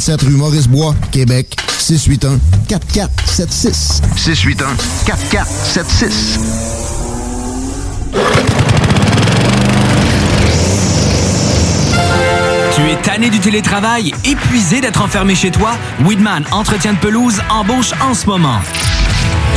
27 rue Maurice-Bois, Québec, 681-4476. 681-4476. Tu es tanné du télétravail, épuisé d'être enfermé chez toi? Weedman Entretien de pelouse embauche en ce moment.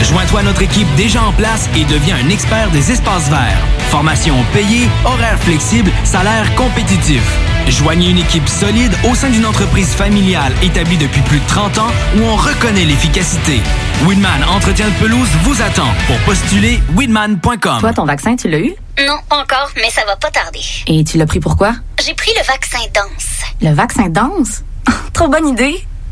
Joins-toi à notre équipe déjà en place et deviens un expert des espaces verts. Formation payée, horaires flexibles, salaire compétitif. Joignez une équipe solide au sein d'une entreprise familiale établie depuis plus de 30 ans où on reconnaît l'efficacité. Weedman Entretien de pelouse vous attend pour postuler weedman.com. Toi, ton vaccin, tu l'as eu? Non, encore, mais ça va pas tarder. Et tu l'as pris pourquoi? J'ai pris le vaccin danse. Le vaccin danse? Trop bonne idée!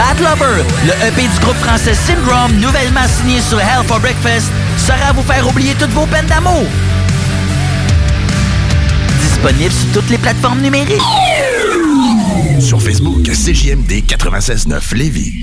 Bad Lover, le EP du groupe français Syndrome, nouvellement signé sur Hell for Breakfast, sera à vous faire oublier toutes vos peines d'amour. Disponible sur toutes les plateformes numériques. Sur Facebook, CJMD 96.9 Lévis.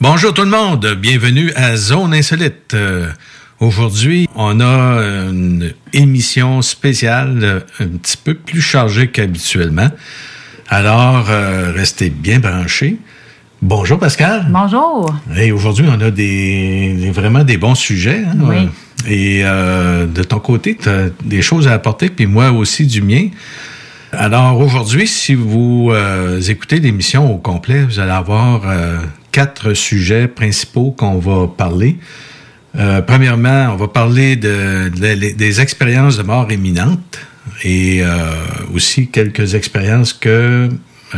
Bonjour tout le monde, bienvenue à Zone Insolite. Euh, Aujourd'hui, on a une émission spéciale euh, un petit peu plus chargée qu'habituellement. Alors, euh, restez bien branchés. Bonjour Pascal. Bonjour. Et aujourd'hui, on a des, des- vraiment des bons sujets. hein. Oui. Et euh, de ton côté, tu as des choses à apporter, puis moi aussi du mien. Alors aujourd'hui, si vous euh, écoutez l'émission au complet, vous allez avoir euh, quatre sujets principaux qu'on va parler. Euh, premièrement, on va parler de, de- des expériences de mort imminente et aussi quelques expériences que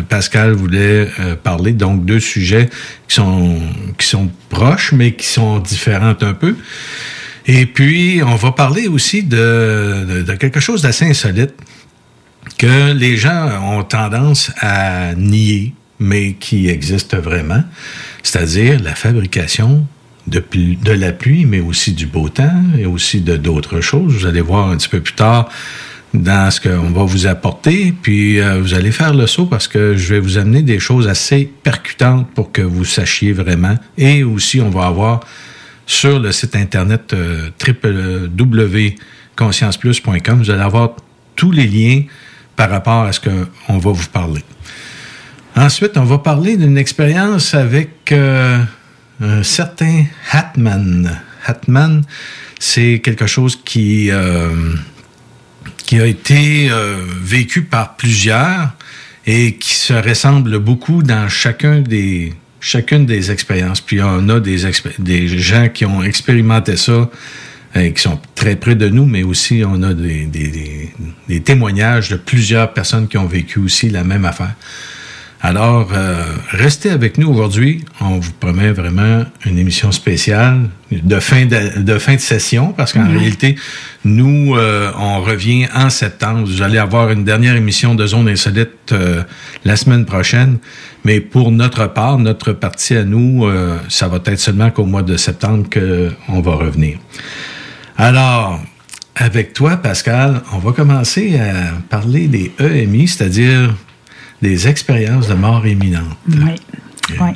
Pascal voulait parler. Donc deux sujets qui sont qui sont proches mais qui sont différents un peu. Et puis on va parler aussi de quelque chose d'assez insolite que les gens ont tendance à nier, mais qui existe vraiment, c'est-à-dire la fabrication de, de la pluie, mais aussi du beau temps et aussi de d'autres choses. Vous allez voir un petit peu plus tard dans ce qu'on va vous apporter, puis euh, vous allez faire le saut parce que je vais vous amener des choses assez percutantes pour que vous sachiez vraiment. Et aussi, on va avoir sur le site internet euh, www.conscienceplus.com, vous allez avoir tous les liens par rapport à ce qu'on va vous parler. Ensuite, on va parler d'une expérience avec euh, un certain Hatman. Hatman, c'est quelque chose qui, euh, a été euh, vécu par plusieurs et qui se ressemble beaucoup dans chacun des, chacune des expériences. Puis on a des, des gens qui ont expérimenté ça qui sont très près de nous, mais aussi on a des, des, des témoignages de plusieurs personnes qui ont vécu aussi la même affaire. Alors, euh, restez avec nous aujourd'hui. On vous promet vraiment une émission spéciale de fin de, de fin de session, parce qu'en réalité, nous, euh, on revient en septembre. Vous allez avoir une dernière émission de Zone Insolite euh, la semaine prochaine. Mais pour notre part, notre partie à nous, ça va être seulement qu'au mois de septembre qu'on va revenir. Alors, avec toi, Pascal, on va commencer à parler des EMI, c'est-à-dire des expériences de mort imminente. Oui. Oui,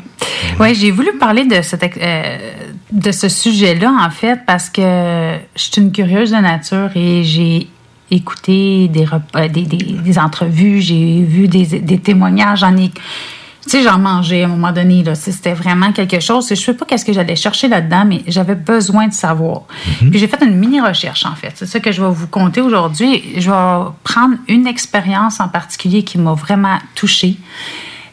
ouais, j'ai voulu parler de, cette, euh, de ce sujet-là, en fait, parce que je suis une curieuse de nature et j'ai écouté des, des, des, des entrevues, j'ai vu des, des témoignages, j'en ai tu sais, j'en mangeais à un moment donné. Là. C'était vraiment quelque chose. Je ne sais pas qu'est-ce que j'allais chercher là-dedans, mais j'avais besoin de savoir. Mm-hmm. Puis j'ai fait une mini-recherche, en fait. C'est ça que je vais vous conter aujourd'hui. Je vais prendre une expérience en particulier qui m'a vraiment touchée.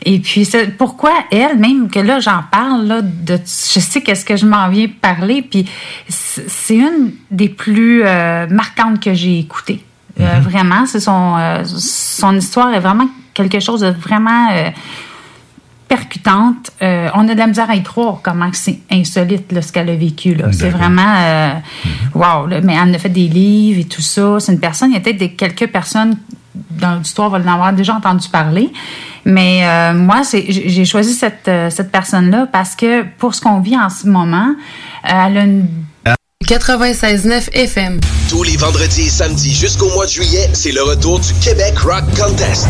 Et puis, pourquoi elle, même que là, j'en parle, là, de, je sais qu'est-ce que je m'en viens parler, puis c'est une des plus euh, marquantes que j'ai écoutées. Euh, mm-hmm. vraiment, c'est son, euh, son histoire est vraiment quelque chose de vraiment percutante. Euh, on a de la misère à y croire comment c'est insolite ce qu'elle a vécu. C'est vraiment euh, wow. mais elle a fait des livres et tout ça. C'est une personne. Il y a peut-être des, quelques personnes dans l'histoire vont en avoir déjà entendu parler. Mais euh, moi, j'ai choisi cette, cette personne-là parce que pour ce qu'on vit en ce moment, elle a une 96.9 FM. Tous les vendredis et samedis jusqu'au mois de juillet, c'est le retour du Québec Rock Contest.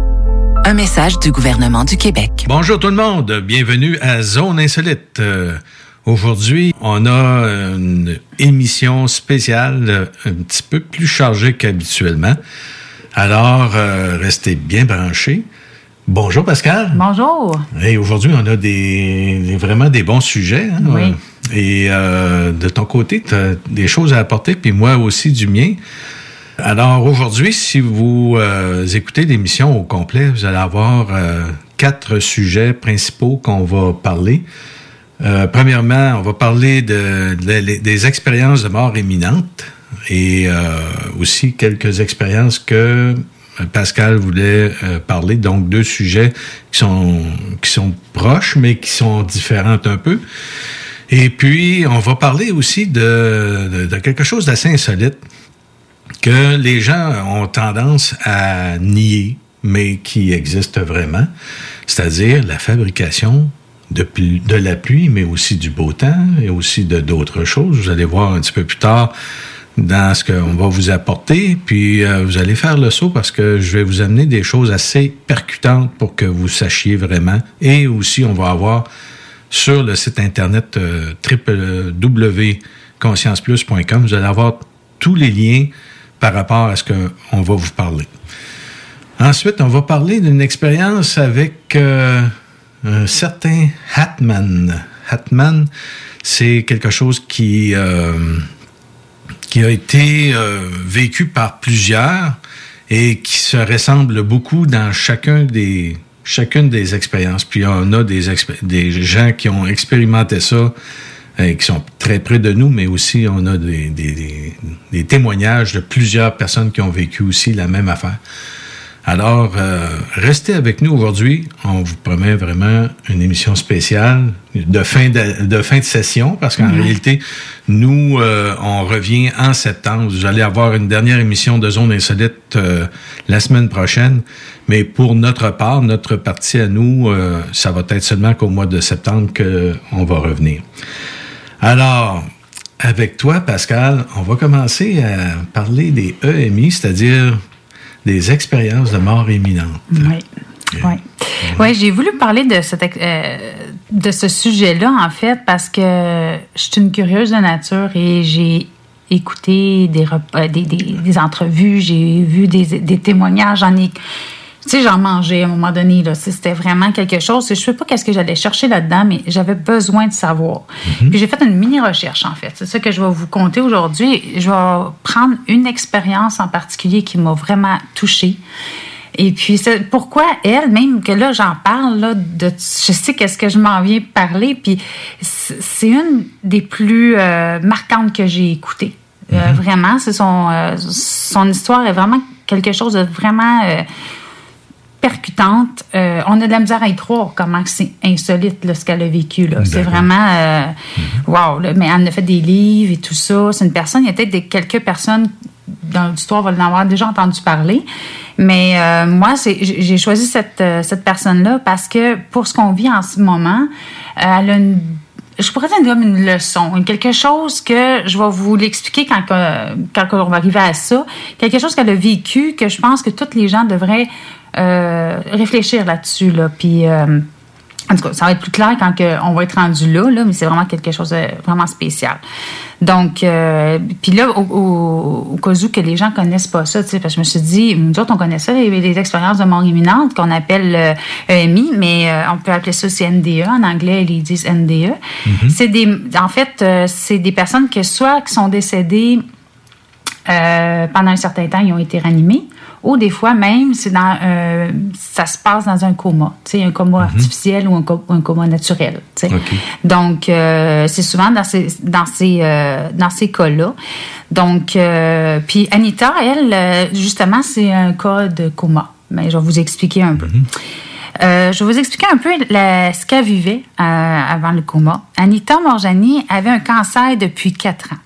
Un message du gouvernement du Québec. Bonjour tout le monde, bienvenue à Zone Insolite. Euh, aujourd'hui, on a une émission spéciale euh, un petit peu plus chargée qu'habituellement. Alors, euh, restez bien branchés. Bonjour Pascal. Bonjour. Et aujourd'hui, on a des, vraiment des bons sujets. Hein? Oui. Et de ton côté, tu as des choses à apporter, puis moi aussi du mien. Alors aujourd'hui, si vous euh, écoutez l'émission au complet, vous allez avoir euh, quatre sujets principaux qu'on va parler. Euh, premièrement, on va parler de, des expériences de mort imminente et aussi quelques expériences que Pascal voulait parler. Donc deux sujets qui sont qui sont proches mais qui sont différents un peu. Et puis on va parler aussi de quelque chose d'assez insolite que les gens ont tendance à nier, mais qui existe vraiment, c'est-à-dire la fabrication de, de, la pluie, mais aussi du beau temps et aussi de d'autres choses. Vous allez voir un petit peu plus tard dans ce qu'on va vous apporter, puis euh, vous allez faire le saut parce que je vais vous amener des choses assez percutantes pour que vous sachiez vraiment. Et aussi, on va avoir sur le site internet euh, www.conscienceplus.com, vous allez avoir tous les liens par rapport à ce qu'on va vous parler. Ensuite, on va parler d'une expérience avec euh, un certain Hatman. Hatman, c'est quelque chose qui, euh, a été euh, vécu par plusieurs et qui se ressemble beaucoup dans chacun des, chacune des expériences. Puis on a des, des gens qui ont expérimenté ça qui sont très près de nous, mais aussi on a des, des, des, des témoignages de plusieurs personnes qui ont vécu aussi la même affaire. Alors, euh, restez avec nous aujourd'hui. On vous promet vraiment une émission spéciale de fin de, de fin de session, parce qu'en Mhm. réalité, nous, euh, on revient en septembre. Vous allez avoir une dernière émission de Zone Insolite euh, la semaine prochaine. Mais pour notre part, notre partie à nous, euh, ça va être seulement qu'au mois de septembre qu'on va revenir. Alors, avec toi, Pascal, on va commencer à parler des EMI, c'est-à-dire des expériences de mort imminente. Oui. Oui. Ouais, j'ai voulu parler de, cette, ex- euh, de ce sujet-là, en fait, parce que je suis une curieuse de nature et j'ai écouté des, euh, des, des, des entrevues, j'ai vu des, des témoignages, j'en ai. Tu sais, j'en mangeais à un moment donné, là. C'était vraiment quelque chose. Je ne sais pas qu'est-ce que j'allais chercher là-dedans, mais j'avais besoin de savoir. Puis j'ai fait une mini-recherche, en fait. C'est ça que je vais vous conter aujourd'hui. Je vais prendre une expérience en particulier qui m'a vraiment touchée. Et puis, c'est pourquoi elle, même que là, j'en parle, là, de, je sais qu'est-ce que je m'en viens parler, puis c'est une des plus euh, marquantes que j'ai écoutées. Euh, vraiment, c'est son, euh, son histoire est vraiment quelque chose de vraiment percutante. Euh, on a de la misère à y croire comment c'est insolite là, ce qu'elle a vécu. là. C'est vraiment euh, wow. là. mais elle a fait des livres et tout ça. C'est une personne. Il y a peut-être quelques personnes dans l'histoire vont en avoir déjà entendu parler. Mais euh, moi, j'ai choisi cette, euh, cette personne-là parce que pour ce qu'on vit en ce moment, elle a une je pourrais dire comme une leçon, quelque chose que je vais vous l'expliquer quand, quand on va arriver à ça, quelque chose qu'elle a vécu que je pense que tous les gens devraient réfléchir là-dessus. Là. Puis, euh, en tout cas, ça va être plus clair quand que on va être rendu là, là mais c'est vraiment quelque chose de vraiment spécial. Donc, euh, puis là, au, au, au cas où que les gens connaissent pas ça, tu sais, parce que je me suis dit, nous autres, on connaît ça, les, les expériences de mort imminente qu'on appelle euh, EMI, mais euh, on peut appeler ça aussi NDE. En anglais, ils disent NDE. C'est des, en fait, euh, c'est des personnes que soit qui sont décédées euh, pendant un certain temps, ils ont été ranimés. Ou des fois même, c'est dans, euh, ça se passe dans un coma, un coma artificiel ou un, co- un coma naturel. Donc, euh, c'est souvent dans ces, dans ces, euh, dans ces cas-là. Donc, puis Anita, elle, justement, c'est un cas de coma. Mais je vais vous expliquer un peu. Euh, je vais vous expliquer un peu la- ce qu'elle vivait euh, avant le coma. Anita Morjani avait un cancer depuis quatre ans.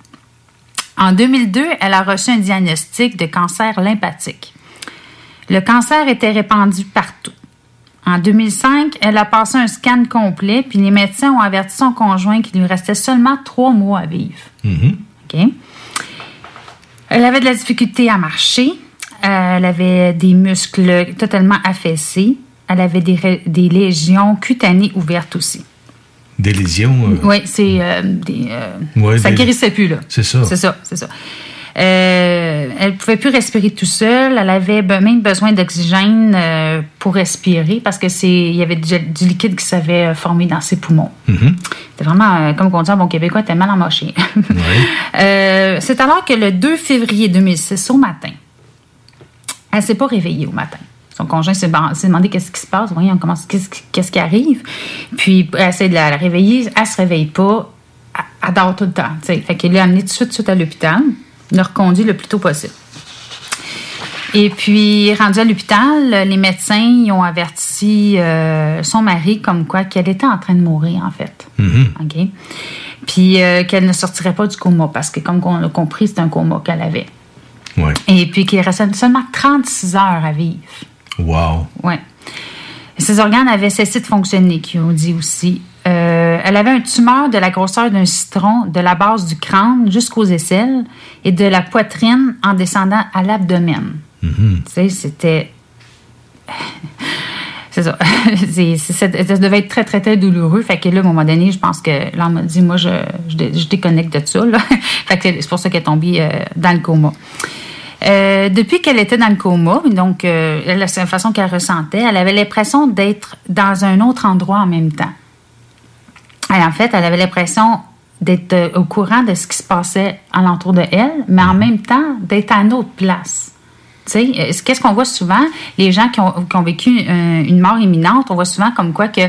En 2002, elle a reçu un diagnostic de cancer lymphatique. Le cancer était répandu partout. En 2005, elle a passé un scan complet, puis les médecins ont averti son conjoint qu'il lui restait seulement trois mois à vivre. OK? Elle avait de la difficulté à marcher. Euh, elle avait des muscles totalement affaissés. Elle avait des, des lésions cutanées ouvertes aussi. Des lésions. euh, Oui, c'est euh, des. euh, Ouais, ça des- guérissait plus, là. C'est ça. C'est ça, c'est ça. Euh, elle pouvait plus respirer tout seule. Elle avait même besoin d'oxygène euh, pour respirer parce que c'est il y avait du, du liquide qui s'avait euh, formé dans ses poumons. Mhm. C'était vraiment, euh, comme on dit en bon québécois, était mal emmochée. Euh, c'est alors que le 2 février 2006, au matin, elle s'est pas réveillée au matin. Son conjoint s'est demandé qu'est-ce qui se passe, voyons comment, qu'est-ce, qui- qu'est-ce qui arrive. Puis elle essaie de la, la réveiller, elle se réveille pas, elle, elle dort tout le temps. tu sais. Fait qu'il l'a amenée tout de suite, tout de suite à l'hôpital, l'a reconduit le plus tôt possible. Et puis, rendu à l'hôpital, les médecins ils ont averti euh, son mari comme quoi qu'elle était en train de mourir, en fait. OK? Puis euh, qu'elle ne sortirait pas du coma parce que, comme on l'a compris, c'est un coma qu'elle avait. Ouais. Et puis qu'il restait seulement 36 heures à vivre. Wow. Ouais. Ses organes avaient cessé de fonctionner, qui ont dit aussi. Euh, elle avait un tumeur de la grosseur d'un citron de la base du crâne jusqu'aux aisselles et de la poitrine en descendant à l'abdomen. Tu sais, c'était. C'est ça. Ça devait être très, très, très douloureux. Fait que là, à un moment donné, je pense que on m'a dit, moi, je, je, dé- je déconnecte de ça. Là. fait que c'est pour ça qu'elle est tombée euh, dans le coma. Euh, depuis qu'elle était dans le coma, donc euh, la façon qu'elle ressentait, elle avait l'impression d'être dans un autre endroit en même temps. Et en fait, elle avait l'impression d'être euh, au courant de ce qui se passait alentour de elle, mais en même temps d'être à une autre place. Euh, qu'est-ce qu'on voit souvent? Les gens qui ont, qui ont vécu euh, une mort imminente, on voit souvent comme quoi que,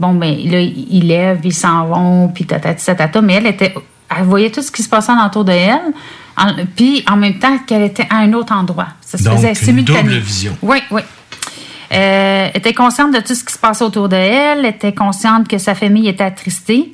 bon, ben là, ils lèvent, ils s'en vont, puis tatati, tatata, mais elle était, elle voyait tout ce qui se passait alentour de elle, en- puis en même temps qu'elle était à un autre endroit. Ça se Donc, faisait une simultanément. double vision. Oui, oui. Euh, était consciente de tout ce qui se passait autour de elle, était consciente que sa famille était attristée.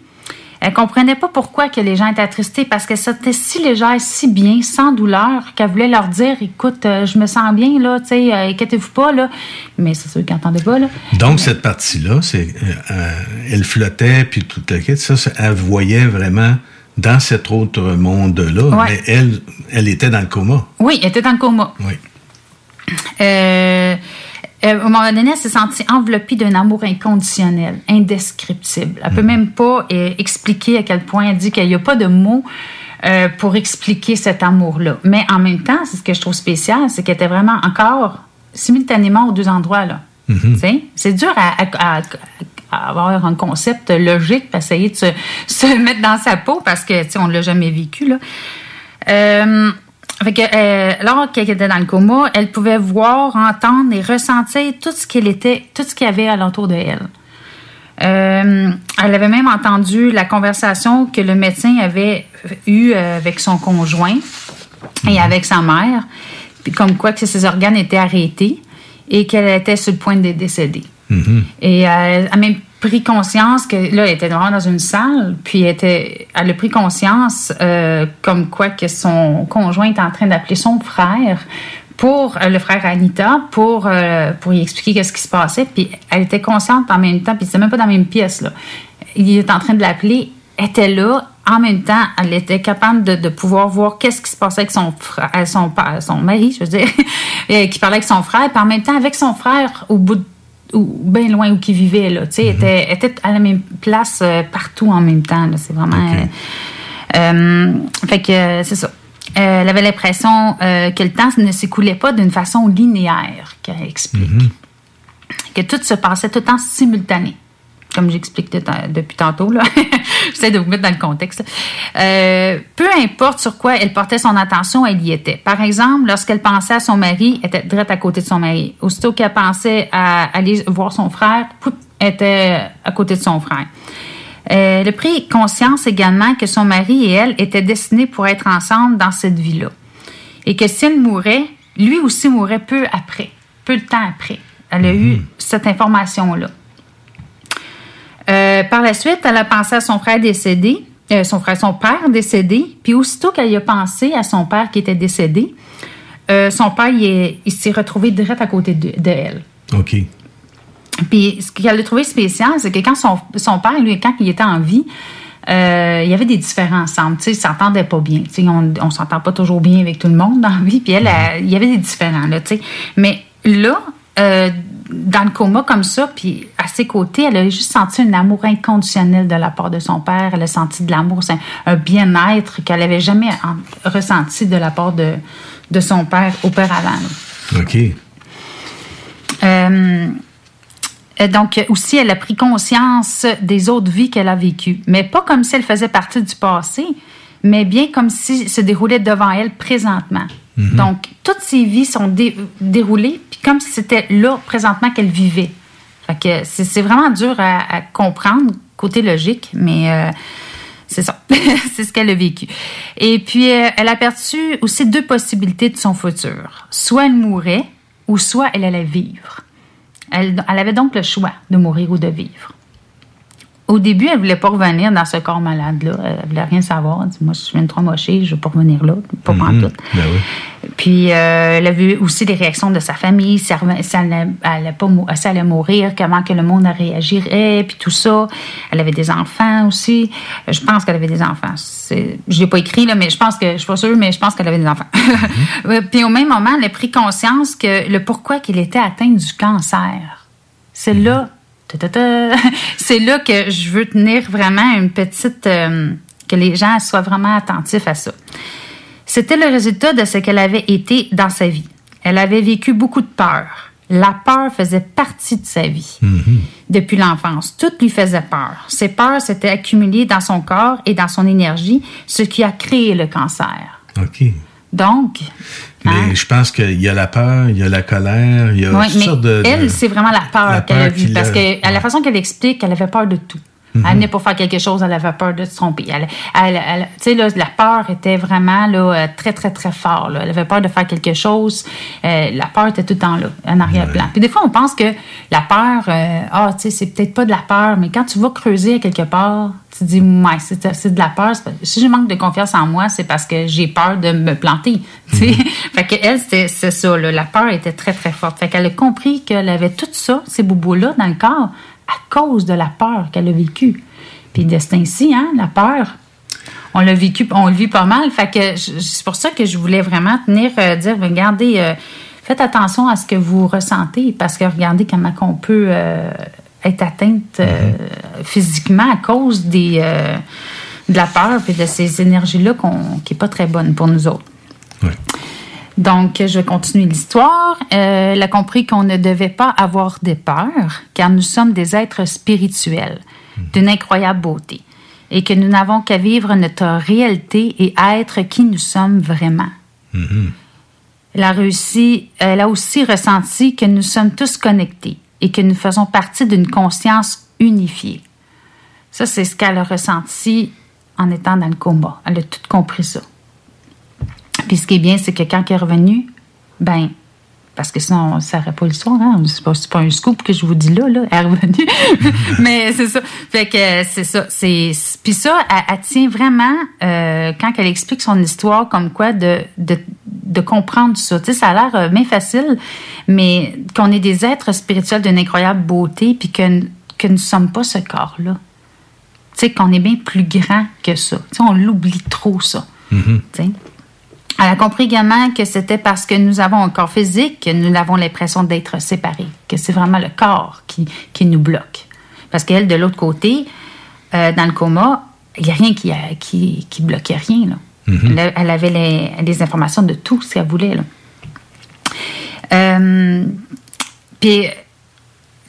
Elle comprenait pas pourquoi que les gens étaient attristés parce que c'était si légère, si bien, sans douleur, qu'elle voulait leur dire, écoute, euh, je me sens bien là, tu sais, euh, inquiétez-vous pas là. Mais c'est sûr qu'ils n'entendaient pas là. Donc, cette partie-là, c'est, euh, euh, elle flottait, puis tout le kit, ça, elle voyait vraiment dans cet autre monde-là, Ouais. mais elle, elle était dans le coma. Oui, elle était dans le coma. Oui. Euh, euh, à un moment donné, elle s'est sentie enveloppée d'un amour inconditionnel, indescriptible. Elle peut même pas euh, expliquer à quel point elle dit qu'il n'y a pas de mots euh, pour expliquer cet amour-là. Mais en même temps, c'est ce que je trouve spécial, c'est qu'elle était vraiment encore simultanément aux deux endroits. là. Sais, C'est dur à, à- à- à avoir un concept logique, pour essayer de se, se mettre dans sa peau parce que on ne l'a jamais vécu. Là. Fait que, euh, alors qu'elle était dans le coma, elle pouvait voir, entendre et ressentir tout ce qu'il était, tout ce qu'il y avait alentour de elle. Euh, elle avait même entendu la conversation que le médecin avait eue euh, avec son conjoint et avec sa mère, puis comme quoi que ses organes étaient arrêtés et qu'elle était sur le point de décéder. Et euh, elle pris conscience que là, elle était vraiment dans une salle, puis elle, était, elle a pris conscience euh, comme quoi que son conjoint était en train d'appeler son frère pour euh, le frère Anita pour euh, pour lui expliquer qu'est-ce qui se passait puis elle était consciente en même temps puis c'était même pas dans la même pièce là. Il est en train de l'appeler était là en même temps elle était capable de, pouvoir voir qu'est-ce qui se passait avec son frère son son mari je veux dire qui parlait avec son frère puis en même temps avec son frère au bout de ou bien loin où qui vivait là tu sais elle était, à la même place euh, partout en même temps c'est vraiment euh, euh, fait que c'est ça. Elle avait l'impression que le temps ne s'écoulait pas d'une façon linéaire, qu'elle explique. Que tout se passait tout temps simultané. Comme j'explique depuis tantôt, là. J'essaie de vous mettre dans le contexte. Euh, peu importe sur quoi elle portait son attention, elle y était. Par exemple, lorsqu'elle pensait à son mari, elle était direct à côté de son mari. Aussitôt qu'elle pensait à aller voir son frère, elle était à côté de son frère. Euh, elle a pris conscience également que son mari et elle étaient destinés pour être ensemble dans cette vie-là. Et que s'il mourait, lui aussi mourrait peu après, peu de temps après. Elle a eu cette information-là. Euh, par la suite, elle a pensé à son frère décédé, euh, son frère, son père décédé, puis aussitôt qu'elle a pensé à son père qui était décédé, euh, son père il, est- il s'est retrouvé direct à côté de, de elle. OK. Puis ce qu'elle a trouvé spécial, c'est que quand son, son père, lui, quand il était en vie, euh, il y avait des différends ensemble. Tu sais, ils s'entendaient pas bien. Tu sais, on, on s'entend pas toujours bien avec tout le monde dans la vie. Puis elle, elle- il y avait des différends, là, tu sais. Mais là, euh, dans le coma comme ça, puis à ses côtés, elle a juste senti un amour inconditionnel de la part de son père. Elle a senti de l'amour, c'est un, bien-être qu'elle avait jamais en- ressenti de la part de, de son père auparavant. OK. Euh, donc, aussi, elle a pris conscience des autres vies qu'elle a vécues. Mais pas comme si elle faisait partie du passé, mais bien comme si se déroulait devant elle présentement. Mhm. Donc, toutes ces vies sont dé- déroulées, puis comme si c'était là, présentement, qu'elle vivait. Fait que c'est vraiment dur à, comprendre, côté logique, mais euh, c'est ça. c'est ce qu'elle a vécu. Et puis, euh, elle a aperçu aussi deux possibilités de son futur. Soit elle mourait, ou soit elle allait vivre. Elle, elle avait donc le choix de mourir ou de vivre. Au début, elle voulait pas revenir dans ce corps malade-là. Elle voulait rien savoir. Elle dit, moi, je de trop mocher, je veux pas revenir là, pas prendre tout. Ben oui. Puis, euh, elle a vu aussi les réactions de sa famille, si elle, si elle allait, pas si elle allait mourir, comment que le monde réagirait, puis tout ça. Elle avait des enfants aussi. Je pense qu'elle avait des enfants. Je l'ai pas écrit, là, mais je pense que, je suis pas sûre, mais je pense qu'elle avait des enfants. Ouais, puis au même moment, elle a pris conscience que le pourquoi qu'il était atteint du cancer. C'est là, ta-ta-ta, c'est là que je veux tenir vraiment une petite, euh, que les gens soient vraiment attentifs à ça. C'était le résultat de ce qu'elle avait été dans sa vie. Elle avait vécu beaucoup de peur. La peur faisait partie de sa vie depuis l'enfance. Tout lui faisait peur. Ces peurs s'étaient accumulées dans son corps et dans son énergie, ce qui a créé le cancer. OK. Donc, Mais je pense qu'il y a la peur, il y a la colère, il y a oui, toutes sortes de. elle, de- c'est vraiment la peur qu'elle a vue. Parce que à la façon qu'elle explique, elle avait peur de tout. Mhm. Elle venait pour faire quelque chose, elle avait peur de se tromper. Elle, elle- elle- tu sais, là, la peur était vraiment là, euh, très, très, très fort. là. Elle avait peur de faire quelque chose. Euh, la peur était tout le temps là, en arrière-plan. Puis des fois, on pense que la peur, euh, ah, tu sais, c'est peut-être pas de la peur, mais quand tu vas creuser à quelque part, tu dis, ouais, c'est c'est de la peur. Si je manque de confiance en moi, c'est parce que j'ai peur de me planter. sais. fait que elle, c'est ça. là. La peur était très, très forte. Fait qu'elle a compris qu'elle avait tout ça, ces bobos-là, dans le corps, à cause de la peur qu'elle a vécue. Puis de ce ainsi, hein, la peur, on l'a vécu, on le vit pas mal. Fait que c'est pour ça que je voulais vraiment tenir, euh, dire, regardez, euh, faites attention à ce que vous ressentez, parce que regardez comment on peut euh, être atteinte euh, physiquement à cause des, euh, de la peur et de ces énergies-là qu'on- qui n'est pas très bonne pour nous autres. Donc, je vais continuer l'histoire. Euh, elle a compris qu'on ne devait pas avoir de peur, car nous sommes des êtres spirituels d'une incroyable beauté et que nous n'avons qu'à vivre notre réalité et être qui nous sommes vraiment. Elle a réussi, elle a aussi ressenti que nous sommes tous connectés et que nous faisons partie d'une conscience unifiée. Ça, c'est ce qu'elle a ressenti en étant dans le coma. Elle a tout compris ça. Puis ce qui est bien, c'est que quand elle est revenue, ben, parce que sinon, ça n'aurait pas l'histoire, hein? C'est pas, un scoop que je vous dis là, là. Elle est revenue. Mais c'est ça. Fait que c'est ça. C'est, puis ça, elle, elle tient vraiment, euh, quand elle explique son histoire, comme quoi de, de, de comprendre ça. Tu sais, ça a l'air euh, bien facile, mais qu'on est des êtres spirituels d'une incroyable beauté, puis que, que nous ne sommes pas ce corps-là. Tu sais, qu'on est bien plus grand que ça. Tu sais, on l'oublie trop, ça. Sais? Elle a compris également que c'était parce que nous avons un corps physique que nous avons l'impression d'être séparés, que c'est vraiment le corps qui, qui nous bloque. Parce qu'elle, de l'autre côté, euh, dans le coma, il n'y a rien qui, a- qui, qui bloquait rien. Là. elle, elle avait les, les informations de tout ce qu'elle voulait. Là. Euh, puis,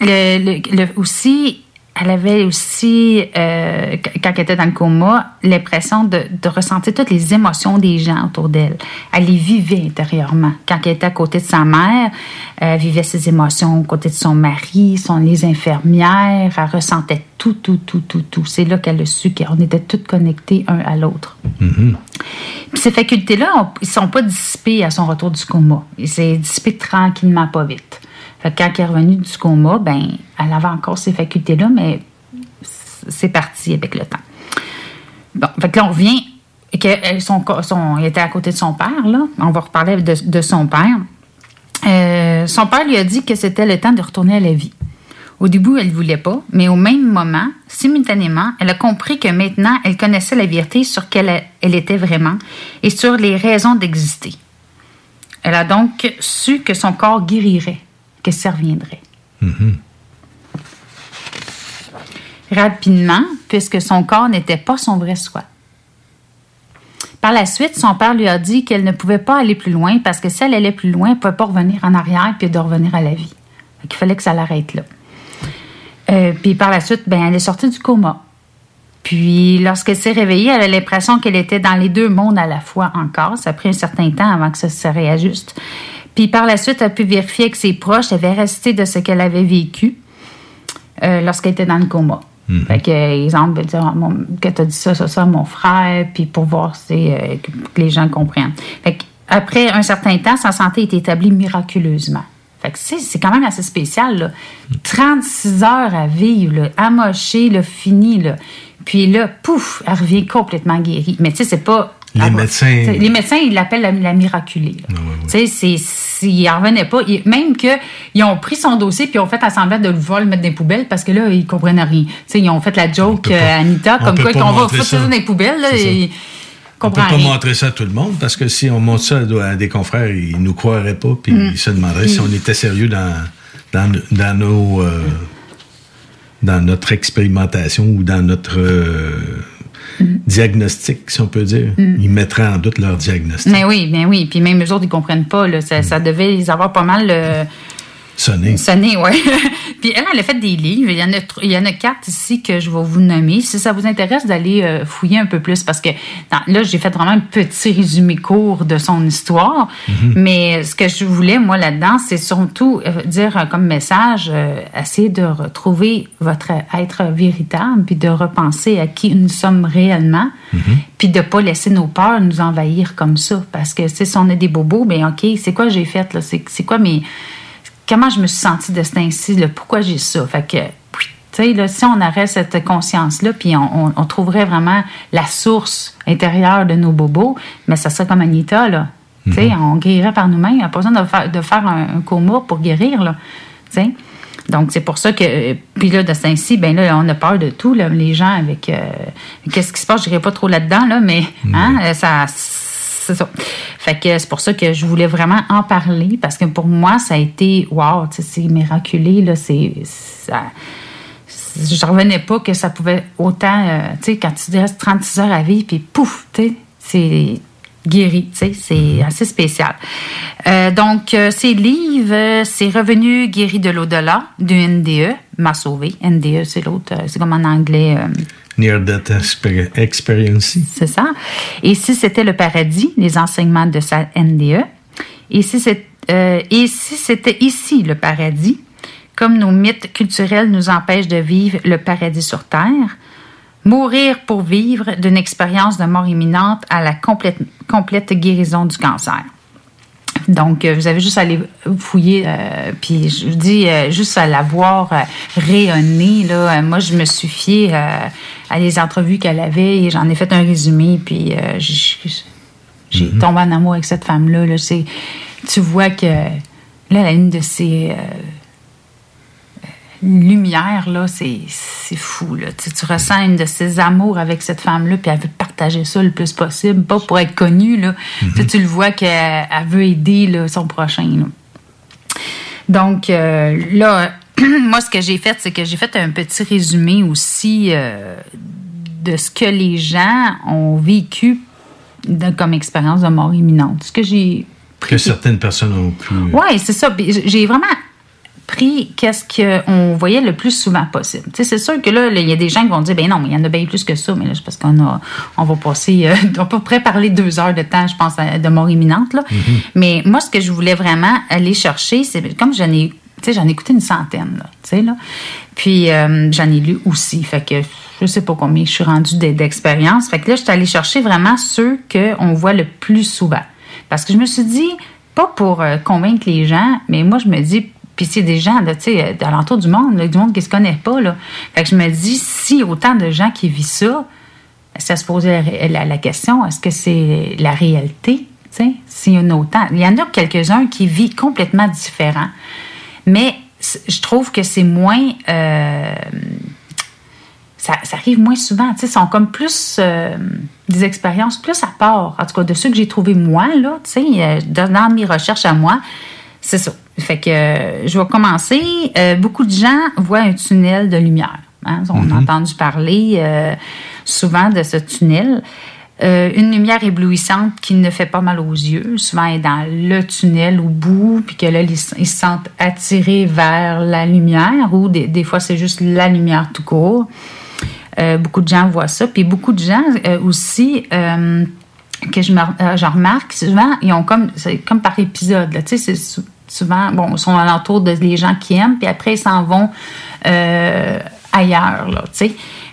le, le- le- aussi, elle avait aussi, euh, qu- quand elle était dans le coma, l'impression de, de ressentir toutes les émotions des gens autour d'elle. Elle les vivait intérieurement. Quand elle était à côté de sa mère, elle vivait ses émotions aux côté de son mari, son, les infirmières. Elle ressentait tout, tout, tout, tout, tout. C'est là qu'elle a su qu'on était toutes connectés un à l'autre. Puis ces facultés-là, ils sont pas dissipés à son retour du coma. Ils s'est dissipé tranquillement, pas vite. Fait que quand elle est revenue du coma, ben, elle avait encore ces facultés-là, mais c'est parti avec le temps. Bon, là, on revient, que euh, son, il était à côté de son père, là. On va reparler de, de son père. Euh, son père lui a dit que c'était le temps de retourner à la vie. Au début, elle ne voulait pas, mais au même moment, simultanément, elle a compris que maintenant, elle connaissait la vérité sur quelle elle était vraiment et sur les raisons d'exister. Elle a donc su que son corps guérirait, que ça reviendrait. Rapidement, puisque son corps n'était pas son vrai soi. Par la suite, son père lui a dit qu'elle ne pouvait pas aller plus loin parce que si elle allait plus loin, elle ne pouvait pas revenir en arrière puis de revenir à la vie. Il fallait que ça l'arrête là. Euh, puis par la suite, ben, elle est sortie du coma. Puis lorsqu'elle s'est réveillée, elle a l'impression qu'elle était dans les deux mondes à la fois encore. Ça a pris un certain temps avant que ça se réajuste. Puis par la suite, elle a pu vérifier avec ses proches, avait resté de ce qu'elle avait vécu euh, lorsqu'elle était dans le coma. Fait que, exemple, dire, Ah, que tu as dit ça, ça, ça à mon frère, puis pour voir si, euh, que, les gens comprennent. Fait que, après un certain temps, sa santé est établie miraculeusement. Fait que c'est, c'est quand même assez spécial, là. 36 heures à vivre, là, amochée, là, fini, là. Puis là, pouf, elle revient complètement guérie. Mais tu sais, c'est pas... Les médecins- Les médecins, ils l'appellent la, la miraculée. là. Tu sais, s'ils n'en revenaient pas, ils- même qu'ils ont pris son dossier puis ils ont fait à semblant de le voir, le mettre dans les poubelles parce que là, ils comprenaient rien. Tu sais, ils ont fait la joke euh, à Anita on comme peut quoi qu'on va foutre ça. dans les poubelles. Là, et ils On peut comprennent pas rien. montrer ça à tout le monde parce que si on montre ça à des confrères, ils nous croiraient pas puis Mm. ils se demanderaient si on était sérieux dans, dans, dans nos euh, dans notre expérimentation ou dans notre euh, diagnostic, si on peut dire. Ils mettraient en doute leur diagnostic. Mais oui, bien oui. Puis même eux autres, ils comprennent pas. Là. Ça, ça devait les avoir pas mal. euh, Sonner. Sonné, oui. Puis elle, elle a fait des livres. Il y, en a, tr- il y en a quatre ici que je vais vous nommer. Si ça vous intéresse d'aller euh, fouiller un peu plus, parce que dans- là, j'ai fait vraiment un petit résumé court de son histoire. Mais ce que je voulais, moi, là-dedans, c'est surtout euh, dire comme message, euh, essayer de retrouver votre être véritable, puis de repenser à qui nous sommes réellement, puis de pas laisser nos peurs nous envahir comme ça. Parce que si on a des bobos, ben OK, c'est quoi j'ai fait, là? C'est quoi mes comment je me suis sentie de cet ainsi, là, pourquoi j'ai ça? Fait que, là, si on aurait cette conscience-là, puis on, on- on trouverait vraiment la source intérieure de nos bobos, mais ça serait comme Anita, là. Tu sais, on guérirait par nous-mêmes. Il n'y a pas besoin de faire, de faire un, un coma pour guérir, là. Tu sais? Donc, c'est pour ça que. Puis là, de ce ainsi, ben là, on a peur de tout, là, les gens avec. euh, Qu'est-ce qui se passe? Je n'irai pas trop là-dedans, là, mais hein, euh, ça. C'est ça. Fait que c'est pour ça que je voulais vraiment en parler parce que pour moi, ça a été wow, c'est miraculé, là. C'est. Je revenais pas que ça pouvait autant. euh, tu sais, quand tu restes 36 heures à vivre, puis pouf, tu sais, c'est guéri, tu sais, c'est assez spécial. Euh, donc, euh, ces livres, euh, c'est Revenu guéri de l'au-delà du NDE, m'a sauvé. NDE, c'est l'autre, euh, c'est comme en anglais. euh, Near Death Exper- Experience. c'est ça. Et si c'était le paradis, les enseignements de sa NDE. Et si et si c'était ici le paradis, comme nos mythes culturels nous empêchent de vivre le paradis sur Terre, mourir pour vivre d'une expérience de mort imminente à la complète, complète guérison du cancer. Donc, euh, vous avez juste à aller fouiller, euh, puis je vous dis, euh, juste à la voir euh, rayonner, là, moi, je me suis fiée à les entrevues qu'elle avait et j'en ai fait un résumé, puis j'ai tombé en amour avec cette femme-là. Là, tu vois que, là, la ligne de ses euh, lumières, là, c'est fou. Là. Tu, ressens une de ses amours avec cette femme-là, puis elle veut partager ça le plus possible, pas pour être connue. Là. Tu sais, Tu le vois qu'elle elle veut aider là, son prochain. là. Donc, euh, là, moi, ce que j'ai fait, c'est que j'ai fait un petit résumé aussi euh, de ce que les gens ont vécu de- comme expérience de mort imminente. Ce que j'ai Que certaines personnes ont pu. oui, c'est ça. J'ai vraiment pris qu'est-ce qu'on voyait le plus souvent possible. C'est sûr que là, il y a des gens qui vont dire, ben non, mais il y en a bien plus que ça, mais là, c'est parce qu'on a, on va passer, euh, on peut près parler deux heures de temps, je pense, de mort imminente, là. Mais moi, ce que je voulais vraiment aller chercher, c'est comme j'en ai, tu sais, j'en ai écouté une centaine, là, tu sais, là. Puis euh, j'en ai lu aussi, fait que je sais pas combien je suis rendue d'e- d'expérience. Fait que là, je suis allée chercher vraiment ceux qu'on voit le plus souvent. Parce que je me suis dit, pas pour euh, convaincre les gens, mais moi, je me dis, puis c'est des gens, là, tu sais, d'alentour du monde, du monde qui se connaît pas, là. Fait que je me dis, si autant de gens qui vivent ça, ça se posait la, question, est-ce que c'est la réalité? tu sais? S'il y en a autant. Il y en a quelques-uns qui vivent complètement différents. Mais je trouve que c'est moins. euh, ça, arrive moins souvent. Tu sais, sont comme plus euh, des expériences plus à part. En tout cas, de ceux que j'ai trouvés moi, là, tu sais, euh, dans mes recherches à moi, c'est ça. Fait que euh, je vais commencer. Euh, beaucoup de gens voient un tunnel de lumière. hein. On a entendu parler euh, souvent de ce tunnel. Euh, une lumière éblouissante qui ne fait pas mal aux yeux. Souvent, elle est dans le tunnel au bout, puis que là, ils, se sentent attirés vers la lumière, ou des, des fois, c'est juste la lumière tout court. Beaucoup de gens voient ça. Puis beaucoup de gens aussi, que je, me- je remarque, souvent, ils ont comme, c'est comme par épisode. là. Tu sais, c'est souvent, bon, ils sont alentour de les gens qui aiment, puis après, ils s'en vont euh, ailleurs, là, tu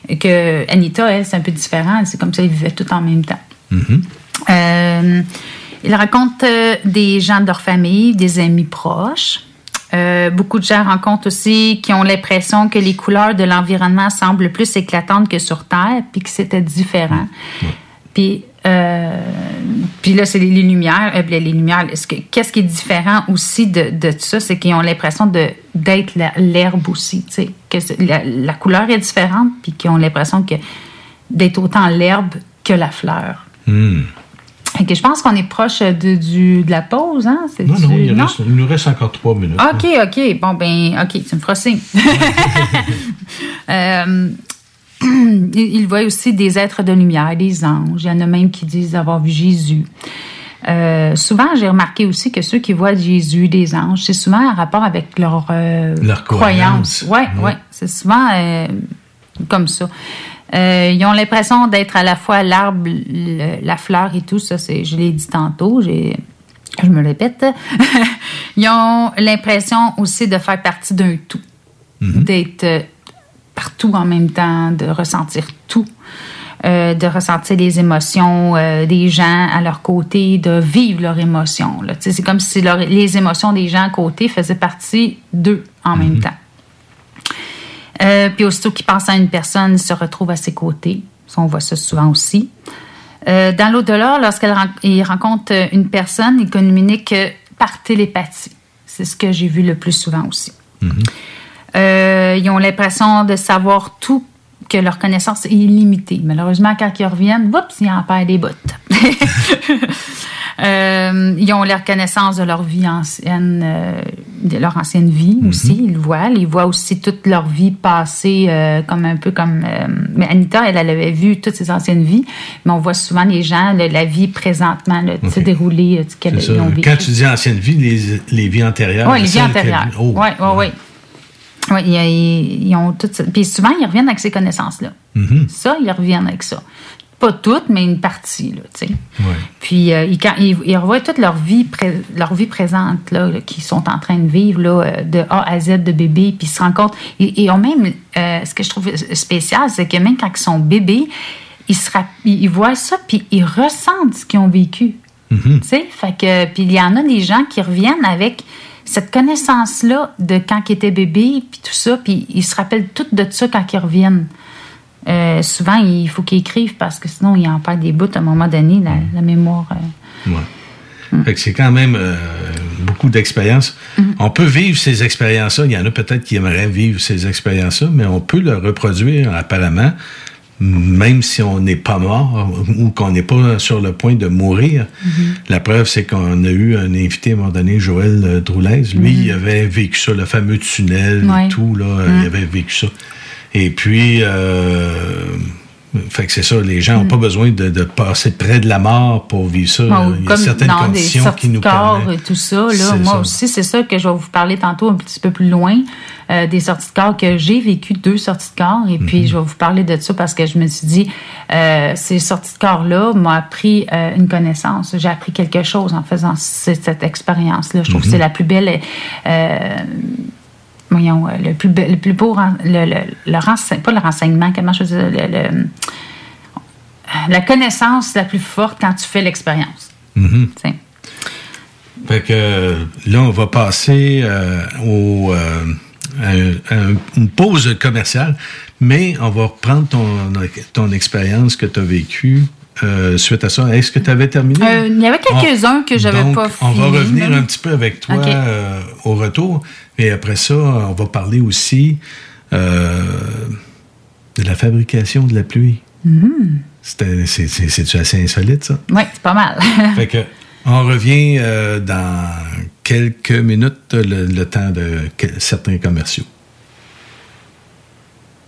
sais. Que Anita, elle, c'est un peu différent. C'est comme ça, ils vivaient tout en même temps. Euh, il raconte euh, des gens de leur famille, des amis proches. Euh, beaucoup de gens rencontrent aussi qui ont l'impression que les couleurs de l'environnement semblent plus éclatantes que sur Terre, puis que c'était différent. Puis, euh, puis là, c'est les, les lumières. euh, les, les lumières. est-ce que- Qu'est-ce qui est différent aussi de, de ça, c'est qu'ils ont l'impression d'être l'herbe aussi. tu sais, que c'est- la, la couleur est différente, puis qu'ils ont l'impression que d'être autant l'herbe que la fleur. Que je pense qu'on est proche de, du, de la pause, hein? Non, non, reste- il nous reste encore trois minutes. OK, OK. Bon, ben, OK, tu me feras signe. Euh, ils voient aussi des êtres de lumière, des anges. Il y en a même qui disent avoir vu Jésus. Euh, souvent, j'ai remarqué aussi que ceux qui voient Jésus, des anges, c'est souvent en rapport avec leur, euh, Leur croyance. croyance. Ouais, ouais, c'est souvent euh, comme ça. Ils ont l'impression d'être à la fois l'arbre, la fleur et tout. Ça, c'est, je l'ai dit tantôt. J'ai, je me répète. ils ont l'impression aussi de faire partie d'un tout, d'être euh, partout en même temps, de ressentir tout. euh, de ressentir les émotions euh, des gens à leur côté, de vivre leurs émotions. C'est comme si leur- les émotions des gens à côté faisaient partie d'eux en même temps. Euh, puis aussitôt qu'ils pensent à une personne, ils se retrouvent à ses côtés. Ça, on voit ça souvent aussi. Euh, dans l'au-delà, lorsqu'ils rencontrent une personne, ils communiquent par télépathie. C'est ce que j'ai vu le plus souvent aussi. Euh, ils ont l'impression de savoir tout, que leur connaissance est illimitée. Malheureusement, quand ils reviennent, oups, ils en perdent des bouts. Euh, ils ont la reconnaissance de leur vie ancienne, euh, de leur ancienne vie aussi. Ils le voient. Ils voient aussi toute leur vie passée, euh, comme un peu comme. mais Anita, elle, elle avait vu toutes ses anciennes vies, mais on voit souvent les gens, le- la vie présentement, se ont vécu. Quand tu dis ancienne vie, les, les vies antérieures. Oui, les vies antérieures. Oui, oui, oui. Oui, ils, ont tout ça. Puis souvent, ils reviennent avec ces connaissances-là. Mhm. Ça, ils reviennent avec ça. Pas toutes, mais une partie, là, tu sais. Ouais. Puis euh, ils, quand, ils, ils revoient toute leur vie, leur vie présente, là, là, qu'ils sont en train de vivre, là, euh, de A à Z de bébé, puis ils se rendent compte. Ils, ils ont même, euh, ce que je trouve spécial, c'est que même quand ils sont bébés, ils, se voient ça, puis ils ressentent ce qu'ils ont vécu. Mhm. Tu sais, fait que, puis il y en a des gens qui reviennent avec cette connaissance-là de quand ils étaient bébés, puis tout ça, puis ils se rappellent tout de ça quand ils reviennent. Euh, souvent, il faut qu'ils écrivent parce que sinon, ils en perdent des bouts à un moment donné, la, la mémoire. euh. Ouais. Fait que c'est quand même euh, beaucoup d'expériences. On peut vivre ces expériences-là. Il y en a peut-être qui aimeraient vivre ces expériences-là, mais on peut le reproduire apparemment, même si on n'est pas mort ou qu'on n'est pas sur le point de mourir. La preuve, c'est qu'on a eu un invité à un moment donné, Joël euh, Droulez. Lui, il avait vécu ça, le fameux tunnel Ouais. et tout. Là, Mm. Il avait vécu ça. Et puis, euh, fait que c'est ça, les gens n'ont pas besoin de, de passer près de la mort pour vivre ça. Bon, Il y a certaines conditions qui nous permettent. et tout ça. Là, moi ça. aussi, c'est ça que je vais vous parler tantôt un petit peu plus loin, euh, des sorties de corps que j'ai vécu deux sorties de corps. Et Mhm. puis, je vais vous parler de ça parce que je me suis dit, euh, ces sorties de corps-là m'ont appris euh, une connaissance. J'ai appris quelque chose en faisant cette, cette expérience-là. Je trouve que Mhm. c'est la plus belle... voyons, le plus, be- le plus beau, le, le, le rense- pas le renseignement, comment je veux dire, le- le- la connaissance la plus forte quand tu fais l'expérience. Mhm. Tiens. Fait que là, on va passer euh, au, euh, un- un- une pause commerciale, mais on va reprendre ton, ton expérience que tu as vécue euh, suite à ça. Est-ce que tu avais terminé? Euh, il y avait quelques-uns que j'avais pas On va fini, revenir un petit peu avec toi euh, au retour. Et après ça, on va parler aussi euh, de la fabrication de la pluie. C'était- C'est assez insolite, ça? Oui, c'est pas mal. Fait que, on revient euh, dans quelques minutes, le, temps de certains commerciaux.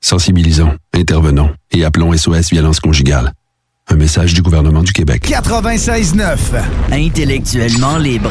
Sensibilisons, intervenons et appelons SOS Violence Conjugale. Un message du gouvernement du Québec. 96.9. Intellectuellement libre.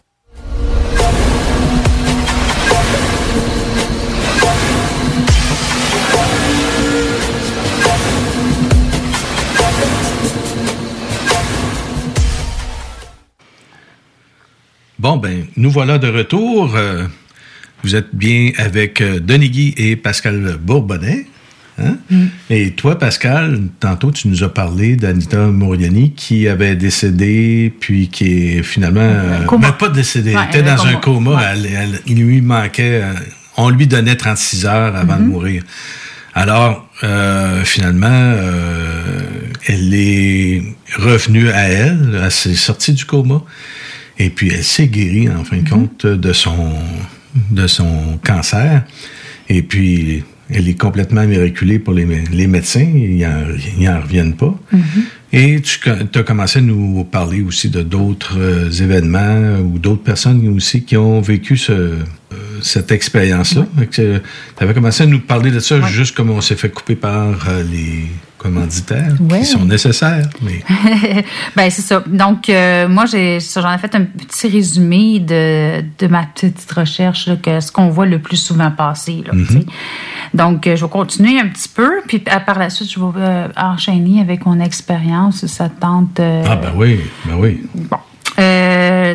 Bon, ben, nous voilà de retour. Euh, vous êtes bien avec euh, Denis Guy et Pascal Bourbonnais. Hein? Et toi, Pascal, tantôt, tu nous as parlé d'Anita Moriani qui avait décédé, puis qui est finalement. euh, ben, pas décédé, Ouais, était dans un coma. Ouais. Elle- elle- il lui manquait. euh, on lui donnait 36 heures avant de Mhm. mourir. Alors, euh, finalement, euh, elle est revenue à elle, elle s'est sortie du coma, et puis elle s'est guérie, en fin de compte, de son, de son cancer. Et puis, elle est complètement miraculée pour les, les médecins, ils n'en reviennent pas. Et tu as commencé à nous parler aussi de d'autres euh, événements ou d'autres personnes aussi qui ont vécu ce, euh, cette expérience-là. Tu avais commencé à nous parler de ça, juste comme on s'est fait couper par euh, les commanditaires, Ouais. qui sont nécessaires. Mais ben, c'est ça. Donc, euh, moi, j'ai, j'en ai fait un petit résumé de, de ma petite recherche, là, que ce qu'on voit le plus souvent passer. Là, Mhm. Donc, euh, je vais continuer un petit peu, puis à- par la suite, je vais euh, enchaîner avec mon expérience, ça te tente. ah ben oui, ben oui. euh,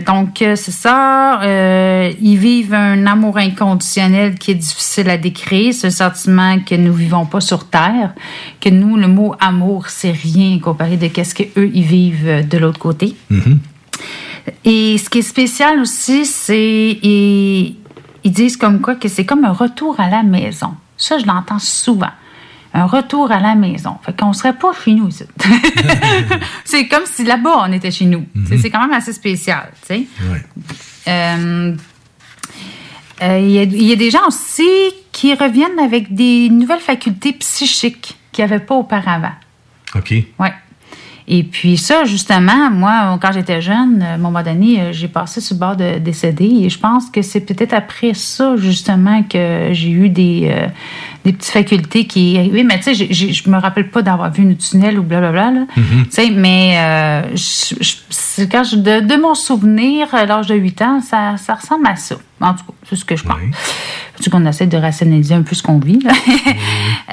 donc, euh, c'est ça. Euh, ils vivent un amour inconditionnel qui est difficile à décrire. C'est un sentiment que nous vivons pas sur Terre. Que nous, le mot amour, c'est rien comparé de qu'est-ce qu'eux, ils vivent euh, de l'autre côté. Mhm. Et ce qui est spécial aussi, c'est ils, ils disent comme quoi que c'est comme un retour à la maison. Ça, je l'entends souvent. Un retour à la maison. Fait qu'on serait pas chez nous ici. c'est comme si là-bas on était chez nous. C'est- C'est quand même assez spécial, tu sais. Euh, euh, Il y, a- il y a des gens aussi qui reviennent avec des nouvelles facultés psychiques qu'ils n'avaient pas auparavant. OK. Ouais. Et puis ça, justement, moi, quand j'étais jeune, à un moment donné, euh, j'ai passé sur le bord de décéder et je pense que c'est peut-être après ça, justement, que j'ai eu des, euh, des petites facultés qui... Oui, mais tu sais, je me rappelle pas d'avoir vu une tunnel ou blablabla, là. Mhm. Tu sais, mais euh, je- je- c'est quand je- de, de mon souvenir, à l'âge de 8 ans, ça, ça ressemble à ça. En tout cas, c'est ce que je pense. Surtout qu'on essaie de rationaliser un peu ce qu'on vit. là.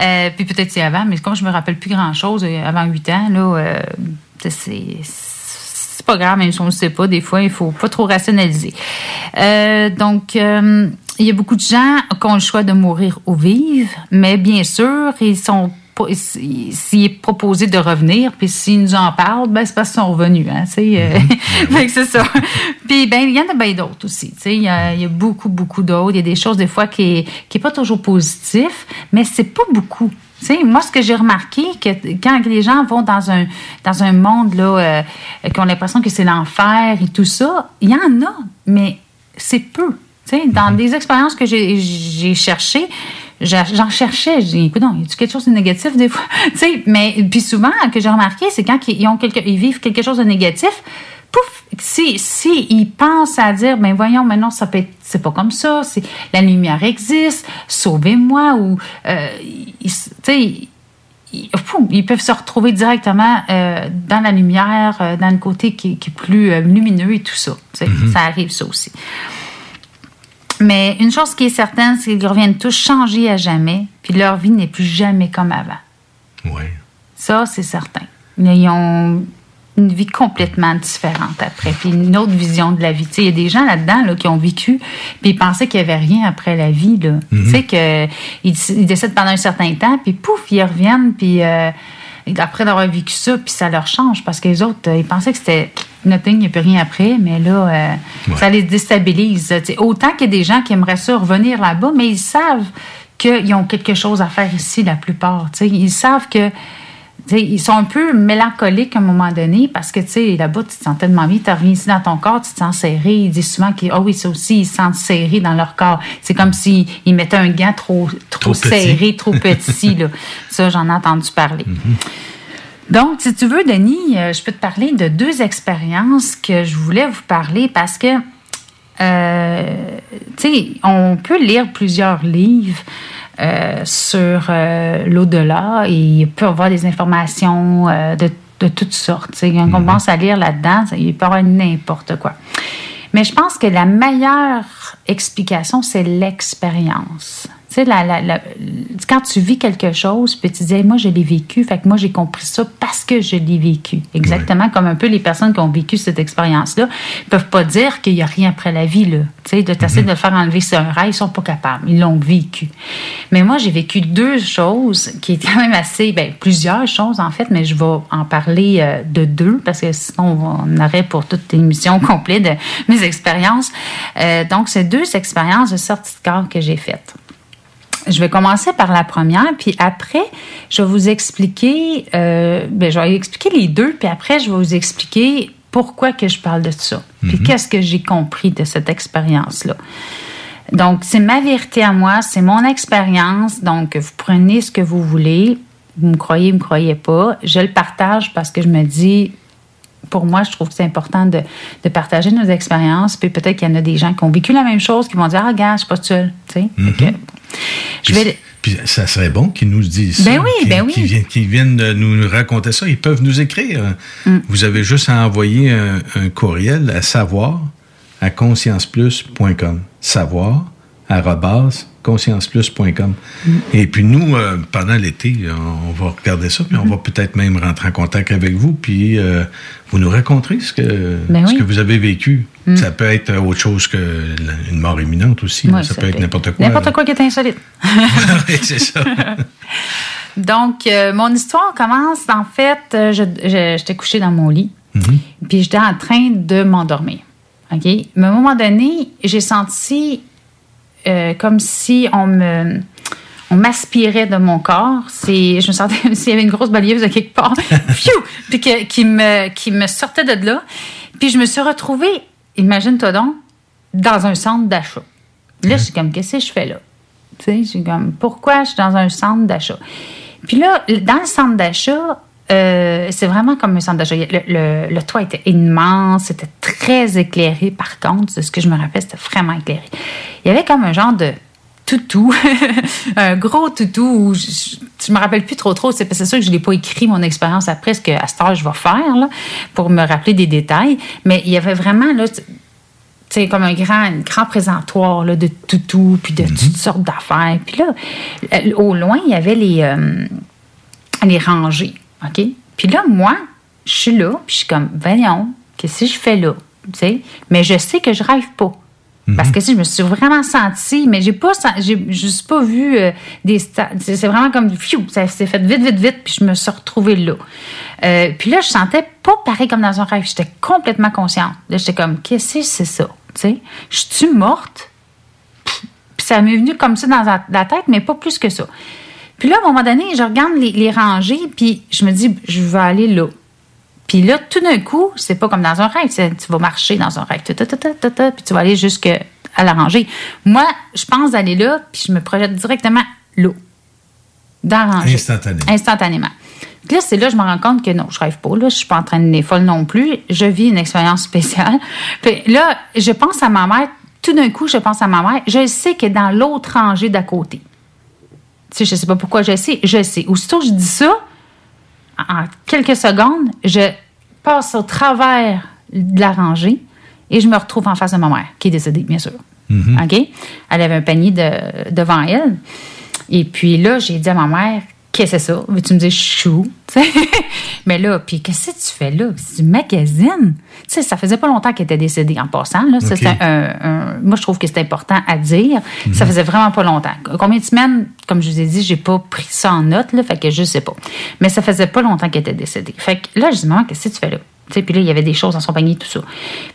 Euh, puis peut-être c'est avant, mais comme je me rappelle plus grand-chose euh, avant 8 ans, là, euh, c'est c'est pas grave, même si on ne le sait pas, des fois, il faut pas trop rationaliser. Euh, donc, euh, il y a beaucoup de gens qui ont le choix de mourir ou vivre, mais bien sûr, ils sont s'il est proposé de revenir, puis s'ils nous en parlent, ben c'est parce qu'ils sont revenus. Hein, euh, que c'est ça. Puis ben il y en a bien d'autres aussi. Il y, a, il y a beaucoup, beaucoup d'autres. Il y a des choses des fois qui est, qui est pas toujours positif, mais c'est pas beaucoup. Tu sais, moi, ce que j'ai remarqué, que quand les gens vont dans un, dans un monde là, euh, qui ont l'impression que c'est l'enfer et tout ça, il y en a, mais c'est peu. Tu sais, dans des expériences que j'ai cherchées, j'en cherchais. Je dis, écoute, non, y a quelque chose de négatif des fois? tu sais, mais puis souvent, que j'ai remarqué, c'est quand ils, ont quelque, ils vivent quelque chose de négatif, pouf, si, si ils pensent à dire, ben voyons, maintenant ça peut c'est pas comme ça, la lumière existe, sauvez-moi, ou, euh, ils- tu sais, ils, peuvent se retrouver directement euh, dans la lumière, euh, dans le côté qui, qui est plus euh, lumineux et tout ça. Mhm. Ça arrive, ça aussi. Mais une chose qui est certaine, c'est qu'ils reviennent tous changés à jamais, puis leur vie n'est plus jamais comme avant. Oui. Ça, c'est certain. Ils ont une vie complètement différente après, puis une autre vision de la vie. Tu sais, Il y a des gens là-dedans là, qui ont vécu, puis ils pensaient qu'il n'y avait rien après la vie. Là. Mhm. Tu sais, qu'ils ils décèdent pendant un certain temps, puis pouf, ils reviennent, puis euh, après d'avoir vécu ça, puis ça leur change, parce que les autres, euh, ils pensaient que c'était nothing, il n'y a plus rien après, mais là, euh, ça les déstabilise. Autant qu'il y a des gens qui aimeraient ça revenir là-bas, mais ils savent qu'ils ont quelque chose à faire ici, la plupart. Ils savent que ils sont un peu mélancoliques à un moment donné parce que, là-bas, tu te sens tellement bien, tu reviens ici dans ton corps, tu te sens serré. Ils disent souvent que, ah oui, ça aussi, ils se sentent serrés dans leur corps. C'est comme s'ils ils mettaient un gant trop, trop, Trop petit. serré, trop petit, là. Ça, j'en ai entendu parler. Donc, si tu veux, Denis, euh, je peux te parler de deux expériences que je voulais vous parler parce que, euh, tu sais, on peut lire plusieurs livres sur euh, l'au-delà et il peut avoir des informations euh, de, de toutes sortes. Quand on commence à lire là-dedans, il peut avoir n'importe quoi. Mais je pense que la meilleure explication, c'est l'expérience. Tu sais, la- la- la- quand tu vis quelque chose, puis tu dis, Hey, moi, je l'ai vécu, fait que moi, j'ai compris ça parce que je l'ai vécu. Exactement comme un peu les personnes qui ont vécu cette expérience-là ne peuvent pas dire qu'il n'y a rien après la vie. Là. Tu sais, de t'essayer de le faire enlever, c'est un rêve, ils sont pas capables. Ils l'ont vécu. Mais moi, j'ai vécu deux choses qui étaient quand même assez, ben, plusieurs choses en fait, mais je vais en parler euh, de deux parce que sinon, on aurait pour toute l'émission complète de mes expériences. Euh, donc, c'est deux expériences de sortie de corps que j'ai faites. Je vais commencer par la première, puis après, je vais vous expliquer, euh, ben, je vais expliquer les deux, puis après, je vais vous expliquer pourquoi que je parle de ça, puis qu'est-ce que j'ai compris de cette expérience-là. Donc, c'est ma vérité à moi, c'est mon expérience, donc vous prenez ce que vous voulez, vous me croyez, vous me croyez pas, je le partage parce que je me dis, pour moi, je trouve que c'est important de, de partager nos expériences. Puis peut-être qu'il y en a des gens qui ont vécu la même chose, qui vont dire Ah, regarde, je suis pas seule. Tu sais? Fait que, je vais. Puis ça serait bon qu'ils nous disent ça. Ben oui, qu'ils- ben oui. Qu'ils viennent, nous raconter ça. Ils peuvent nous écrire. Mm. Vous avez juste à envoyer un, un courriel à savoir à conscienceplus.com. Savoir conscienceplus.com. Mm. Et puis nous, euh, pendant l'été, on va regarder ça, puis on Mm-hmm. va peut-être même rentrer en contact avec vous, puis euh, vous nous raconterez ce que, Ben ce oui. que vous avez vécu. Mm. Ça peut être autre chose que la- une mort imminente aussi. Ouais, ça, peut être n'importe quoi. N'importe quoi qui est insolite. Oui, c'est ça. Donc, euh, mon histoire commence, en fait, euh, je- je- j'étais couchée dans mon lit, puis j'étais en train de m'endormir. OK? Mais à un moment donné, j'ai senti euh, comme si on me. On m'aspirait de mon corps. C'est, je me sentais comme s'il y avait une grosse balayeuse de quelque part, puis que- qui, me, qui me sortait de là. Puis je me suis retrouvée, imagine-toi donc, dans un centre d'achat. Là, je suis comme, qu'est-ce que je fais là? Tu sais, je suis comme, pourquoi je suis dans un centre d'achat? Puis là, dans le centre d'achat, euh, c'est vraiment comme un centre d'achat. Le, le- le toit était immense, c'était très éclairé. Par contre, de ce que je me rappelle, c'était vraiment éclairé. Il y avait comme un genre de toutou, un gros toutou où je, je, je me rappelle plus trop trop. C'est c'est sûr que je l'ai pas écrit mon expérience après ce que à cette heure je vais faire là, pour me rappeler des détails. Mais il y avait vraiment là, c'est comme un grand, un grand présentoir là, de toutous, puis de toutes sortes d'affaires. Puis là, au loin, il y avait les, euh, les rangées. OK? Puis là, moi, je suis là, puis je suis comme, voyons, qu'est-ce que je fais là? Tu sais? Mais je sais que je rêve pas. Parce que si je me suis vraiment sentie, mais j'ai pas, j'ai juste pas vu euh, des C'est vraiment comme fiou, ça s'est fait vite, vite, vite, puis je me suis retrouvée là. Euh, puis là, je sentais pas pareil comme dans un rêve. J'étais complètement consciente. Là, j'étais comme, qu'est-ce que c'est ça? Tu sais, je suis morte? Puis ça m'est venu comme ça dans la, la tête, mais pas plus que ça. Puis là, à un moment donné, je regarde les, les rangées, puis je me dis, je vais aller là. Puis là, tout d'un coup, c'est pas comme dans un rêve. Tu vas marcher dans un rêve, ta, ta, ta, ta, ta, ta, puis tu vas aller jusqu'à la rangée. Moi, je pense d'aller là, puis je me projette directement là, dans la rangée. Instantanément. Instantanément. Puis là, c'est là que je me rends compte que non, je rêve pas. Là, je suis pas en train de folle non plus. Je vis une expérience spéciale. Puis là, je pense à ma mère. Tout d'un coup, je pense à ma mère. Je sais que dans l'autre rangée d'à côté. Sais, je sais pas pourquoi je sais. Je sais. Aussitôt que je dis ça, en quelques secondes, je passe au travers de la rangée et je me retrouve en face de ma mère, qui est décédée, bien sûr. OK? Elle avait un panier de- devant elle. Et puis là, j'ai dit à ma mère, qu'est-ce que c'est ça? Veux-tu me dire chou? Tu? Mais là, puis qu'est-ce que tu fais là? C'est du magazine. Tu sais, ça faisait pas longtemps qu'elle était décédée en passant. Là. Ça, un- un- moi, je trouve que c'est important à dire. Ça faisait vraiment pas longtemps. Combien de semaines, comme je vous ai dit, j'ai pas pris ça en note, là, fait que je sais pas. Mais ça faisait pas longtemps qu'elle était décédée. Fait que là, je dis, maman, qu'est-ce que tu fais là? Puis là, il y avait des choses dans son panier, tout ça.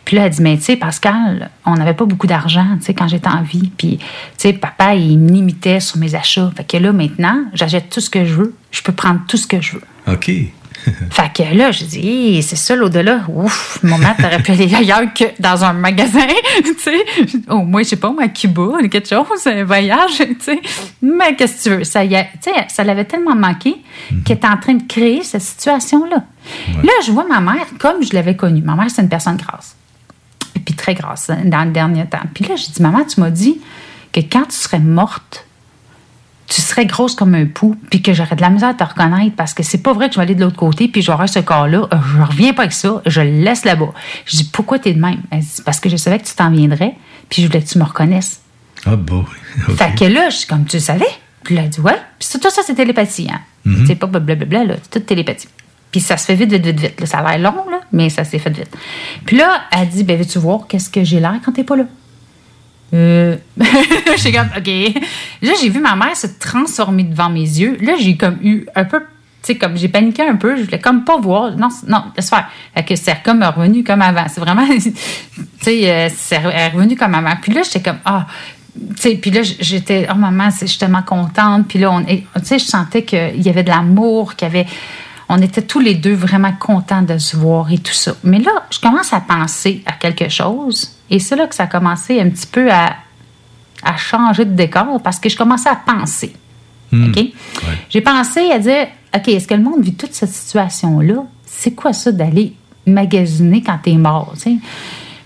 Puis là, elle dit, mais tu sais, Pascal, on n'avait pas beaucoup d'argent, tu sais, quand j'étais en vie. Puis, tu sais, papa, il me limitait sur mes achats. Fait que là, maintenant, j'achète tout ce que je veux. Je peux prendre tout ce que je veux. OK. Fait que là, je dis, c'est ça l'au-delà. Ouf, maman, t'aurais pu aller ailleurs que dans un magasin, tu sais. Au moins, je sais pas, moi, à Cuba, quelque chose, un voyage, tu sais. Mais qu'est-ce que tu veux? Ça, y a- ça l'avait tellement manqué qu'elle était en train de créer cette situation-là. Là, je vois ma mère comme je l'avais connue. Ma mère, c'est une personne grasse. Et puis très grasse hein, dans le dernier temps. Puis là, j'ai dit, maman, tu m'as dit que quand tu serais morte, tu serais grosse comme un pou, puis que j'aurais de la misère à te reconnaître parce que c'est pas vrai que je vais aller de l'autre côté, puis j'aurai ce corps-là, euh, je reviens pas avec ça, je le laisse là-bas. Je dis, pourquoi t'es de même? Elle dit, parce que je savais que tu t'en viendrais, puis je voulais que tu me reconnaisses. Ah, bon. Fait que là, je suis comme, tu le savais? Puis là, elle dit, ouais. Puis tout ça, c'est télépathie, hein. Mhm. C'est pas blablabla, là, c'est toute télépathie. Puis ça se fait vite, vite, vite, vite. là. Ça a l'air long, là, mais ça s'est fait vite. Puis là, elle dit, ben, veux-tu voir qu'est-ce que j'ai l'air quand t'es pas là? Euh... j'ai comme, OK. Là, j'ai vu ma mère se transformer devant mes yeux. Là, j'ai comme eu un peu, tu sais, comme j'ai paniqué un peu. Je voulais comme pas voir. Non, non, laisse faire. Fait que c'est comme revenu comme avant. C'est vraiment, tu sais, euh, c'est re- revenu comme avant. Puis là, j'étais comme, ah, tu sais, puis là, j'étais, oh maman, je suis tellement contente. Puis là, on, tu sais, je sentais qu'il y avait de l'amour, qu'il y avait, on était tous les deux vraiment contents de se voir et tout ça. Mais là, je commence à penser à quelque chose. Et c'est là que ça a commencé un petit peu à, à changer de décor parce que je commençais à penser. OK? J'ai pensé à dire OK, est-ce que le monde vit toute cette situation-là? C'est quoi ça d'aller magasiner quand t'es mort?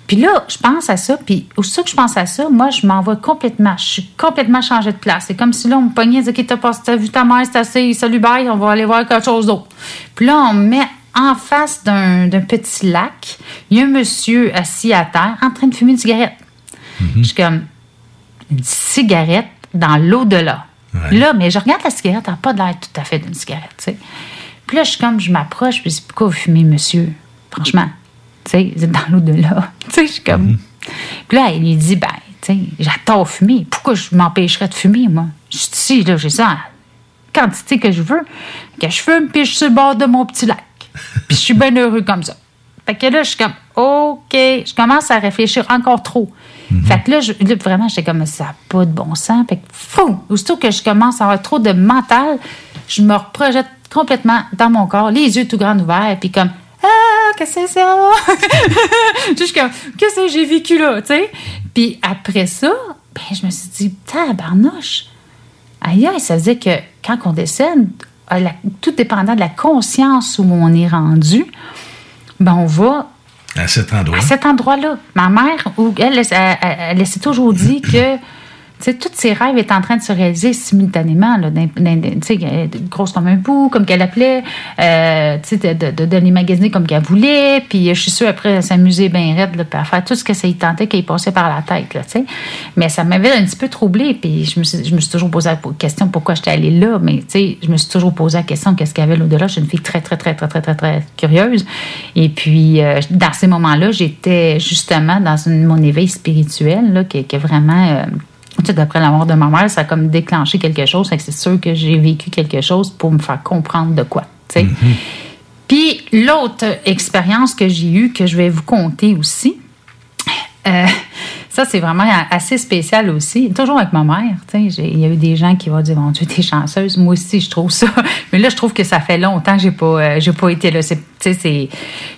Puis là, je pense à ça, puis aussitôt que je pense à ça, moi, je m'en vais complètement. Je suis complètement changée de place. C'est comme si là, on me pognait, disait, OK, t'as vu ta mère, c'est assez, salut, bye, on va aller voir quelque chose d'autre. Puis là, on me met en face d'un petit lac. Il y a un monsieur assis à terre en train de fumer une cigarette. Je suis comme, une cigarette dans l'au-delà. Là, mais je regarde la cigarette, elle n'a pas l'air tout à fait d'une cigarette, tu sais. Puis là, je suis comme, je m'approche, puis je dis, pourquoi vous fumez, monsieur? Franchement, tu sais, vous êtes dans l'au-delà. tu sais, je suis comme. Puis là, il lui dit, ben, tu sais, j'adore fumer. Pourquoi je m'empêcherais de fumer, moi? Je dis, si, là, j'ai ça en quantité que je veux, que je fume, puis je suis sur le bord de mon petit lac. Puis je suis bien heureux comme ça. Fait que là, je suis comme, OK, je commence à réfléchir encore trop. Fait que là, je- là, vraiment, j'étais comme, ça n'a pas de bon sens. Fait que, fou! Aussitôt que je commence à avoir trop de mental, je me reprojette complètement dans mon corps, les yeux tout grands ouverts, puis comme, ah, qu'est-ce que c'est ça? je suis comme, qu'est-ce que j'ai vécu là, tu sais? Puis après ça, ben, je me suis dit, tabarnouche! Aïe, aïe, ça veut dire que quand on décède, à la- tout dépendant de la conscience où on est rendu, ben on va À cet endroit. à cet endroit-là. Ma mère, où elle, elle, elle- elle s'est toujours dit que Tu sais, tous ses rêves étaient en train de se réaliser simultanément, grosse comme un bout, comme qu'elle appelait, euh, de, de, de les magasiner comme qu'elle voulait, puis je suis sûre, après, s'amusait bien raide, puis à faire tout ce que ça y tentait, qu'il passait par la tête. Mais ça m'avait un petit peu troublée, puis je me suis, je me suis toujours posé la question pourquoi j'étais allée là, mais je me suis toujours posé la question qu'est-ce qu'il y avait là-au-delà. Je suis une fille très, très, très, très, très, très, très curieuse. Et puis, euh, dans ces moments-là, j'étais justement dans mon éveil spirituel, là, qui est vraiment. euh, tu sais, d'après la mort de ma mère, ça a comme déclenché quelque chose. Fait que c'est sûr que j'ai vécu quelque chose pour me faire comprendre de quoi. tu sais. Puis l'autre expérience que j'ai eue, que je vais vous conter aussi, euh, ça, c'est vraiment assez spécial aussi. Toujours avec ma mère. Il y a eu des gens qui vont dire Mon Dieu, t'es chanceuse. Moi aussi, je trouve ça. Mais là, je trouve que ça fait longtemps que j'ai pas, euh, j'ai pas été là.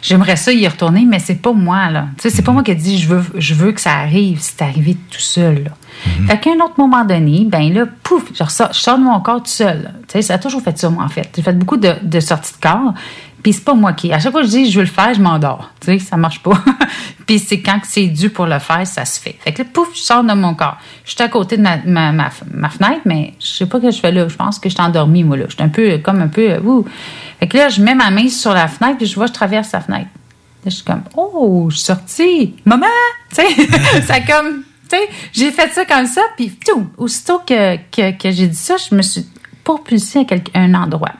J'aimerais ça y retourner, mais c'est pas moi. là. C'est pas moi qui ai dit je veux, je veux que ça arrive. C'est arrivé tout seul. Là. Fait qu'à un autre moment donné, ben là, pouf, je, ressors- je sors de mon corps tout seul. ça a toujours fait ça, moi, en fait. J'ai fait beaucoup de, de sorties de corps. Puis c'est pas moi qui. À chaque fois que je dis je veux le faire, je m'endors. Tu sais, ça marche pas. puis c'est quand c'est dû pour le faire, ça se fait. Fait que là, pouf, je sors de mon corps. Je suis à côté de ma, ma, ma, fenêtre, mais je sais pas ce que je fais là. Je pense que je suis endormie, moi, là. Je suis un peu, comme un peu, euh, ouh. Fait que là, je mets ma main sur la fenêtre, puis je vois, je traverse la fenêtre. Là, je suis comme, oh, je suis sortie. Maman! Tu sais, ça comme, tu sais, j'ai fait ça comme ça, puis tout. Aussitôt que, que, que j'ai dit ça, je me suis propulsée à un endroit.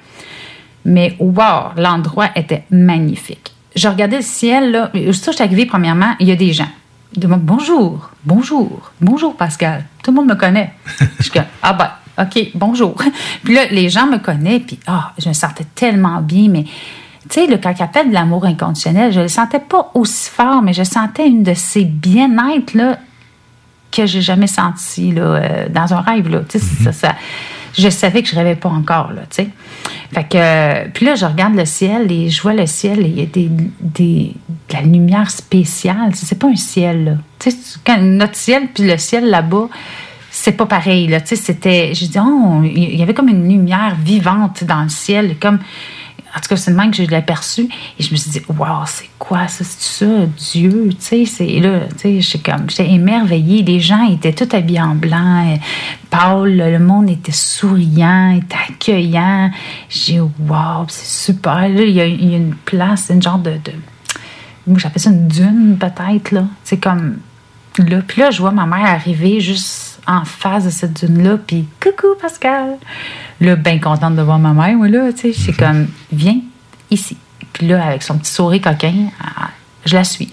Mais wow, l'endroit était magnifique. Je regardais le ciel, là. Que je suis arrivée, premièrement, il y a des gens. Ils demandent bonjour, bonjour, bonjour Pascal. Tout le monde me connaît. je comme, ah ben, OK, bonjour. Puis là, les gens me connaissent, puis ah, je me sentais tellement bien, mais tu sais, le quand il appelle de l'amour inconditionnel, je le sentais pas aussi fort, mais je sentais une de ces bien-être, là, que j'ai jamais senti là, euh, dans un rêve. Là. Tu sais, ça, ça- je savais que je rêvais pas encore. Là, tu sais. fait que, euh, puis là, je regarde le ciel et je vois le ciel et il y a des, des- de la lumière spéciale. C'est pas un ciel. Là. Tu notre ciel puis le ciel là-bas, c'est pas pareil. Là. Tu sais, c'était, je dis, oh, il y avait comme une lumière vivante dans le ciel, comme en tout cas, c'est le même que je l'ai aperçu. Et je me suis dit, waouh, c'est quoi ça? C'est ça, Dieu? Tu sais, c'est là, tu sais, j'étais émerveillée. Les gens étaient tout habillés en blanc. Paul, le monde était souriant, était accueillant. J'ai dit, waouh, c'est super. Là, il y, a, une place, une genre de. de j'appelle ça une dune, peut-être, là. C'est comme là. Puis là, je vois ma mère arriver juste en face de cette dune-là, puis coucou Pascal. Là, bien contente de voir ma mère, moi, là, tu sais, c'est comme, viens ici. Puis là, avec son petit sourire coquin, ah, je la suis.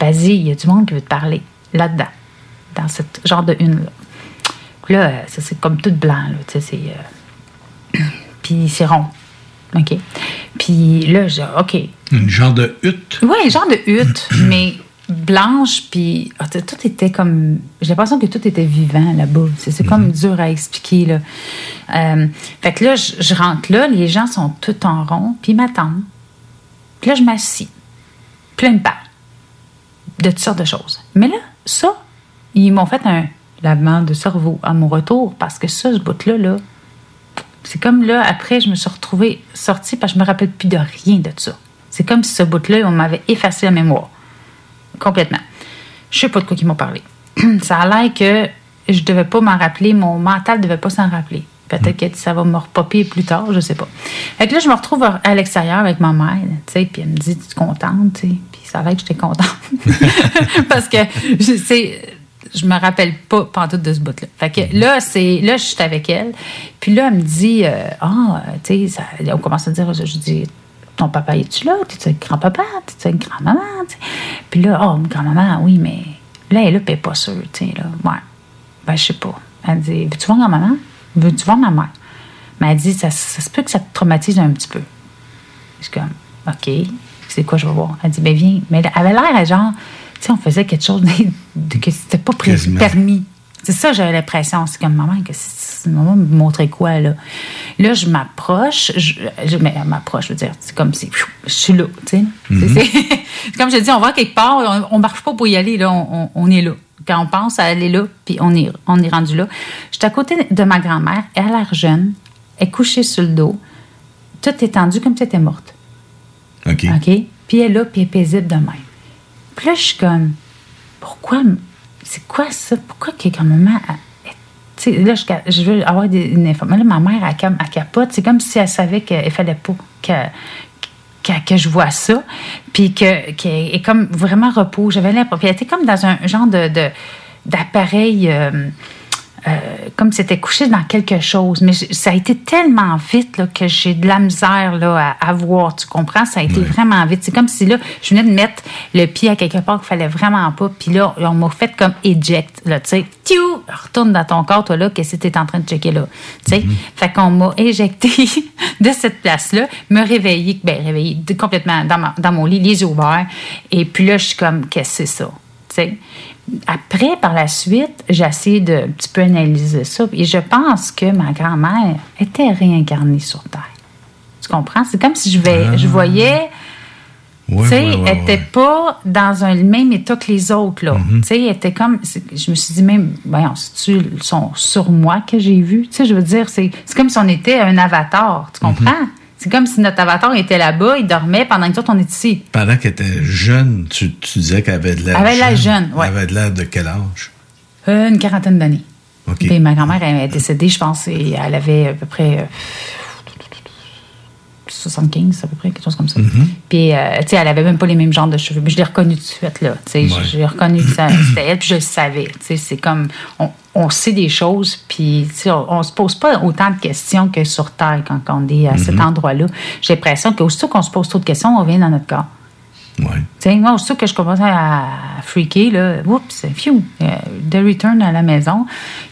Dit, il y a du monde qui veut te parler, là-dedans, dans ce genre de une-là. Puis là, ça, c'est comme tout blanc, là, tu sais, c'est... euh, puis c'est rond, OK? Puis là, je OK, Une genre de hutte? oui, genre de hutte, mais blanche, puis ah, tout était comme. J'ai l'impression que tout était vivant là-bas. C'est comme dur à expliquer. Là. Euh, fait que là, je, je rentre là, les gens sont tout en rond, puis ils m'attendent. Puis là, je m'assis. Plein de pas. De toutes sortes de choses. Mais là, ça, ils m'ont fait un lavement de cerveau à mon retour, parce que ça, ce bout-là, là, c'est comme là, après, je me suis retrouvée sortie parce que je me rappelle plus de rien de ça. C'est comme si ce bout-là, on m'avait effacé la mémoire. Complètement. Je sais pas de quoi ils m'ont parlé. ça a l'air que je devais pas m'en rappeler, mon mental devait pas s'en rappeler. Peut-être que ça va me repopper plus tard, je sais pas. Fait que là, je me retrouve à l'extérieur avec ma mère, tu sais, puis elle me dit, tu es contente, tu sais? Puis ça a l'air que j'étais contente. Parce que, je sais, je me rappelle pas pantoute de ce bout-là. Fait que là, c'est, là, je suis avec elle. Puis là, elle me dit, euh, ah, tu sais, on commence à dire, je dis, ton papa, es-tu là? T'es-tu avec grand-papa? T'es-tu avec grand-maman? Puis là, oh, grand-maman, oui, mais là, elle est pas sûre, tu sais, là. Ouais. Ben, je sais pas. Elle dit, veux-tu voir grand-maman? Veux-tu voir ma mère? Mais elle dit, ça, ça se peut que ça te traumatise un petit peu. Je suis comme, OK, c'est quoi je vais voir? Elle dit, ben viens. Mais elle avait l'air, genre, tu sais, on faisait quelque chose de, de- que c'était pas Quasiment. permis. C'est ça, j'avais l'impression. C'est comme, maman, que c'est- maman me montrait quoi, là? Là, je m'approche, je, je- mais elle m'approche, je veux dire, c'est comme si, je suis là, tu sais. Mhm. Comme je dis, on va quelque part, on, on marche pas pour y aller, là, on, est là. Quand on pense à aller là, puis on est, on est rendu là. J'étais à côté de ma grand-mère, elle a l'air jeune, elle est couchée sur le dos, toute étendue comme si elle était morte. OK. OK? Puis elle est là, puis elle est paisible de même. Puis là, je suis comme, pourquoi, c'est quoi ça? Pourquoi que grand-maman elle là, je, veux avoir des, une information. Là, ma mère, elle, elle capote. C'est comme si elle savait qu'il fallait pas que, que, que je vois ça. Puis que- qu'elle est comme vraiment repos. J'avais l'impression. Puis elle était comme dans un genre de, de- d'appareil. euh, euh, comme si c'était couché dans quelque chose. Mais ça a été tellement vite là, que j'ai de la misère là, à, à voir. Tu comprends? Ça a été vraiment vite. C'est comme si là, je venais de mettre le pied à quelque part qu'il fallait vraiment pas. Puis là, on m'a fait comme eject. Là, tu sais, Tiou! retourne dans ton corps, toi là, qu'est-ce que tu es en train de checker là? Tu sais? Fait qu'on m'a éjecté de cette place-là, me réveiller, ben réveiller complètement dans, ma- dans mon lit, les yeux ouverts. Et puis là, je suis comme, qu'est-ce que c'est ça? Tu sais? Après, par la suite, j'ai essayé de un petit peu analyser ça. Et je pense que ma grand-mère était réincarnée sur Terre. Tu comprends? C'est comme si je, vais, je voyais. Ouais, tu sais, ouais, elle n'était pas dans un, le même état que les autres. Là. Tu sais, elle était comme. Je me suis dit même, voyons, c'est-tu son sur moi que j'ai vu? Tu sais, je veux dire, c'est c'est comme si on était un avatar. Tu comprends? C'est comme si notre avatar était là-bas, il dormait pendant que nous autres, on est ici. Pendant qu'elle était jeune, tu, tu disais qu'elle avait de l'air Elle avait de l'air jeune, ouais. Elle avait de l'air de quel âge? Euh, une quarantaine d'années. OK. Puis ma grand-mère est décédée, je pense, et elle avait à peu près euh, 75, à peu près, quelque chose comme ça. Mm-hmm. Puis, euh, tu sais, elle avait même pas les mêmes genres de cheveux. Mais je l'ai reconnue tout de suite, là. Tu sais, Ouais. j'ai reconnu que ça- c'était elle, puis je le savais. Tu sais, c'est comme, on, on sait des choses, puis, tu sais, on, on se pose pas autant de questions que sur Terre quand on est à cet Mm-hmm. endroit-là. J'ai l'impression qu'aussitôt qu'on se pose trop de questions, on revient dans notre corps. Ouais. Tu sais, moi, aussitôt que je commençais à freaker, là, oups, phew, euh, de return à la maison.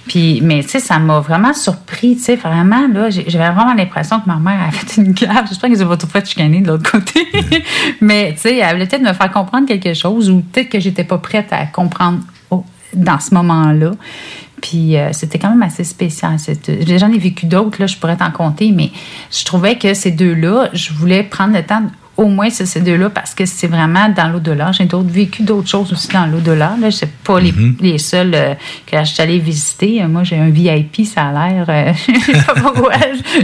Puis, mais tu sais, ça m'a vraiment surpris, tu sais, vraiment, là, j'avais vraiment l'impression que ma mère avait fait une gaffe. J'espère qu'ils ont pas tout fait chicaner de l'autre côté. mais, tu sais, elle voulait peut-être me faire comprendre quelque chose ou peut-être que j'étais pas prête à comprendre au- dans ce moment-là. Puis euh, c'était quand même assez spécial. J'en ai vécu d'autres, là, je pourrais t'en compter, mais je trouvais que ces deux-là, je voulais prendre le temps, de- au moins c'est ces deux-là, parce que c'est vraiment dans l'au-delà. J'ai d'autres, vécu d'autres choses aussi dans l'au-delà. Là, c'est pas les, les seuls euh, que je suis allée visiter. Euh, Moi, j'ai un VIP, ça a l'air. euh, je sais pas pourquoi.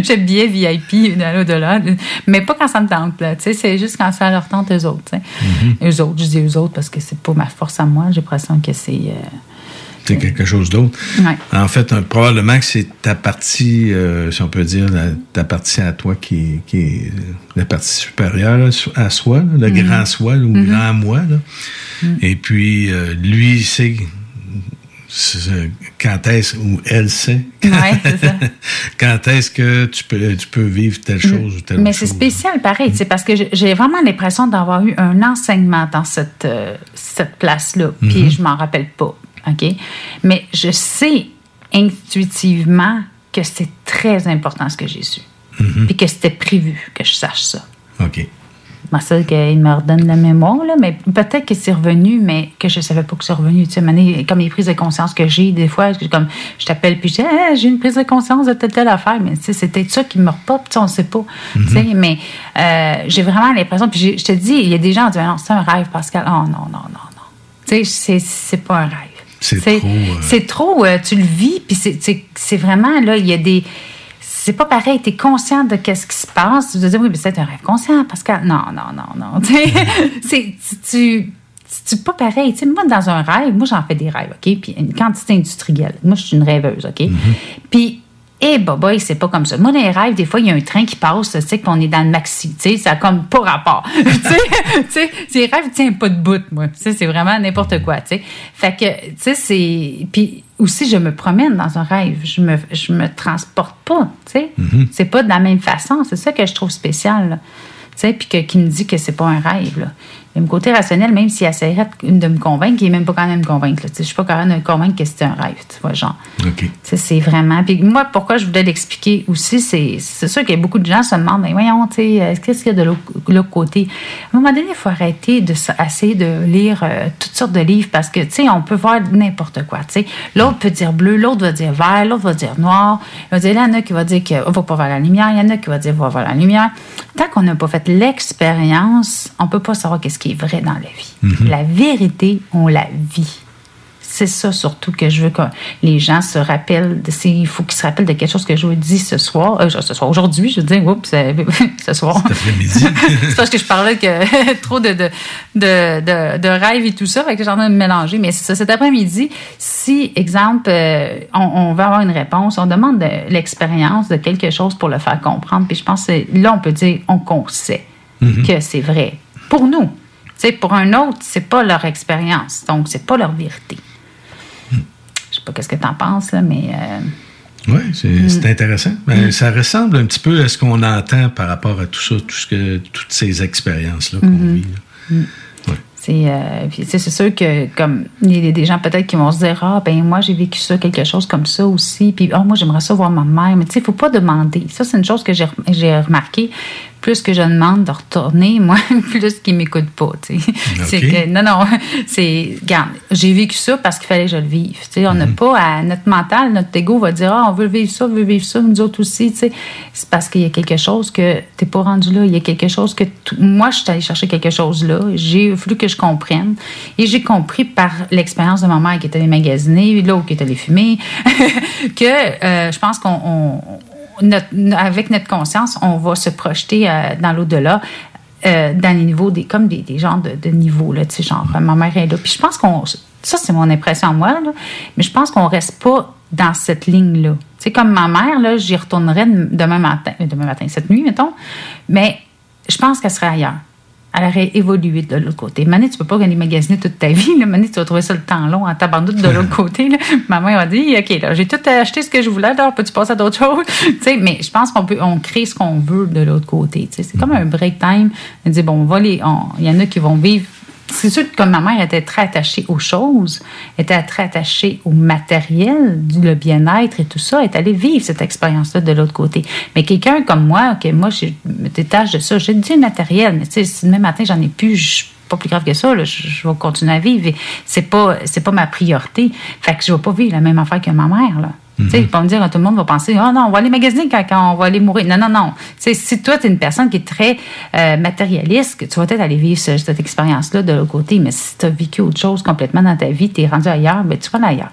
J'ai bien VIP dans l'au-delà. Mais pas quand ça me tente, là. Tu sais, c'est juste quand ça leur tente eux autres. sais. Eux autres, je dis eux autres parce que c'est pas ma force à moi. J'ai l'impression que c'est. euh, C'est quelque chose d'autre. Ouais. En fait, un- probablement que c'est ta partie, euh, si on peut dire, la- ta partie à toi qui, est- qui est la partie supérieure à soi, là, le Mhm. grand soi ou Mhm. grand moi. là. Mhm. Et puis, euh, lui, il sait quand est-ce, ou elle sait, Ouais, c'est ça. quand est-ce que tu peux, tu peux vivre telle chose ou telle Mais autre c'est chose. spécial, pareil, c'est parce que j'ai- vraiment l'impression d'avoir eu un enseignement dans cette, euh, cette place-là, puis Mhm. je m'en rappelle pas, OK? Mais je sais intuitivement que c'est très important ce que j'ai su, Mhm. puis que c'était prévu que je sache ça. OK. Ça, qu'il me redonne la mémoire, là, mais peut-être que c'est revenu, mais que je savais pas que c'est revenu. Tu sais, comme les prises de conscience que j'ai, des fois, je- comme je t'appelle, puis je dis, Ah, j'ai une prise de conscience de telle, telle affaire, mais tu sais, c'est peut-être ça qui me repop, tu sais, on sait pas. Tu sais, mais euh, j'ai vraiment l'impression, puis je te dis, il y a des gens qui disent, non, c'est un rêve, Pascal. Oh non, non, non, non. Tu sais, c'est- c'est pas un rêve. C'est trop, euh, C'est trop, euh, tu le vis, puis c'est- vraiment, là, il y a des. C'est pas pareil, tu es conscient de qu'est-ce qui se passe. Tu te dis, oui, mais c'est un rêve conscient, Pascal. Non, non, non, non. Tu sais, c'est- tu- tu. C'est pas pareil. Tu sais, moi, dans un rêve, moi, j'en fais des rêves, OK? Puis une quantité industrielle. Moi, je suis une rêveuse, OK? Puis, eh, boy, c'est pas comme ça. Moi, dans les rêves, des fois, il y a un train qui passe, tu sais, qu'on est dans le maxi. Tu sais, ça a comme pas rapport. tu sais, ces rêves tiennent pas de bout, moi. Tu sais, c'est vraiment n'importe quoi, tu sais. Fait que, tu sais, c'est. Puis aussi, je me promène dans un rêve. Je me, je me transporte pas, tu sais. C'est pas de la même façon. C'est ça que je trouve spécial, là. Tu sais, puis que- qui me dit que c'est pas un rêve, là. Le côté rationnel, même s'il essaierait de de me convaincre, il est même pas quand même me convaincre. Je suis pas quand même de me convaincre que c'est un rêve, tu vois, genre. C'est vraiment. Puis moi, pourquoi je voulais l'expliquer aussi, c'est sûr qu'il y a beaucoup de gens qui se demandent, mais voyons, tu sais, qu'est-ce qu'il y a de l'autre côté? À un moment donné, il faut arrêter de s- essayer de lire euh, toutes sortes de livres parce que, tu sais, on peut voir n'importe quoi. Tu sais, l'autre peut dire bleu, l'autre va dire vert, l'autre va dire noir. Il va dire, là, il y en a qui va dire qu'on va pas voir la lumière, il y en a qui va dire va voir la lumière. Tant qu'on n'a pas fait l'expérience, on peut pas savoir qu'est-ce qui est vrai dans la vie. Mhm. La vérité, on la vit. c'est ça surtout que je veux que les gens se rappellent. De, il faut qu'ils se rappellent de quelque chose que je vous dis ce soir, euh, ce soir, aujourd'hui, je dire, oups, euh, ce soir. c'est parce que je parlais que trop de, de, de, de, de rêves et tout ça, fait que j'ai en train de me mélanger. Mais c'est ça, cet après-midi, si, exemple, euh, on, on veut avoir une réponse, on demande de l'expérience de quelque chose pour le faire comprendre. Puis je pense que là, on peut dire on qu'on sait Mhm. que c'est vrai. Pour nous. Sais, pour un autre, c'est pas leur expérience. Donc, c'est pas leur vérité. Je sais pas qu'est-ce que tu en penses, là, mais. euh, Oui, c'est Mm. c'est intéressant. Ben, Ça ressemble un petit peu à ce qu'on entend par rapport à tout ça, tout ce que, toutes ces expériences-là qu'on Mhm. vit. là. Mm. C'est euh, c'est sûr que comme il y a des gens peut-être qui vont se dire ah ben moi j'ai vécu ça quelque chose comme ça aussi puis ah moi j'aimerais ça voir ma mère mais tu sais il faut pas demander ça c'est une chose que j'ai remarqué plus que je demande de retourner moi plus qu'ils m'écoutent pas sais. C'est que non non c'est regarde j'ai vécu ça parce qu'il fallait que je le vive tu sais. On n'a pas à notre mental notre ego va dire ah on veut vivre ça on veut vivre ça nous autres aussi c'est parce qu'il y a quelque chose que t'es pas rendu là. Il y a quelque chose que moi je suis allée chercher quelque chose là. J'ai voulu que je comprenne. Et j'ai compris par l'expérience de ma mère qui est allée magasiner l'autre qui est allée fumer que euh, je pense qu'on on- avec notre conscience on va se projeter euh, dans l'au-delà euh, dans les niveaux des comme des, des genres de, de niveaux là tu sais genre ma mère est là. Puis je pense qu'on ça c'est mon impression à moi là, mais je pense qu'on reste pas dans cette ligne là tu sais comme ma mère là j'y retournerai demain matin euh, demain matin cette nuit mettons mais je pense qu'elle serait ailleurs elle aurait évolué de l'autre côté. Mané, tu peux pas aller magasiner toute ta vie. Là. Mané, tu vas trouver ça le temps long en tabarnak de l'autre côté. Là. Ma mère a dit, OK, là, j'ai tout acheté ce que je voulais, alors peux-tu passer à d'autres choses? Mais je pense qu'on peut, on crée ce qu'on veut de l'autre côté. C'est comme un break time. On dit, bon, on va les, il y en a qui vont vivre c'est sûr que ma mère était très attachée aux choses, était très attachée au matériel, du- le bien-être et tout ça, est allée vivre cette expérience-là de l'autre côté. Mais quelqu'un comme moi, que moi, je me détache de ça, j'ai le matériel, mais tu sais, si demain matin, j'en ai plus, je pas plus grave que ça, là, je, je vais continuer à vivre. C'est pas, c'est pas ma priorité. Fait que je vais pas vivre la même affaire que ma mère, là. Tu sais, pas me dire, tout le monde va penser, oh non, on va aller magasiner quand, quand on va aller mourir. Non, non, non. Tu sais, si toi, tu es une personne qui est très euh, matérialiste, que tu vas peut-être aller vivre ce- cette expérience-là de l'autre côté, mais si tu as vécu autre chose complètement dans ta vie, tu es rendu ailleurs, ben, tu vas aller ailleurs.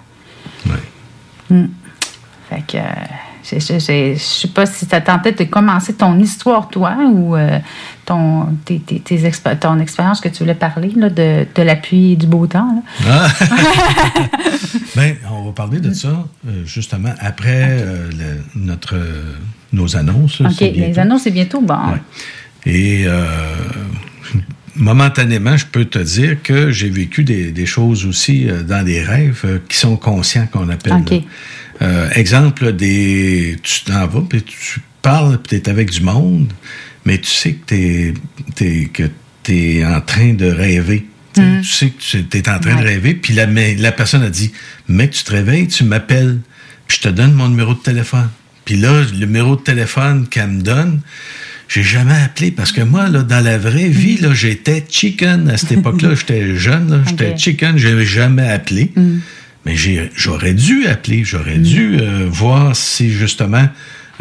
Mm. Fait que, euh, je je sais pas si ça tentait de commencer ton histoire, toi, ou euh, ton, tes, tes- tes expé- ton expérience que tu voulais parler, là, de, de la pluie et du beau temps. Ah! ben, on va parler de ça euh, justement après euh, le- notre, nos annonces. OK, les annonces, c'est bientôt. Bon. Et momentanément, je peux te dire que j'ai vécu des, des choses aussi dans des rêves qui sont conscients qu'on appelle. OK. Euh, exemple, des, tu t'en vas, puis tu parles, puis tu es avec du monde, mais tu sais que tu es, que t'es en train de rêver. Tu sais, Mm. Tu sais que tu es en train de rêver, puis la, la personne a dit Mec, tu te réveilles, tu m'appelles, puis je te donne mon numéro de téléphone. Puis là, le numéro de téléphone qu'elle me donne, j'ai jamais appelé parce que moi, là, dans la vraie vie, là, j'étais chicken à cette époque-là. J'étais jeune, j'étais chicken, j'ai jamais appelé. Mais j'aurais dû appeler, j'aurais dû euh, voir si justement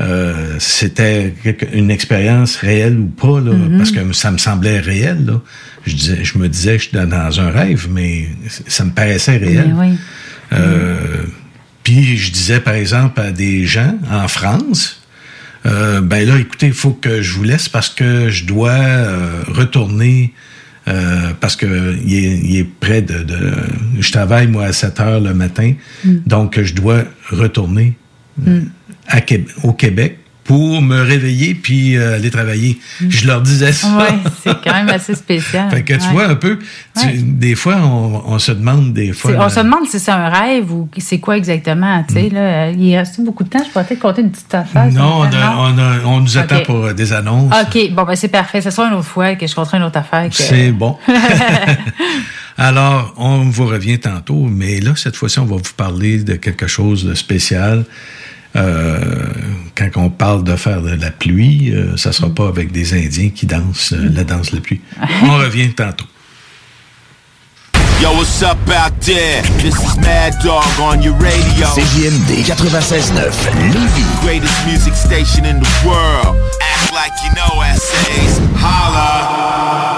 euh, c'était une expérience réelle ou pas, là, Mhm. parce que ça me semblait réel. Là. Je, disais, je me disais que j'étais dans un rêve, mais ça me paraissait réel. Oui. Euh, Puis je disais, par exemple, à des gens en France, euh, ben là, écoutez, il faut que je vous laisse parce que je dois retourner euh, parce que il est, il est près de, de- Je travaille, moi, à 7 heures le matin, Mm. donc je dois retourner Mm. à Québec- au Québec pour me réveiller puis euh, aller travailler. Je leur disais ça. Mm. Ouais, c'est quand même assez spécial. Fait que tu Ouais. vois un peu, tu- Ouais. des fois, on, on se demande des fois... On se demande si c'est un rêve ou c'est quoi exactement. Tu sais, là, il reste beaucoup de temps. Je pourrais peut-être compter une petite affaire. Mm. Non, on, ça, a- on, a- on nous attend pour euh, des annonces. OK, bon, ben c'est parfait. Ce sera une autre fois que je compterai une autre affaire. que- C'est bon. Alors, on vous revient tantôt, mais là, cette fois-ci, on va vous parler de quelque chose de spécial. Euh, quand on parle de faire de la pluie, euh, ça sera pas avec des Indiens qui dansent euh, la danse de la pluie. On revient tantôt. Yo, what's up out there? This is Mad Dog on your radio. CJMD 96.9 Lévis. Greatest music station in the world. Act like you know essays. Holla.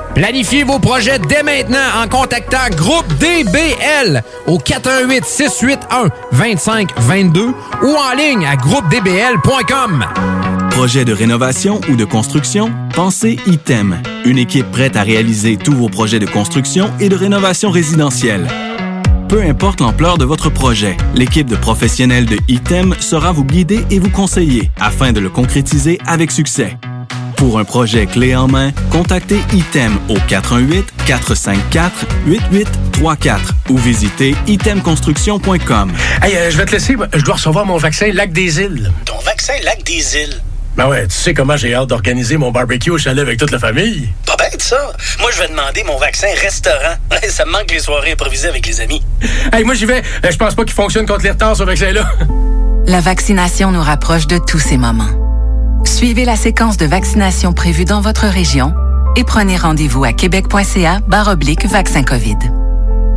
Planifiez vos projets dès maintenant en contactant Groupe DBL au 418 681 2522 ou en ligne à groupedbl.com. Projet de rénovation ou de construction? Pensez ITEM, une équipe prête à réaliser tous vos projets de construction et de rénovation résidentielle. Peu importe l'ampleur de votre projet, l'équipe de professionnels de ITEM sera vous guider et vous conseiller afin de le concrétiser avec succès. Pour un projet clé en main, contactez ITEM au 418-454-8834 ou visitez itemconstruction.com. Hey, euh, je vais te laisser. Je dois recevoir mon vaccin Lac des Îles. Ton vaccin Lac des Îles? Ben ouais, tu sais comment j'ai hâte d'organiser mon barbecue au chalet avec toute la famille. Pas bête, ça. Moi, je vais demander mon vaccin restaurant. ça me manque les soirées improvisées avec les amis. Hey, moi, j'y vais. Euh, Je pense pas qu'il fonctionne contre les retards, ce vaccin-là. La vaccination nous rapproche de tous ces moments. Suivez la séquence de vaccination prévue dans votre région et prenez rendez-vous à québec.ca vaccin COVID.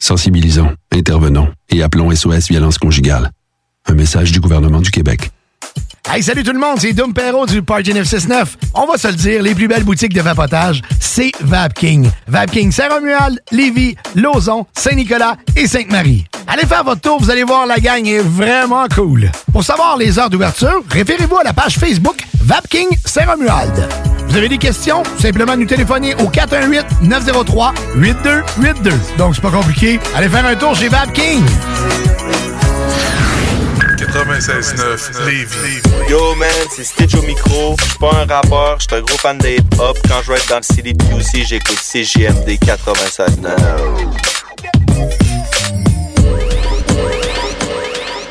Sensibilisons, intervenons et appelons SOS Violence Conjugale. Un message du gouvernement du Québec. Hey, salut tout le monde, c'est Dom Perrault du Party 969. On va se le dire, les plus belles boutiques de vapotage, c'est Vapking. Vapking Saint-Romuald, Lévis, Lauson, Saint-Nicolas et Sainte-Marie. Allez faire votre tour, vous allez voir, la gang est vraiment cool. Pour savoir les heures d'ouverture, référez-vous à la page Facebook Vapking Saint-Romuald. Vous avez des questions? Simplement nous téléphoner au 418-903-8282. Donc, c'est pas compliqué. Allez faire un tour chez Vapking. 96.9 Lévis. Yo man, c'est Stitch au micro. Je suis pas un rappeur, je suis un gros fan de hip-hop. Quand je vais être dans le CDPUC, j'écoute CGMD 96.9.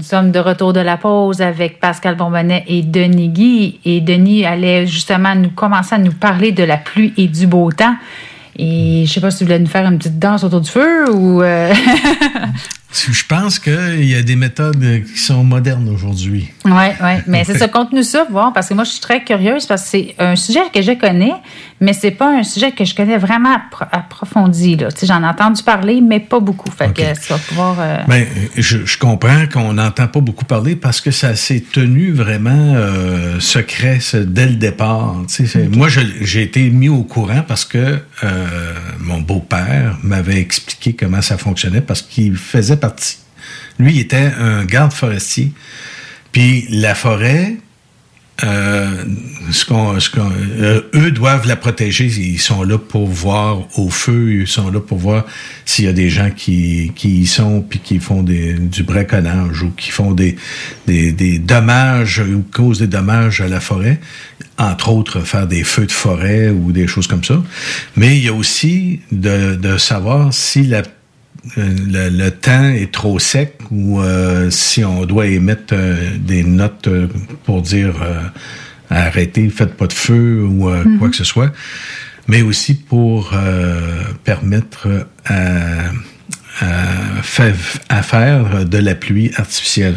Nous sommes de retour de la pause avec Pascal Bonbonnet et Denis Guy. Et Denis allait justement nous commencer à nous parler de la pluie et du beau temps. Et je sais pas si tu voulais nous faire une petite danse autour du feu ou. euh, Je pense qu'il y a des méthodes qui sont modernes aujourd'hui. Oui, oui. Mais c'est ça, conte-nous ça, voir, parce que moi, je suis très curieuse, parce que c'est un sujet que je connais, mais c'est pas un sujet que je connais vraiment appro- approfondi. Là. Tu sais, J'en ai entendu parler, mais pas beaucoup. Fait que ça va pouvoir. euh, Ben, je, je comprends qu'on n'entend pas beaucoup parler parce que ça s'est tenu vraiment euh, secret dès le départ. Tu sais, c'est- Moi, j'ai été mis au courant parce que euh, mon beau-père m'avait expliqué comment ça fonctionnait parce qu'il faisait partie. Lui, il était un garde forestier. Puis la forêt, euh, euh, eux doivent la protéger. Ils sont là pour voir au feu. Ils sont là pour voir s'il y a des gens qui, qui y sont puis qui font du braconnage ou qui font des, des, des dommages ou causent des dommages à la forêt. Entre autres, faire des feux de forêt ou des choses comme ça. Mais il y a aussi de, de savoir si la le, le temps est trop sec ou euh, si on doit émettre euh, des notes euh, pour dire euh, arrêtez, faites pas de feu ou euh, Mhm. quoi que ce soit, mais aussi pour euh, permettre à, à, fa- à faire de la pluie artificielle.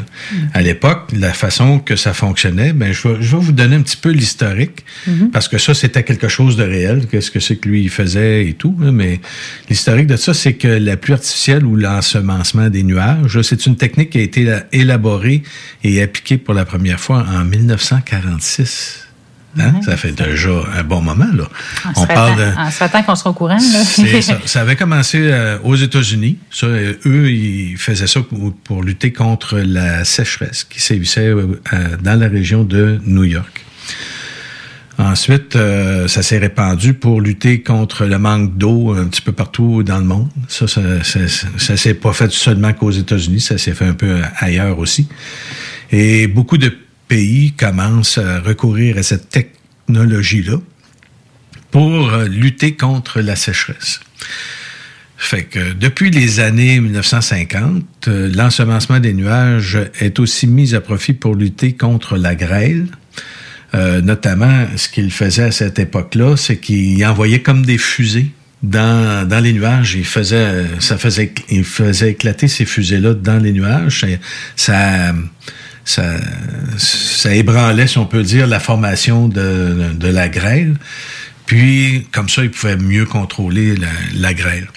À l'époque, la façon que ça fonctionnait, ben, je, vais, je vais vous donner un petit peu l'historique, Mhm. parce que ça, c'était quelque chose de réel, qu'est-ce que c'est que lui, il faisait et tout, hein, mais l'historique de ça, c'est que la pluie artificielle ou l'ensemencement des nuages, c'est une technique qui a été élaborée et appliquée pour la première fois en 1946. Hein? Ça fait déjà un bon moment, là. On ça parle de... ça fait temps qu'on sera au courant. Là. Ça. Ça avait commencé euh, aux États-Unis. Ça, euh, eux, ils faisaient ça pour, pour lutter contre la sécheresse qui sévissait euh, euh, dans la région de New York. Ensuite, ça s'est répandu pour lutter contre le manque d'eau un petit peu partout dans le monde. Ça, ça, ça, ça s'est pas fait seulement qu'aux États-Unis, ça s'est fait un peu ailleurs aussi. Et beaucoup de pays commencent à recourir à cette technologie-là pour euh, lutter contre la sécheresse. Fait depuis les années 1950, euh, l'ensemencement des nuages est aussi mis à profit pour lutter contre la grêle. Euh, notamment, ce qu'il faisait à cette époque-là, c'est qu'il envoyait comme des fusées dans, dans les nuages. Il faisait, ça faisait, il faisait éclater ces fusées-là dans les nuages. Ça, ça, ébranlait, si on peut dire, la formation de, la grêle. Puis, comme ça, il pouvait mieux contrôler la, grêle.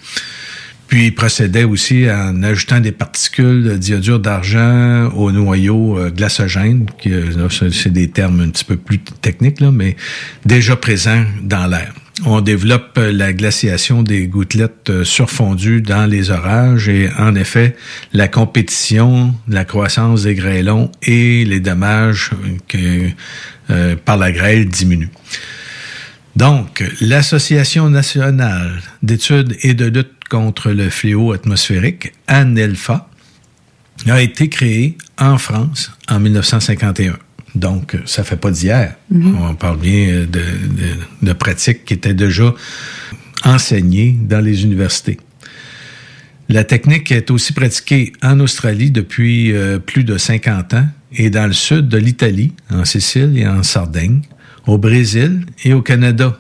Puis, il procédait aussi en ajoutant des particules de diodure d'argent au noyau euh, glacogène, qui, euh, c'est des termes un petit peu plus techniques, là, mais déjà présents dans l'air. On développe la glaciation des gouttelettes euh, surfondues dans les orages et, en effet, la compétition, la croissance des grêlons et les dommages que, euh, par la grêle diminuent. Donc, l'Association nationale d'études et de lutte contre le fléau atmosphérique, ANELFA, a été créée en France en 1951. Donc, ça fait pas d'hier. Mhm. On parle bien de, de, de pratiques qui étaient déjà enseignées dans les universités. La technique est aussi pratiquée en Australie depuis euh, plus de 50 ans et dans le sud de l'Italie, en Sicile et en Sardaigne, au Brésil et au Canada.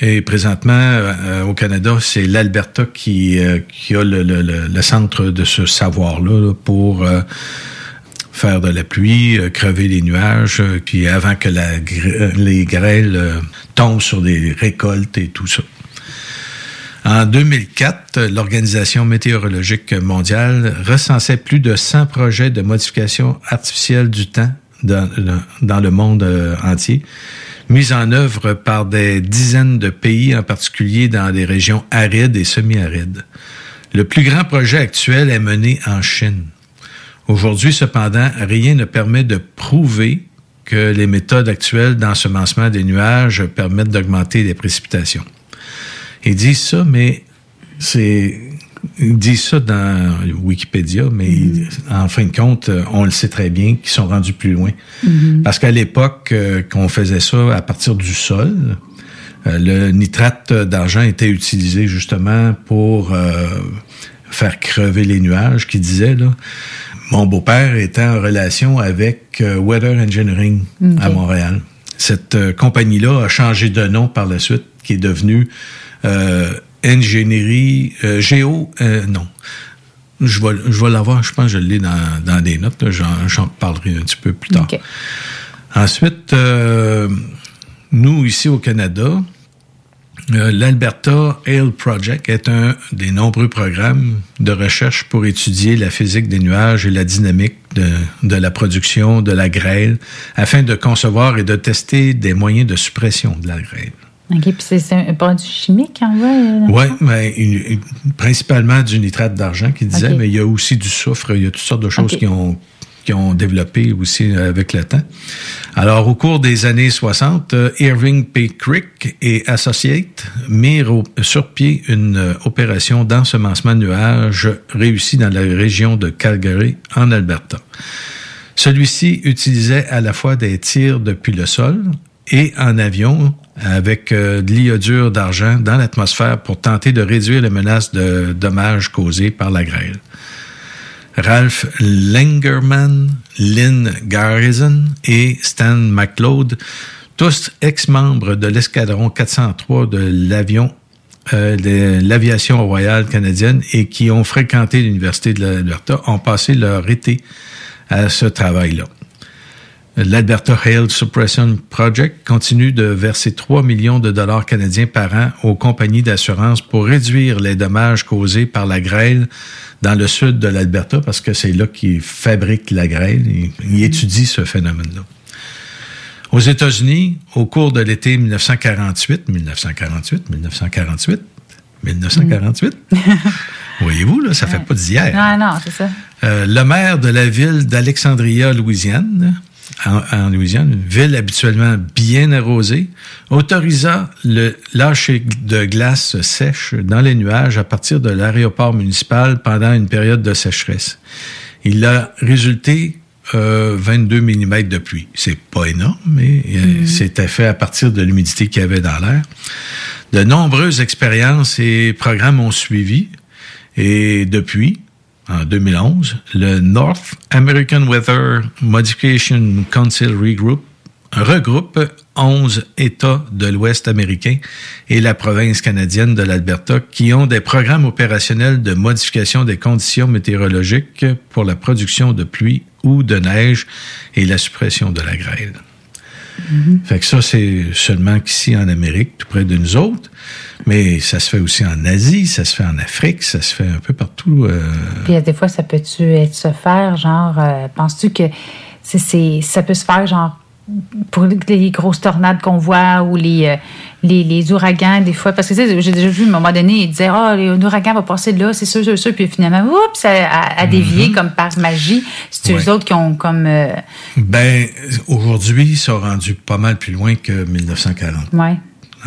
Et présentement, euh, au Canada, c'est l'Alberta qui, euh, qui a le, le- le- le centre de ce savoir-là là, pour euh, faire de la pluie, euh, crever les nuages, euh, puis avant que gr- les grêles euh, tombent sur des récoltes et tout ça. En 2004, l'Organisation météorologique mondiale recensait plus de 100 projets de modification artificielle du temps dans, le monde euh, entier, mis en œuvre par des dizaines de pays, en particulier dans des régions arides et semi-arides. Le plus grand projet actuel est mené en Chine. Aujourd'hui, cependant, rien ne permet de prouver que les méthodes actuelles d'ensemencement des nuages permettent d'augmenter les précipitations. Ils disent ça, mais c'est. Ils disent ça dans Wikipédia, mais ils- en fin de compte, euh, on le sait très bien qu'ils sont rendus plus loin. Mhm. Parce qu'à l'époque euh, qu'on faisait ça à partir du sol, euh, le nitrate d'argent était utilisé justement pour euh, faire crever les nuages, qui disait là. Mon beau-père était en relation avec euh, Weather Engineering à Montréal. Cette euh, compagnie-là a changé de nom par la suite, qui est devenue euh, ingénierie euh, géo euh, non. Je vais, je vais l'avoir, je pense que je l'ai dans, dans des notes, j'en, parlerai un petit peu plus tard. OK. Ensuite, euh, nous, ici au Canada, L'Alberta Ale Project est un des nombreux programmes de recherche pour étudier la physique des nuages et la dynamique de, de la production de la grêle afin de concevoir et de tester des moyens de suppression de la grêle. OK, puis c'est un produit chimique, en vrai? euh, Oui, mais une- une- principalement du nitrate d'argent qui disait, mais il y a aussi du soufre, il y a toutes sortes de choses qui ont qui ont développé aussi euh, avec le temps. Alors, au cours des années 60, euh, Irving P. Crick et Associates mirent sur pied une euh, opération d'ensemencement de nuages réussie dans la région de Calgary, en Alberta. Celui-ci utilisait à la fois des tirs depuis le sol et en avion avec de l'iodure d'argent dans l'atmosphère pour tenter de réduire les menaces de dommages causés par la grêle. Ralph Langerman, Lynn Garrison et Stan McLeod, tous ex-membres de l'escadron 403 de l'avion euh, de l'aviation royale canadienne et qui ont fréquenté l'Université de l'Alberta, ont passé leur été à ce travail-là. L'Alberta Hail Suppression Project continue de verser 3 millions de dollars canadiens par an aux compagnies d'assurance pour réduire les dommages causés par la grêle dans le sud de l'Alberta parce que c'est là qu'ils fabriquent la grêle. Ils, ils étudient ce phénomène-là. Aux États-Unis, au cours de l'été 1948, 1948, 1948, 1948, voyez-vous, là, ça fait pas d'hier. Non, non, c'est ça. Euh, le maire de la ville d'Alexandria, Louisiane, en, en Louisiane, une ville habituellement bien arrosée, autorisa le lâcher de glace sèche dans les nuages à partir de l'aéroport municipal pendant une période de sécheresse. Il a résulté euh, 22 mm de pluie. C'est pas énorme, mais euh, c'était fait à partir de l'humidité qu'il y avait dans l'air. De nombreuses expériences et programmes ont suivi. Et depuis, en 2011, le North American Weather Modification Council Regroup regroupe 11 États de l'Ouest américain et la province canadienne de l'Alberta qui ont des programmes opérationnels de modification des conditions météorologiques pour la production de pluie ou de neige et la suppression de la grêle. Fait que ça, c'est seulement qu'ici en Amérique, tout près de nous autres. Mais ça se fait aussi en Asie, ça se fait en Afrique, ça se fait un peu partout. euh, Puis des fois, ça peut-tu se faire, genre, euh, penses-tu que c'est- ça peut se faire, genre, pour les grosses tornades qu'on voit ou les, euh, les, les ouragans, des fois, parce que tu sais, j'ai déjà vu à un moment donné, il disait, ah, un ouragan va passer de là, c'est sûr, sûr, sûr, puis finalement, oups, ça a, a dévié comme par magie. C'est eux. Ouais. autres qui ont comme. euh, Ben, aujourd'hui, ils sont rendus pas mal plus loin que 1940. ouais.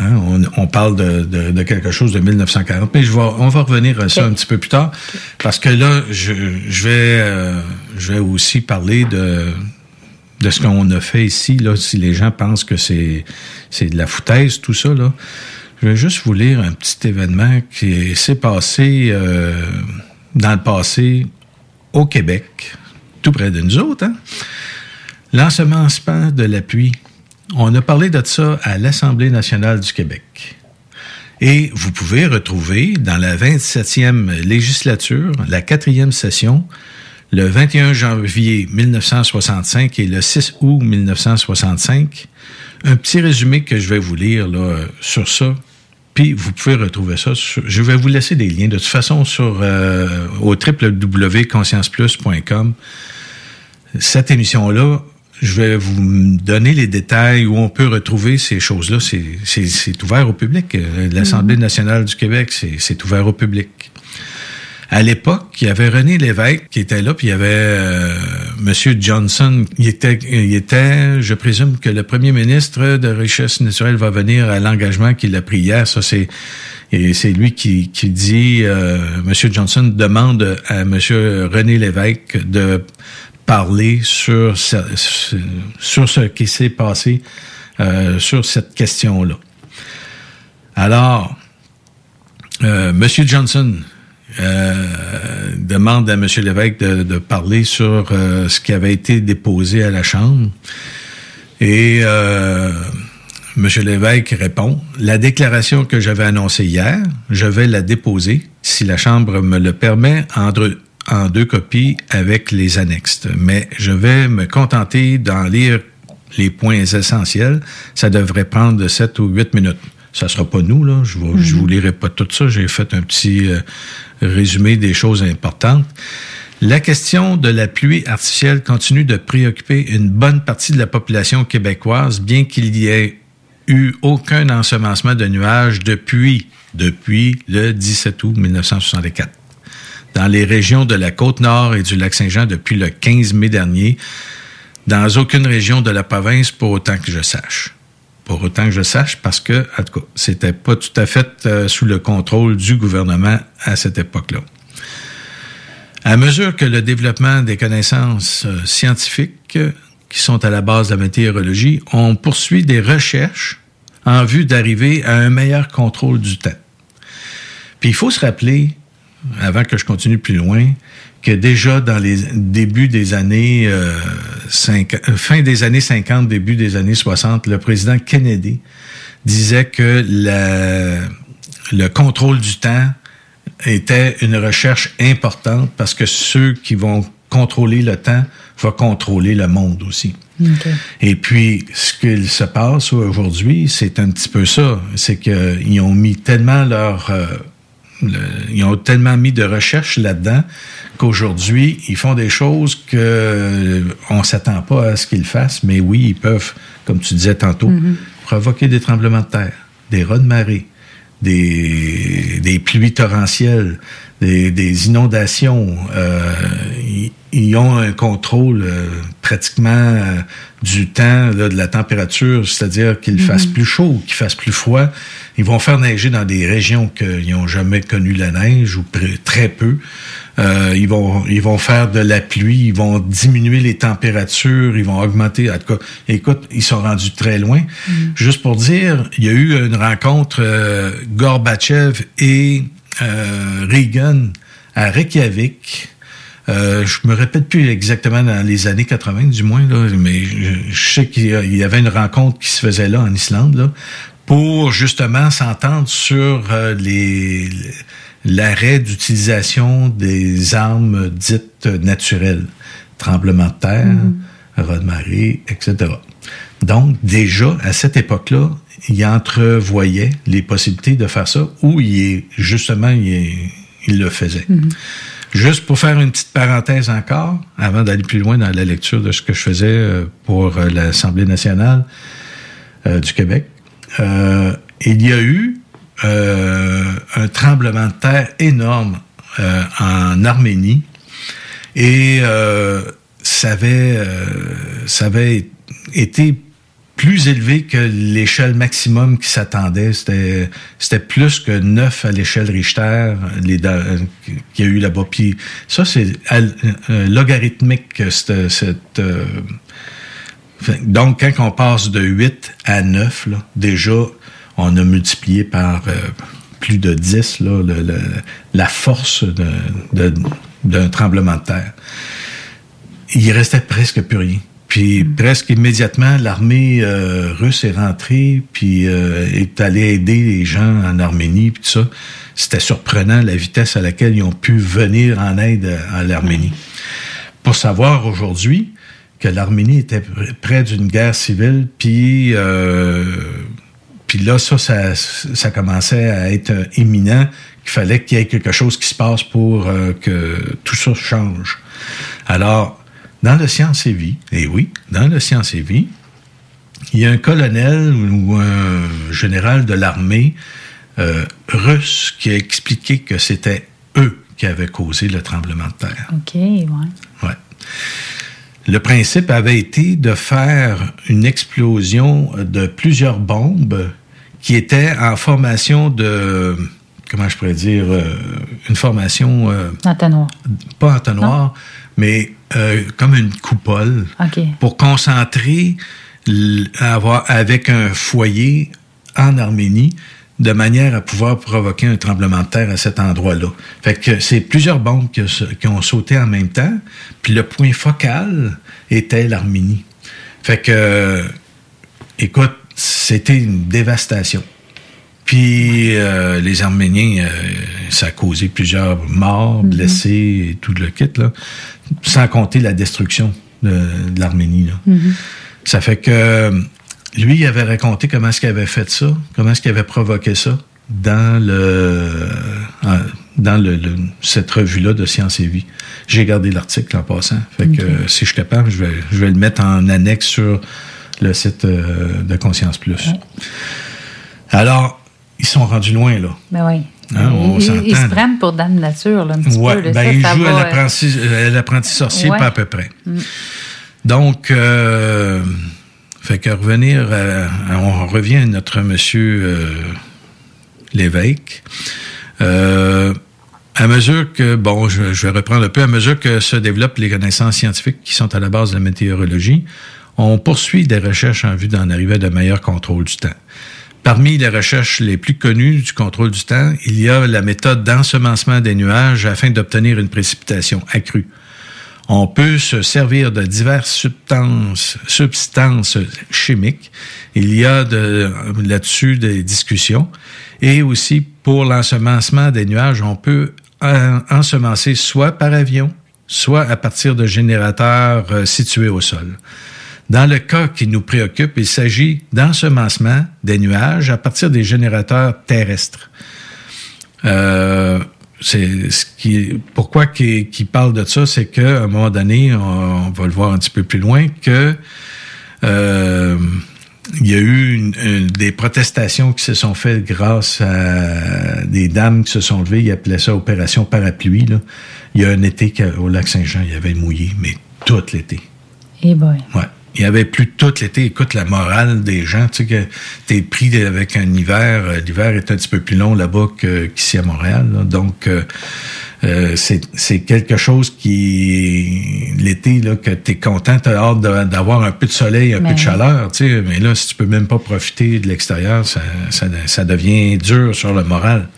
Hein, on, on parle de, de- de quelque chose de 1940, mais je vais, on va revenir à ça un petit peu plus tard, parce que là, je, je vais, euh, je vais aussi parler de de ce qu'on a fait ici. Là, si les gens pensent que c'est de la foutaise tout ça je vais juste vous lire un petit événement qui s'est passé euh, dans le passé au Québec, tout près de nous autres. Hein? L'ensemencement de la pluie. On a parlé de ça à l'Assemblée nationale du Québec. Et vous pouvez retrouver dans la 27e législature, la quatrième session, le 21 janvier 1965 et le 6 août 1965, un petit résumé que je vais vous lire là, sur ça. Puis vous pouvez retrouver ça. sur- je vais vous laisser des liens de toute façon sur euh, au www.conscienceplus.com. Cette émission-là, je vais vous donner les détails où on peut retrouver ces choses-là. C'est- ouvert au public. Euh, L'Assemblée nationale du Québec, c'est c'est ouvert au public. À l'époque, il y avait René Lévesque qui était là, puis il y avait euh, Monsieur Johnson. Il était, il était, je présume que le premier ministre de Richesse naturelle va venir à l'engagement qu'il a pris hier. Ça, c'est et c'est lui qui, qui dit, euh, Monsieur Johnson demande à Monsieur René Lévesque de parler sur ce, sur ce qui s'est passé euh, sur cette question-là. Alors, euh, Monsieur Johnson euh, demande à M. Lévesque de, de parler sur euh, ce qui avait été déposé à la Chambre. Et euh, M. Lévesque répond, la déclaration que j'avais annoncée hier, je vais la déposer, si la Chambre me le permet, en deux, en deux copies avec les annexes. Mais je vais me contenter d'en lire les points essentiels. Ça devrait prendre sept ou huit minutes. Ça sera pas nous, là. Je ne je vous lirai pas tout ça. J'ai fait un petit euh, résumé des choses importantes. La question de la pluie artificielle continue de préoccuper une bonne partie de la population québécoise, bien qu'il y ait eu aucun ensemencement de nuages depuis, depuis le 17 août 1964. Dans les régions de la Côte-Nord et du Lac-Saint-Jean depuis le 15 mai dernier, dans aucune région de la province pour autant que je sache. Pour autant que je sache, parce que, en tout c'était pas tout à fait euh, sous le contrôle du gouvernement à cette époque-là. À mesure que le développement des connaissances euh, scientifiques euh, qui sont à la base de la météorologie, on poursuit des recherches en vue d'arriver à un meilleur contrôle du temps. Puis il faut se rappeler, avant que je continue plus loin, que déjà dans les débuts des années euh, fin des années 50, début des années 60, le président Kennedy disait que la, le contrôle du temps était une recherche importante parce que ceux qui vont contrôler le temps vont contrôler le monde aussi. Et puis, ce qu'il se passe aujourd'hui, c'est un petit peu ça. C'est qu'ils ont mis tellement leur... Euh, ils ont tellement mis de recherche là-dedans qu'aujourd'hui, ils font des choses que euh, on s'attend pas à ce qu'ils fassent, mais oui, ils peuvent, comme tu disais tantôt, Mm-hmm. provoquer des tremblements de terre, des ras de marée, des, des pluies torrentielles, des, des inondations. Euh, ils, ont un contrôle euh, pratiquement euh, du temps, là, de la température, c'est-à-dire qu'il fasse plus chaud ou qu'il fasse plus froid. Ils vont faire neiger dans des régions qu'ils n'ont jamais connu la neige ou très peu. Euh, ils vont ils vont faire de la pluie, ils vont diminuer les températures, ils vont augmenter. En tout cas, écoute, ils sont rendus très loin. Juste pour dire, il y a eu une rencontre Gorbatchev et Reagan à Reykjavik. Euh, je me répète plus exactement dans les années 80 du moins là, mais je, je sais qu'il y avait une rencontre qui se faisait là en Islande là pour justement s'entendre sur euh, les l'arrêt d'utilisation des armes dites naturelles, tremblement de terre, raz de marée, etc. Donc déjà à cette époque-là, il entrevoyait les possibilités de faire ça ou il est justement il, est- il le faisait. Juste pour faire une petite parenthèse encore, avant d'aller plus loin dans la lecture de ce que je faisais euh, pour euh, l'Assemblée nationale euh, du Québec, il y a eu un tremblement de terre énorme en Arménie. Et ça avait ça avait été plus élevé que l'échelle maximum qui s'attendait. C'était, c'était plus que 9 à l'échelle Richter les, euh, qu'il y a eu là-bas. Puis ça, c'est al- euh, logarithmique, cette... cette euh, donc, quand on passe de 8 à 9, là, déjà, on a multiplié par euh, plus de 10 là, la force d'un tremblement de terre. Il restait presque plus rien. Puis presque immédiatement, l'armée euh, russe est rentrée, puis euh, est allée aider les gens en Arménie, puis tout ça. C'était surprenant la vitesse à laquelle ils ont pu venir en aide à, à l'Arménie. Pour savoir aujourd'hui que l'Arménie était pr- près d'une guerre civile, puis euh, puis là, ça, ça, ça commençait à être euh, imminent, qu'il fallait qu'il y ait quelque chose qui se passe pour euh, que tout ça change. Alors, dans le Science et Vie, et oui, dans le Science et Vie, il y a un colonel ou un général de l'armée euh, russe qui a expliqué que c'était eux qui avaient causé le tremblement de terre. OK, ouais. Ouais. Le principe avait été de faire une explosion de plusieurs bombes qui étaient en formation de, comment je pourrais dire, euh, une formation, euh, Entonnoir. pas entonnoir, mais euh, comme une coupole pour concentrer avoir avec un foyer en Arménie de manière à pouvoir provoquer un tremblement de terre à cet endroit-là. Fait que c'est plusieurs bombes qui, ont sauté en même temps, puis le point focal était l'Arménie. Fait que, euh, écoute, c'était une dévastation. Puis euh, les Arméniens, euh, ça a causé plusieurs morts, blessés et tout le kit, là, sans compter la destruction de, de l'Arménie. là. Ça fait que euh, lui, il avait raconté comment est-ce qu'il avait fait ça, comment est-ce qu'il avait provoqué ça dans le euh, dans le, le- cette revue-là de Science et Vie. J'ai gardé l'article en passant. Fait que euh, si je suis capable, je vais, je vais le mettre en annexe sur le site de Conscience Plus. Alors, ils sont rendus loin, là. Ben oui. Hein, on ils, ils se prennent pour Dame Nature, là, un petit Ouais, peu. là. ben, Ça, il ça joue à va, euh, l'apprenti, sorcier, Ouais. pas à peu près. Mm. Donc, euh, fait que revenir, à- à- on revient à notre monsieur euh, l'évêque. Euh, à mesure que, bon, je, je vais reprendre un peu, à mesure que se développent les connaissances scientifiques qui sont à la base de la météorologie, on poursuit des recherches en vue d'en arriver à de meilleurs contrôles du temps. Parmi les recherches les plus connues du contrôle du temps, il y a la méthode d'ensemencement des nuages afin d'obtenir une précipitation accrue. On peut se servir de diverses substances, chimiques. Il y a de, là-dessus des discussions. Et aussi, pour l'ensemencement des nuages, on peut en- ensemencer soit par avion, soit à partir de générateurs euh, situés au sol. Dans le cas qui nous préoccupe, il s'agit d'ensemencement des nuages à partir des générateurs terrestres. Euh, c'est ce qui, pourquoi qu'il qu'il parle de ça, c'est qu'à un moment donné, on, on va le voir un petit peu plus loin, que euh, il y a eu une- une- des protestations qui se sont faites grâce à des dames qui se sont levées. Ils appelaient ça opération parapluie. Là. Il y a un été au lac Saint-Jean, il y avait mouillé, mais tout l'été. Eh boy. Ouais. Il y avait plus tout l'été. Écoute, la morale des gens, tu sais que t'es pris avec un hiver. euh, L'hiver est un petit peu plus long là-bas qu'ici à Montréal. là. Donc, euh, euh, c'est c'est quelque chose qui l'été là que t'es content, t'as hâte d'avoir un peu de soleil, un Mais peu de oui. chaleur, tu sais. Mais là, si tu peux même pas profiter de l'extérieur, ça, ça, ça devient dur sur le moral.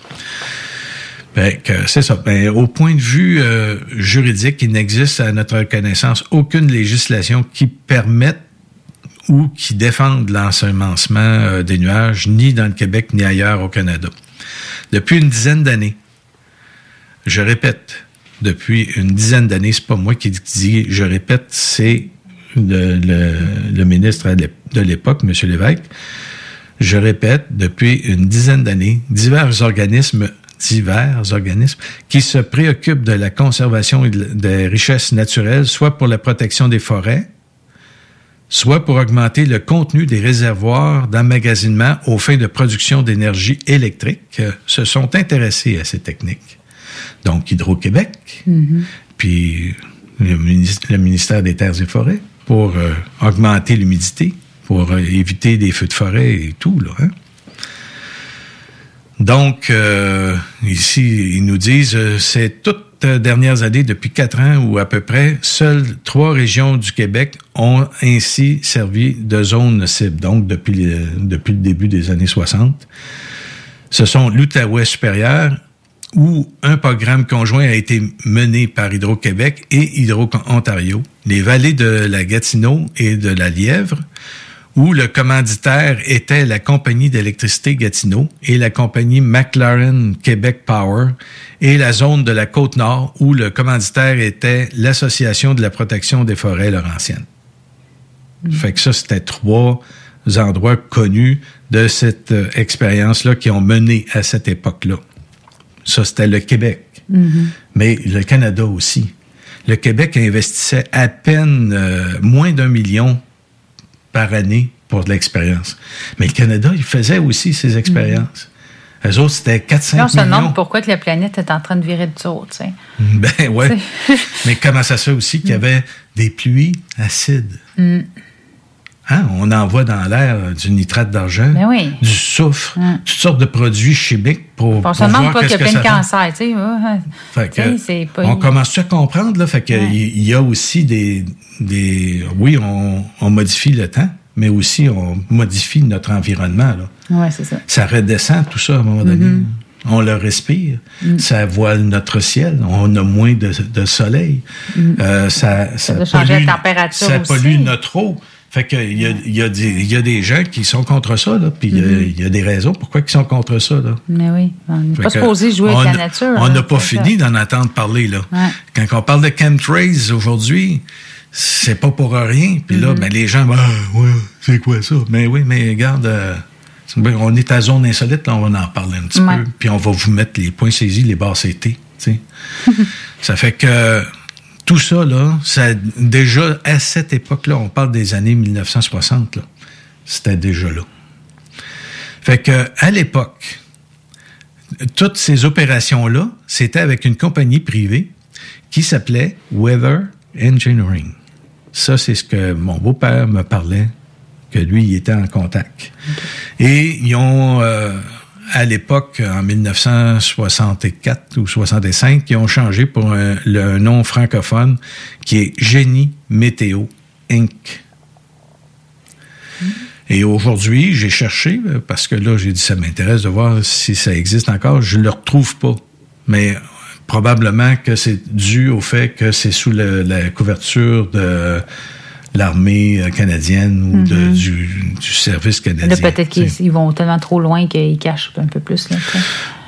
Que c'est ça. Ben, au point de vue euh, juridique, il n'existe à notre connaissance aucune législation qui permette ou qui défende l'ensemencement euh, des nuages, ni dans le Québec, ni ailleurs au Canada. Depuis une dizaine d'années, je répète, depuis une dizaine d'années, c'est pas moi qui dis, je répète, c'est le, le- ministre de l'époque, M. Lévesque. Je répète, depuis une dizaine d'années, divers organismes, divers organismes qui se préoccupent de la conservation des richesses naturelles, soit pour la protection des forêts, soit pour augmenter le contenu des réservoirs d'emmagasinement aux fins de production d'énergie électrique, euh, se sont intéressés à ces techniques. Donc, Hydro-Québec, puis le, minis- le ministère des Terres et Forêts, pour euh, augmenter l'humidité, pour euh, éviter des feux de forêt et tout, là. hein. Donc, euh, ici, ils nous disent, euh, c'est toutes euh, dernières années, depuis quatre ans ou à peu près, seules trois régions du Québec ont ainsi servi de zone cible, donc depuis, depuis le début des années 60. Ce sont l'Outaouais supérieur, où un programme conjoint a été mené par Hydro-Québec et Hydro-Ontario, les vallées de la Gatineau et de la Lièvre, où le commanditaire était la compagnie d'électricité Gatineau et la compagnie McLaren Québec Power, et la zone de la Côte-Nord, où le commanditaire était l'Association de la protection des forêts laurentiennes. Fait que ça, c'était trois endroits connus de cette euh, expérience-là qui ont mené à cette époque-là. Ça, c'était le Québec. Mais le Canada aussi. Le Québec investissait à peine euh, moins d'un million par année pour de l'expérience. Mais le Canada, il faisait aussi ses expériences. Eux autres, c'était 4-5 Là, on se millions. demande pourquoi que la planète est en train de virer tu sais. Ben ouais. Mais comment ça se fait aussi qu'il y avait des pluies acides? Mm. Hein? On envoie dans l'air euh, du nitrate d'argent, Ben oui. du soufre, toutes sortes de produits chimiques pour, On se demande pas qu'il y a plein de cancers, tu sais. Fait que, pas- on commence à comprendre, là. Fait que il y a aussi des, des oui, on, on modifie le temps, mais aussi on modifie notre environnement, là. Ouais, c'est ça. Ça redescend tout ça à un moment donné. Mhm. On le respire. Mm. Ça voile notre ciel. On a moins de, de soleil. Mm. Euh, ça, ça, pollue, la température ça aussi. pollue notre eau. Fait que il y a, il y, a des- il y a des gens qui sont contre ça, là. Puis il y a- Mhm. il y, a des raisons pourquoi ils sont contre ça, là. Mais oui, on n'est pas supposé jouer avec la nature. On n'a pas c'est fini d'en entendre parler, là. Ouais. Quand on parle de chemtrails aujourd'hui, c'est pas pour rien. Puis là, ben, les gens, ben, ouais, c'est quoi ça? Mais oui, mais regarde, euh, ben, on est à zone insolite, là, on va en parler un petit Ouais. peu. Puis on va vous mettre les points saisis, les barres CT. tu sais. ça fait que tout ça, là, ça, déjà, à cette époque-là, on parle des années 1960, là, c'était déjà là. Fait que, à l'époque, toutes ces opérations-là, c'était avec une compagnie privée qui s'appelait Weather Engineering. Ça, c'est ce que mon beau-père me parlait, que lui, il était en contact. Et ils ont, euh, à l'époque, en 1964 ou 65, ils ont changé pour un- le nom francophone qui est Génie Météo Inc. Et aujourd'hui, j'ai cherché, parce que là, j'ai dit, ça m'intéresse de voir si ça existe encore. Je ne le retrouve pas. Mais probablement que c'est dû au fait que c'est sous la couverture de l'armée euh, canadienne ou de- Mhm. du, du service canadien. Peut-être qu'ils ils vont tellement trop loin qu'ils cachent un peu plus. Là.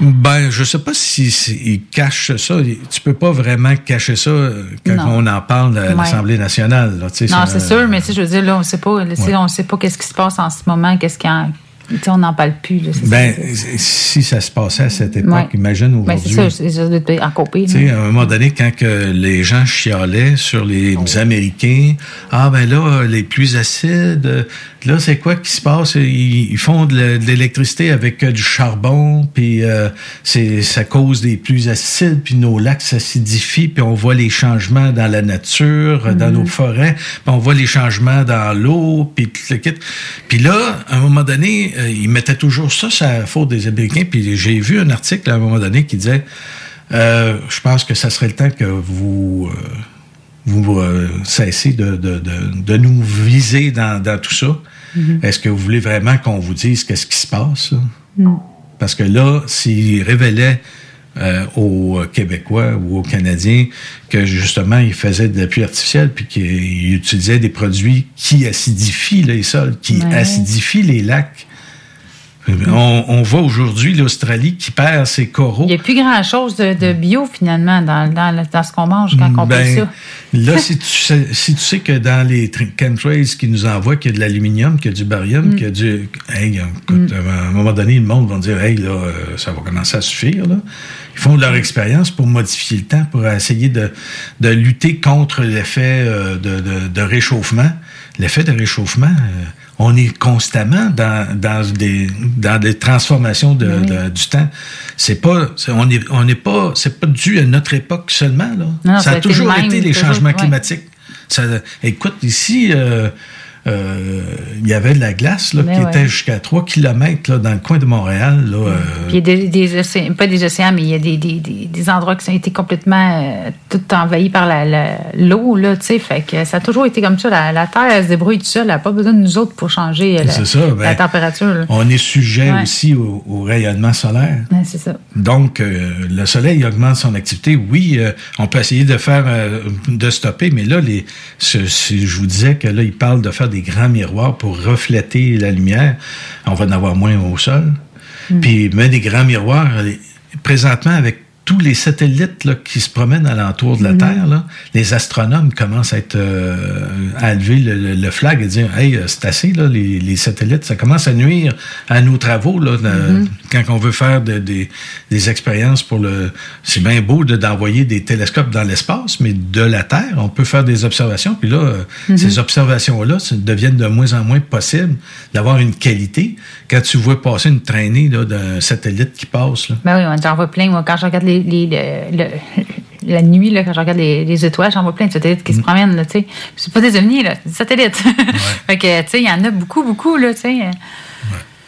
Ben, je sais pas si, si cachent ça. Tu peux pas vraiment cacher ça euh, quand Non. on en parle à l'Assemblée nationale. là, non, c'est sûr, mais je veux dire, là, on sait pas, Ouais. on sait pas qu'est-ce qui se passe en ce moment, qu'est-ce qui en- on n'en parle plus. Là, c'est Ben, si ça se passait à cette époque, Ouais. imagine Ben, aujourd'hui. c'est ça, c'est ça, d'être en copie. Tu sais, à un moment donné, quand que les gens chialaient sur les Américains, ah ben là, les pluies acides, là, c'est quoi qui se passe? Ils, font de l'électricité avec euh, du charbon, puis euh, c'est ça cause des pluies acides, puis nos lacs s'acidifient, puis on voit les changements dans la nature, euh, dans Mhm. nos forêts, puis on voit les changements dans l'eau, puis tout le kit. Puis là, à un moment donné, ils mettaient toujours ça sur la faute des Américains, puis j'ai vu un article à un moment donné qui disait euh, je pense que ça serait le temps que vous euh, vous euh, cessez de, de, de, de nous viser dans, dans tout ça. Mhm. Est-ce que vous voulez vraiment qu'on vous dise qu'est-ce qui se passe? Mm. Parce que là, s'ils révélaient euh, aux Québécois ou aux Canadiens que justement ils faisaient de la pluie artificielle puis qu'ils utilisaient des produits qui acidifient les sols, qui Ouais. acidifient les lacs. On, on voit aujourd'hui l'Australie qui perd ses coraux. Il n'y a plus grand-chose de, de bio, finalement, dans, dans, ce qu'on mange quand on Ben, fait ça. Là, si tu, sais, si tu sais que dans les tr- chemtrails qui nous envoient, qu'il y a de l'aluminium, qu'il y a du barium, Mm. qu'il y a du... Hey, écoute, à un moment donné, le monde va dire, hey, là, euh, ça va commencer à suffire, là. Ils font de leur expérience pour modifier le temps, pour essayer de, de lutter contre l'effet euh, de, de, de réchauffement. L'effet de réchauffement, euh, on est constamment dans, dans, des, dans des transformations de, de- du temps. C'est pas, on est, on n'est pas, c'est pas dû à notre époque seulement, là. Non, ça ça a a été toujours été les toujours, changements ouais. climatiques. Ça, écoute, ici, euh, euh, il y avait de la glace là, qui ouais. était jusqu'à 3 km là, dans le coin de Montréal. Là, euh, Puis il y a des, des océans, pas des océans, mais il y a des, des, des, des endroits qui ont été complètement euh, tout envahis par la- la- l'eau, tu sais. Fait que ça a toujours été comme ça. La, la Terre, elle se débrouille toute seule. Elle n'a pas besoin de nous autres pour changer euh, la, ça, ben, la température. là. on est sujet Ouais. aussi au, au rayonnement solaire. Ouais, c'est ça. Donc, euh, le soleil augmente son activité. Oui, euh, on peut essayer de faire, euh, de stopper, mais là, les, si je vous disais que là, ils parlent de faire des grands miroirs pour refléter la lumière, on va en avoir moins au sol. Puis, mais des grands miroirs, euh, présentement, avec tous les satellites là, qui se promènent alentour de la Mhm. Terre, là, les astronomes commencent à être euh, à lever le, le- le flag et dire Hey, euh, c'est assez, là, les, les satellites, ça commence à nuire à nos travaux là, de- Mhm. quand on veut faire de- des- des expériences pour le. C'est bien beau de- d'envoyer des télescopes dans l'espace, mais de la Terre, on peut faire des observations. Puis là, euh, Mhm. ces observations-là ça deviennent de moins en moins possibles d'avoir une qualité quand tu vois passer une traînée d'un satellite qui passe. Là. Ben oui, on- j'en vois plein. Moi, quand je regarde les, les- le- le- la nuit, là, quand je regarde les, les étoiles, j'en vois plein de satellites qui se promènent, là, tu sais. C'est pas des ovnis, là, c'est des satellites. fait que, tu sais, il y en a beaucoup, beaucoup, là, tu sais.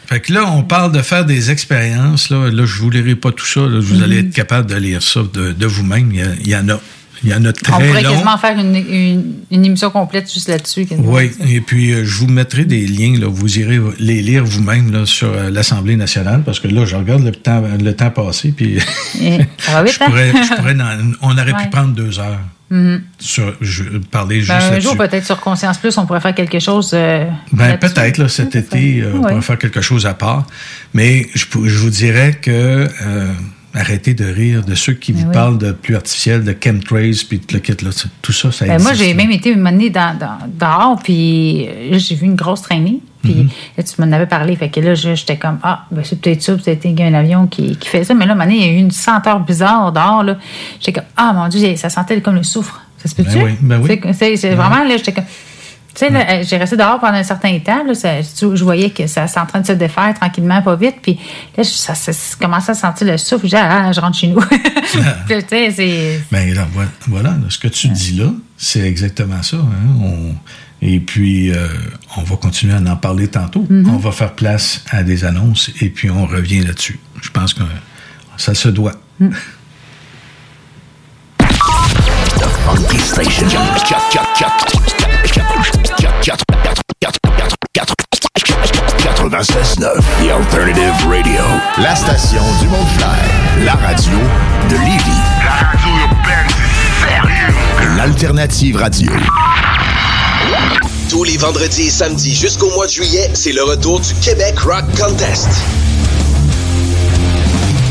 Fait que là, on parle de faire des expériences. Là, là je vous lirai pas tout ça. là. vous Mhm. allez être capable de lire ça de, de vous-même. Il y, a- il y en a. Il y en a On pourrait long. quasiment faire une, une, une émission complète juste là-dessus. Oui, et puis euh, je vous mettrai des liens, là, vous irez les lire vous-même là, sur euh, l'Assemblée nationale, parce que là, je regarde le temps, le temps passé, puis Et ça va vite, je pourrais, hein? je pourrais dans- on aurait pu prendre deux heures Mhm. sur je, parler juste Ben, un là-dessus. jour, peut-être sur Conscience Plus, on pourrait faire quelque chose. euh, Ben, peut-être, cet été, euh, on pourrait faire quelque chose à part. Mais je, vous dirais que euh, arrêtez de rire de ceux qui vous Ben oui. parlent de plus artificiel, de chemtrails, puis de le kit, là. Tout ça, ça Ben, existe. moi, j'ai même été une année dans, dans- dehors, puis euh, là, j'ai vu une grosse traînée. Puis Mhm. là, tu m'en avais parlé. Fait que là, j'étais comme, ah, ben, c'est peut-être ça, peut-être un avion qui, qui fait ça. Mais là, donné, il y a eu une senteur bizarre dehors. là. J'étais comme, ah, mon Dieu, ça sentait comme le soufre. Ça se peut-tu? Ben oui, ben oui. C'est vraiment, là, j'étais comme. Tu sais, euh, j'ai resté dehors pendant un certain temps. Là, ça- je voyais que ça c'est en train de se défaire tranquillement, pas vite. Puis là, je- ça, ça, ça commençait à sentir le souffle. Je disais, ah, je rentre chez nous. Puis, tu sais, c'est. Ben, là, voilà, voilà, là, ce que tu dis là, c'est exactement ça. hein. On- et puis, euh, on va continuer à en parler tantôt. Mhm. On va faire place à des annonces et puis on revient là-dessus. Je pense que ça se doit. Funky Station. 96.9 The Alternative Radio. La station du Mont-Clair. La radio de Lévis. La radio urbaine, c'est sérieux. L'Alternative Radio. Tous les vendredis et samedis jusqu'au mois de juillet, c'est le retour du Québec Rock Contest.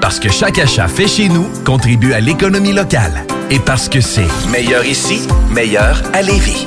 Parce que chaque achat fait chez nous contribue à l'économie locale. Et parce que c'est meilleur ici, meilleur à Lévis.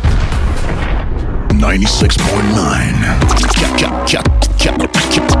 96.9.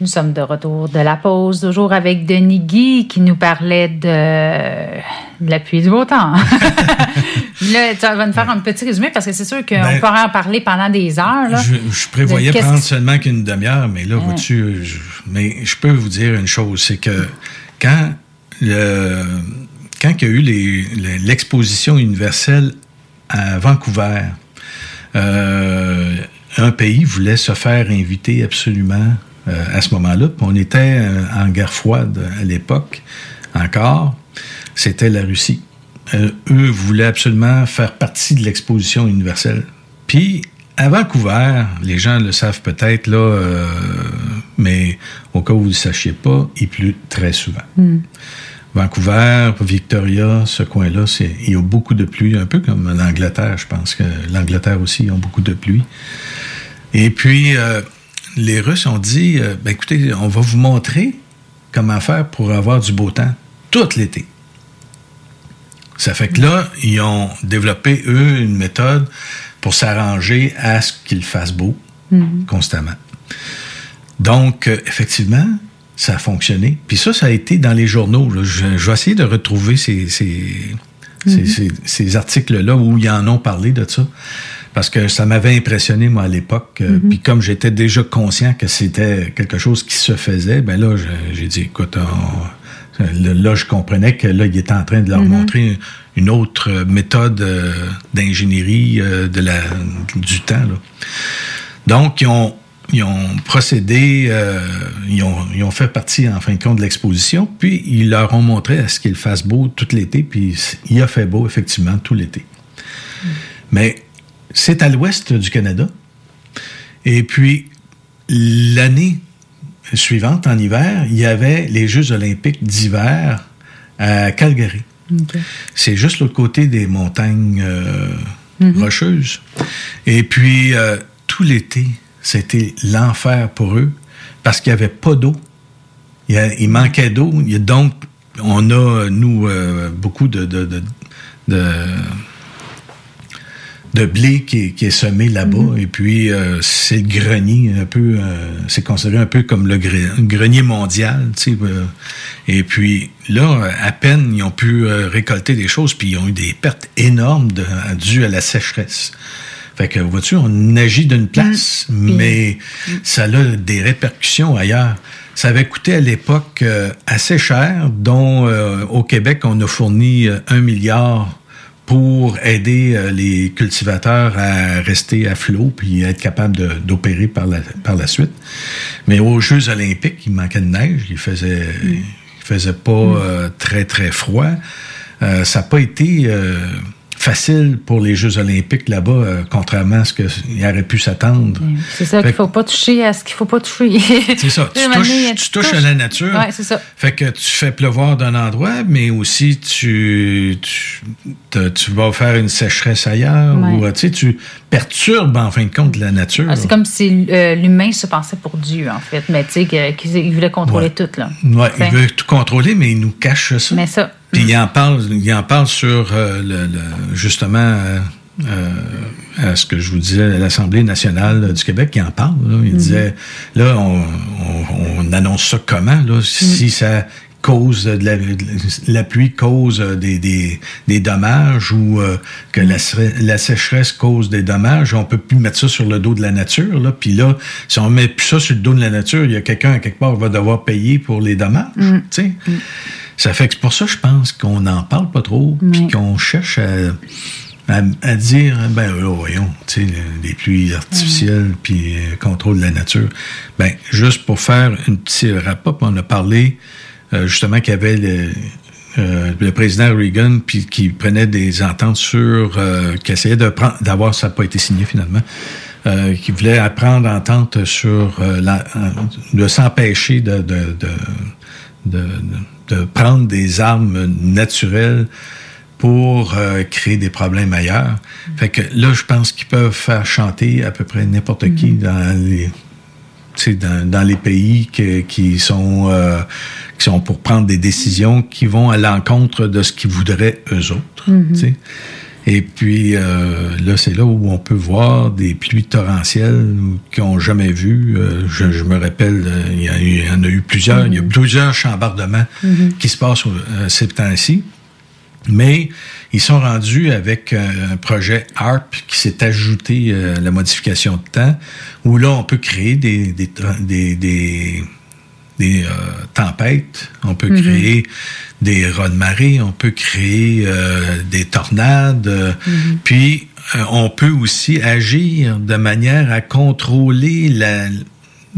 Nous sommes de retour de la pause, toujours avec Denis Guy qui nous parlait de, de la pluie du beau temps. là, tu vas nous faire un petit résumé parce que c'est sûr qu'on Ben, pourrait en parler pendant des heures. là. Je, je prévoyais De prendre seulement qu'une demi-heure, mais là, Ouais. vois-tu, je- mais je peux vous dire une chose, c'est que quand le, quand il y a eu l'exposition universelle à Vancouver, euh, un pays voulait se faire inviter absolument à ce moment-là. On était euh, en guerre froide à l'époque encore. C'était la Russie. Euh, eux voulaient absolument faire partie de l'exposition universelle. Puis à Vancouver, les gens le savent peut-être là, euh, mais au cas où vous ne le sachiez pas, il pleut très souvent. Hmm. Vancouver, Victoria, ce coin-là, il y a beaucoup de pluie, un peu comme l'Angleterre, je pense que l'Angleterre aussi, ils ont beaucoup de pluie. Et puis, euh, les Russes ont dit, euh, ben écoutez, on va vous montrer comment faire pour avoir du beau temps tout l'été. Ça fait que là, ils ont développé, eux, une méthode pour s'arranger à ce qu'il fasse beau Mhm. constamment. Donc, euh, effectivement, ça a fonctionné. Puis ça, ça a été dans les journaux. Je, je vais essayer de retrouver ces, ces, ces- Mhm. ces- ces articles-là où ils en ont parlé de ça. Parce que ça m'avait impressionné, moi, à l'époque. Euh, Mhm. Puis comme j'étais déjà conscient que c'était quelque chose qui se faisait, ben là, j'ai dit, écoute, on- là, je comprenais que là, il était en train de leur Mhm. montrer une autre méthode euh, d'ingénierie euh, de la, du temps. Là. Donc, ils ont, ils ont procédé, euh, ils, ont, ils ont fait partie, en fin de compte, de l'exposition, puis ils leur ont montré à ce qu'il fasse beau tout l'été, puis il a fait beau, effectivement, tout l'été. Mais c'est à l'ouest du Canada. Et puis, l'année suivante, en hiver, il y avait les Jeux olympiques d'hiver à Calgary. C'est juste l'autre côté des montagnes euh, Mhm. rocheuses. Et puis, euh, tout l'été, c'était l'enfer pour eux parce qu'il n'y avait pas d'eau. Il, il manquait d'eau. Il y a Donc, on a, nous, euh, beaucoup de, de, de, de, de blé qui est, qui est semé là-bas. Et puis, euh, c'est le grenier, un peu, euh, c'est considéré un peu comme le gre- grenier mondial. tu sais, euh. et puis, là, à peine, ils ont pu récolter des choses, puis ils ont eu des pertes énormes de, dues à la sécheresse. Fait que, vois-tu, on agit d'une place, mais ça a des répercussions ailleurs. Ça avait coûté à l'époque assez cher, dont au Québec, on a fourni un milliard pour aider euh, les cultivateurs à rester à flot puis être capable d'opérer par la, par la suite. Mais aux Jeux olympiques, il manquait de neige, il faisait, il faisait pas euh, très, très froid. Euh, ça n'a pas été euh, facile pour les Jeux olympiques là-bas, euh, contrairement à ce qu'il aurait pu s'attendre. C'est ça qu'il que- faut pas toucher à ce qu'il faut pas toucher. C'est ça. Tu touches, tu touches à la nature. Ouais, c'est ça. Fait que tu fais pleuvoir d'un endroit, mais aussi tu, tu, te- tu vas faire une sécheresse ailleurs. Ouais. Ou, tu perturbes en fin de compte la nature. Ah, c'est comme si euh, l'humain se pensait pour Dieu, en fait. Mais tu sais, qu'il il voulait contrôler Ouais. tout, T'sais. il veut tout contrôler, mais il nous cache ça. Mais ça. Puis il en parle, il en parle sur euh, le, le- justement euh, euh, à ce que je vous disais, à l'Assemblée nationale du Québec, il en parle. là. Il Mhm. disait, là, on, on- on annonce ça comment, là, si ça cause de la, de la pluie cause des, des, des dommages ou euh, que la, sé- la sécheresse cause des dommages, on peut plus mettre ça sur le dos de la nature. Là. Puis là, si on met plus ça sur le dos de la nature, il y a quelqu'un à quelque part qui va devoir payer pour les dommages. Mm. tu sais? Ça fait que c'est pour ça, je pense qu'on n'en parle pas trop, puis qu'on cherche à, à, à dire, ben là, voyons, tu sais, les pluies artificielles, puis euh, contrôle de la nature. Ben, juste pour faire un petit rapport, on a parlé euh, justement qu'il y avait le, euh, le président Reagan, puis qui prenait des ententes sur, euh, qui essayait de prendre, d'avoir, ça n'a pas été signé finalement, euh, qui voulait apprendre entente sur euh, la, euh, de s'empêcher de, de, de, de, de prendre des armes naturelles pour euh, créer des problèmes ailleurs. Fait que là, je pense qu'ils peuvent faire chanter à peu près n'importe qui dans les dans, dans les pays que- qui sont euh, qui sont pour prendre des décisions qui vont à l'encontre de ce qu'ils voudraient eux autres. Mhm. sais. Et puis euh, là, c'est là où on peut voir des pluies torrentielles qu'ils n'ont jamais vues. Euh, je, je me rappelle, euh, il y, a eu- il y en a eu plusieurs. Il y a plusieurs chambardements Mhm. qui se passent euh, ces temps-ci. Mais ils sont rendus avec un projet ARP qui s'est ajouté à la modification de temps, où là, on peut créer des, des, des, des, des, euh, tempêtes, on peut Mhm. créer des raz de marée, on peut créer euh, des tornades. euh, Mhm. Puis, euh, on peut aussi agir de manière à contrôler la,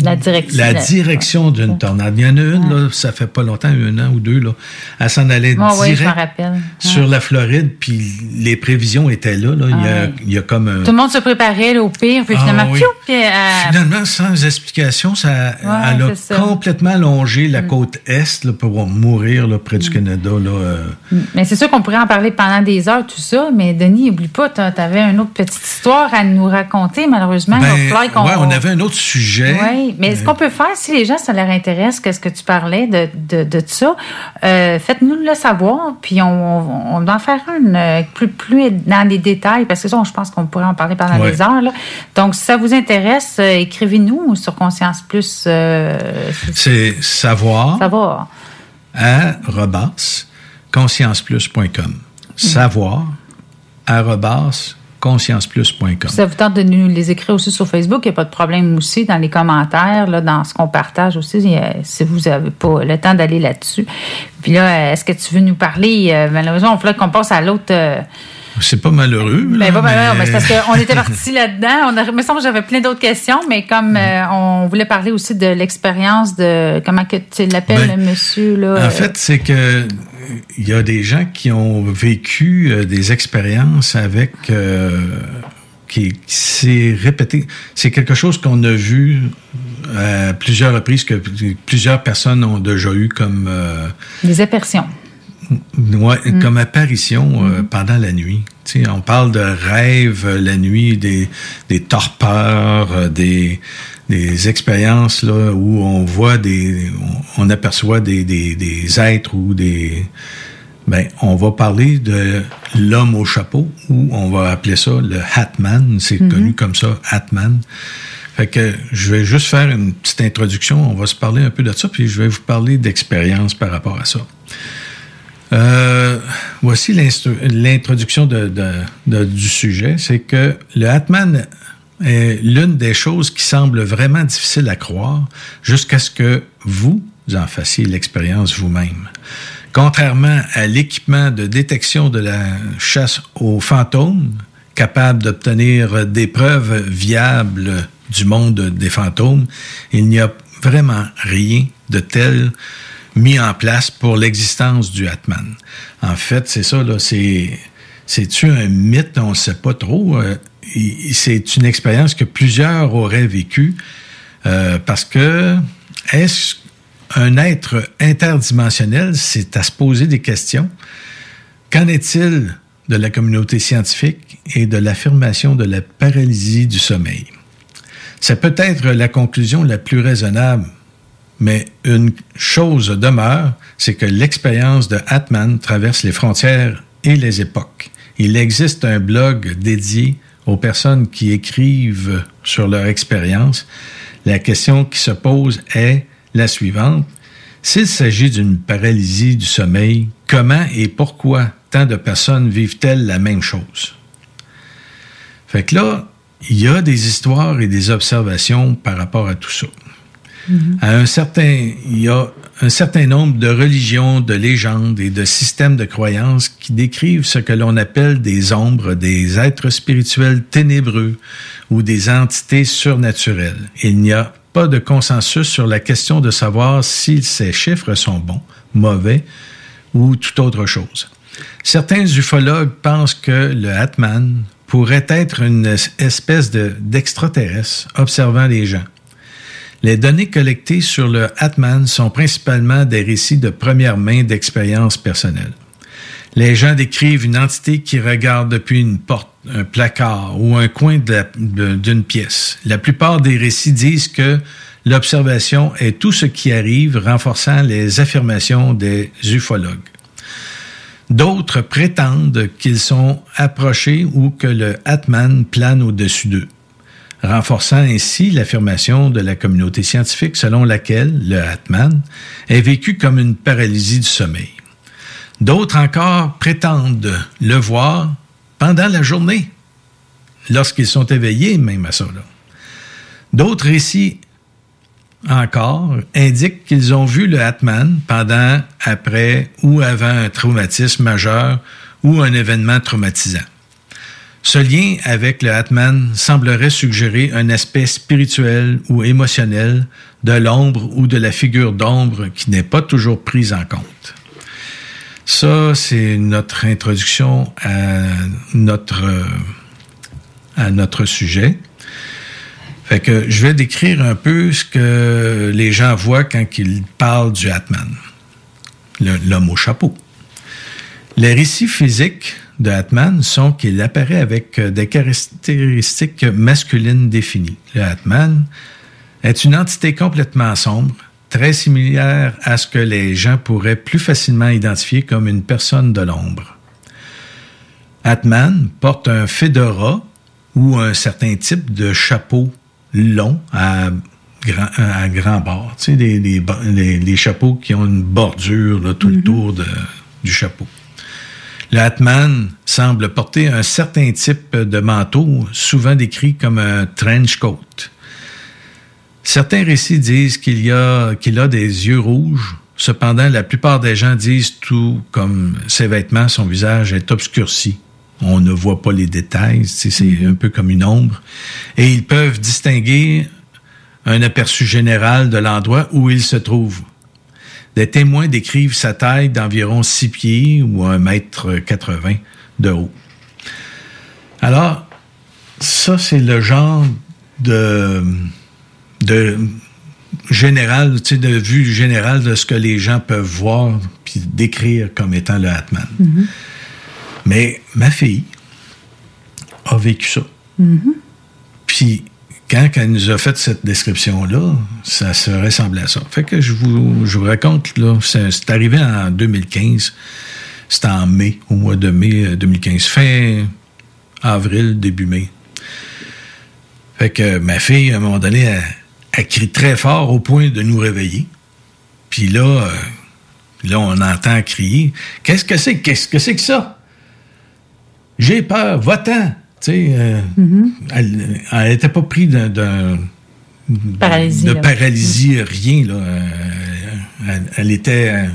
La direction. la direction d'une tornade. Il y en a une, là, ça fait pas longtemps, un an ou deux, là. Elle s'en allait oui, direct rappelle. sur la Floride, puis les prévisions étaient là. là. Il, y a, Ouais. il y a comme un... Tout le monde se préparait là, au pire, puis Ah, finalement, oui. puis, euh, Finalement, sans explication, ça, elle a ça. Mm. complètement longé la côte est là, pour mourir là, près du Canada. Là, euh. Mais c'est sûr qu'on pourrait en parler pendant des heures, tout ça. Mais Denis, oublie pas, tu avais une autre petite histoire à nous raconter, malheureusement. Ben, ouais, on avait un autre sujet. Oui, mais ce qu'on peut faire, si les gens, ça leur intéresse, qu'est-ce que tu parlais de, de, de ça, euh, faites-nous le savoir, puis on, on, on va en faire une euh, plus, plus dans les détails, parce que ça, je pense qu'on pourrait en parler pendant Ouais. des heures. là. Donc, si ça vous intéresse, euh, écrivez-nous sur Conscience Plus. euh, C'est savoir savoir. à rebas conscienceplus.com. Savoir à rebas conscienceplus.com. Ça vous tente de nous les écrire aussi sur Facebook, il n'y a pas de problème aussi dans les commentaires, là, dans ce qu'on partage aussi, si vous n'avez pas le temps d'aller là-dessus. Puis là, est-ce que tu veux nous parler? euh, malheureusement, il faudrait qu'on passe à l'autre. euh, C'est pas malheureux. ben, là, pas mal, mais- mais c'est parce qu'on était parti là-dedans. On a, il me semble que j'avais plein d'autres questions, mais comme euh, on voulait parler aussi de l'expérience de comment que tu l'appelles, Ben, le monsieur là. En euh, fait, c'est que il y a des gens qui ont vécu euh, des expériences avec euh, qui, qui s'est répété. C'est quelque chose qu'on a vu à plusieurs reprises que plusieurs personnes ont déjà eu comme euh, des apercions. ouais, Mm. comme apparition euh, pendant la nuit. On parle de rêves euh, la nuit, des, des torpeurs, euh, des, des expériences là, où on voit des. On, aperçoit des, des, des êtres ou des. Ben, on va parler de l'homme au chapeau, ou on va appeler ça le Hatman. C'est Mhm. connu comme ça, Hatman. Fait que je vais juste faire une petite introduction. On va se parler un peu de ça, puis je vais vous parler d'expérience par rapport à ça. Euh, voici l'introduction de, de- de- du sujet. C'est que le Hatman l'une des choses qui semble vraiment difficile à croire jusqu'à ce que vous en fassiez l'expérience vous-même. Contrairement à l'équipement de détection de la chasse aux fantômes, capable d'obtenir des preuves viables du monde des fantômes, il n'y a vraiment rien de tel mis en place pour l'existence du Atman. En fait, c'est ça, là, c'est, c'est-tu un mythe? On ne sait pas trop. C'est une expérience que plusieurs auraient vécue euh, parce que est-ce un être interdimensionnel? C'est à se poser des questions. Qu'en est-il de la communauté scientifique et de l'affirmation de la paralysie du sommeil? C'est peut-être la conclusion la plus raisonnable, mais une chose demeure, c'est que l'expérience de Atman traverse les frontières et les époques. Il existe un blog dédié aux personnes qui écrivent sur leur expérience. La question qui se pose est la suivante. S'il s'agit d'une paralysie du sommeil, comment et pourquoi tant de personnes vivent-elles la même chose? Fait que là, il y a des histoires et des observations par rapport à tout ça. À un certain, il y a un certain nombre de religions, de légendes et de systèmes de croyances qui décrivent ce que l'on appelle des ombres, des êtres spirituels ténébreux ou des entités surnaturelles. Il n'y a pas de consensus sur la question de savoir si ces chiffres sont bons, mauvais ou toute autre chose. Certains ufologues pensent que le Atman pourrait être une espèce de- d'extraterrestre observant les gens. Les données collectées sur le Atman sont principalement des récits de première main d'expériences personnelles. Les gens décrivent une entité qui regarde depuis une porte, un placard ou un coin d'une pièce. La plupart des récits disent que l'observation est tout ce qui arrive, renforçant les affirmations des ufologues. D'autres prétendent qu'ils sont approchés ou que le Atman plane au-dessus d'eux renforçant ainsi l'affirmation de la communauté scientifique selon laquelle le Atman est vécu comme une paralysie du sommeil. D'autres encore prétendent le voir pendant la journée, lorsqu'ils sont éveillés même à là. D'autres récits encore indiquent qu'ils ont vu le Atman pendant, après ou avant un traumatisme majeur ou un événement traumatisant. Ce lien avec le Atman semblerait suggérer un aspect spirituel ou émotionnel de l'ombre ou de la figure d'ombre qui n'est pas toujours prise en compte. Ça, c'est notre introduction à notre, sujet. Fait que je vais décrire un peu ce que les gens voient quand ils parlent du Atman, l'homme au chapeau. Les récits physiques de Atman sont qu'il apparaît avec des caractéristiques masculines définies. Le Atman est une entité complètement sombre, très similaire à ce que les gens pourraient plus facilement identifier comme une personne de l'ombre. Atman porte un fedora ou un certain type de chapeau long à grand, à grand bord. Tu sais, les, chapeaux qui ont une bordure là, tout le tour de, du chapeau. Le Hatman semble porter un certain type de manteau, souvent décrit comme un trench coat. Certains récits disent qu'il a, a des yeux rouges. Cependant, la plupart des gens disent tout comme ses vêtements, son visage est obscurci on ne voit pas les détails, c'est un peu comme une ombre. Et ils peuvent distinguer un aperçu général de l'endroit où il se trouve. Des témoins décrivent sa taille d'environ 6 pieds ou 1 mètre 80 de haut. Alors, ça, c'est le genre de, de général, tu sais, de vue générale de ce que les gens peuvent voir puis décrire comme étant le Hatman. Mm-hmm. Mais ma fille a vécu ça. Mm-hmm. Puis, quand elle nous a fait cette description-là, ça se ressemblait à ça. Fait que je vous, je vous raconte, là, c'est arrivé en 2015. C'était en mai, au mois de mai 2015. Euh, fin avril, début mai. Fait que ma fille, à un moment donné, elle, elle crie très fort au point de nous réveiller. Puis là, euh, là, on entend crier. Qu'est-ce que c'est? Qu'est-ce que c'est que ça? J'ai peur, va-t'en. Euh, mm-hmm. Elle n'était pas prise d'un. Paralysie, de paralysie, rien. Là. Euh, elle, était.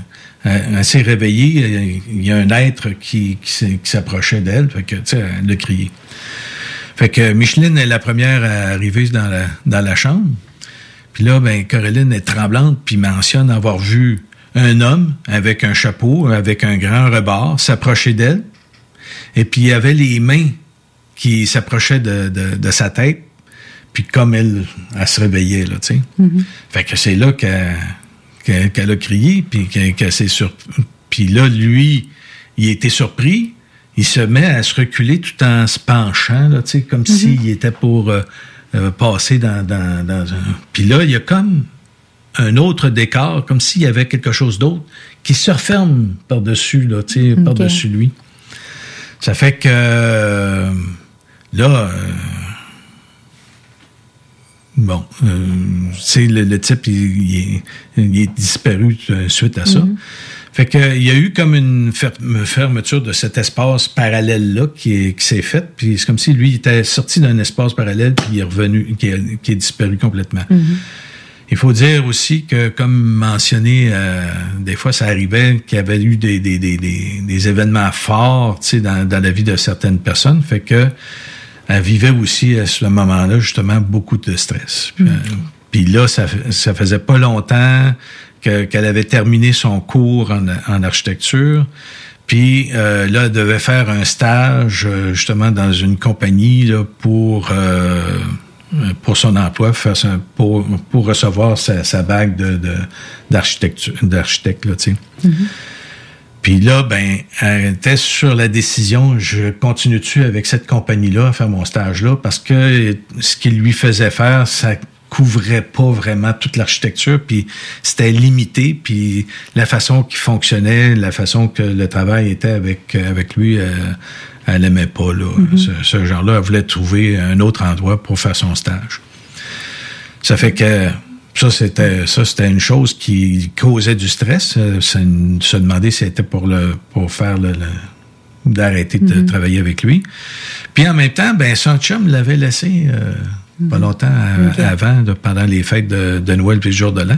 Elle, s'est réveillée. Il y a un être qui, qui s'approchait d'elle. Fait que, elle a crié. Fait que Micheline est la première à arriver dans la, dans la chambre. Puis là, ben, Caroline est tremblante, puis mentionne avoir vu un homme avec un chapeau, avec un grand rebord, s'approcher d'elle. Et puis il avait les mains qui s'approchaient de, de, sa tête. Puis comme elle, elle se réveillait, là, tu sais. Mm-hmm. Fait que c'est là qu'elle a crié, puis qu'elle s'est sur... Puis là, lui, il était surpris. Il se met à se reculer tout en se penchant, là, tu sais, comme Mm-hmm. s'il était pour euh, euh, passer dans, dans, dans un... Puis là, il y a comme un autre décor, comme s'il y avait quelque chose d'autre qui se referme par-dessus, là, tu sais, par-dessus lui. Ça fait que euh, là, euh, bon, euh, c'est le, le, type, il, est, il, est, disparu suite à ça. Mm-hmm. Fait que il y a eu comme une fermeture de cet espace parallèle là qui, qui s'est faite, puis c'est comme si lui il était sorti d'un espace parallèle puis il est revenu, qui, est, qui est disparu complètement. Mm-hmm. Il faut dire aussi que, comme mentionné, euh, des fois, ça arrivait qu'il y avait eu des, des, des, des événements forts dans, dans la vie de certaines personnes. Fait que elle vivait aussi à ce moment-là, justement, beaucoup de stress. Mm. Puis là, ça, ça faisait pas longtemps qu'elle avait terminé son cours en, en architecture. Puis euh, là, elle devait faire un stage, justement, dans une compagnie là, pour... Euh, pour son emploi, pour, pour recevoir sa, sa bague de, d'architecte, là, tu sais. Mm-hmm. Puis là, ben, elle était sur la décision, je continue dessus avec cette compagnie-là, à faire mon stage-là, parce que ce qu'il lui faisait faire, ça couvrait pas vraiment toute l'architecture, puis c'était limité, puis la façon qu'il fonctionnait, la façon que le travail était avec, avec lui, euh, elle n'aimait pas là, Mm-hmm. ce, ce genre-là. Elle voulait trouver un autre endroit pour faire son stage. Ça fait que ça, c'était ça, c'était une chose qui causait du stress. Ça, se demander si c'était pour le pour faire le, le d'arrêter de Mm-hmm. travailler avec lui. Puis en même temps, ben son chum l'avait laissé euh, pas longtemps à- Ok. avant, de- pendant les fêtes de, de Noël puis le jour de l'an.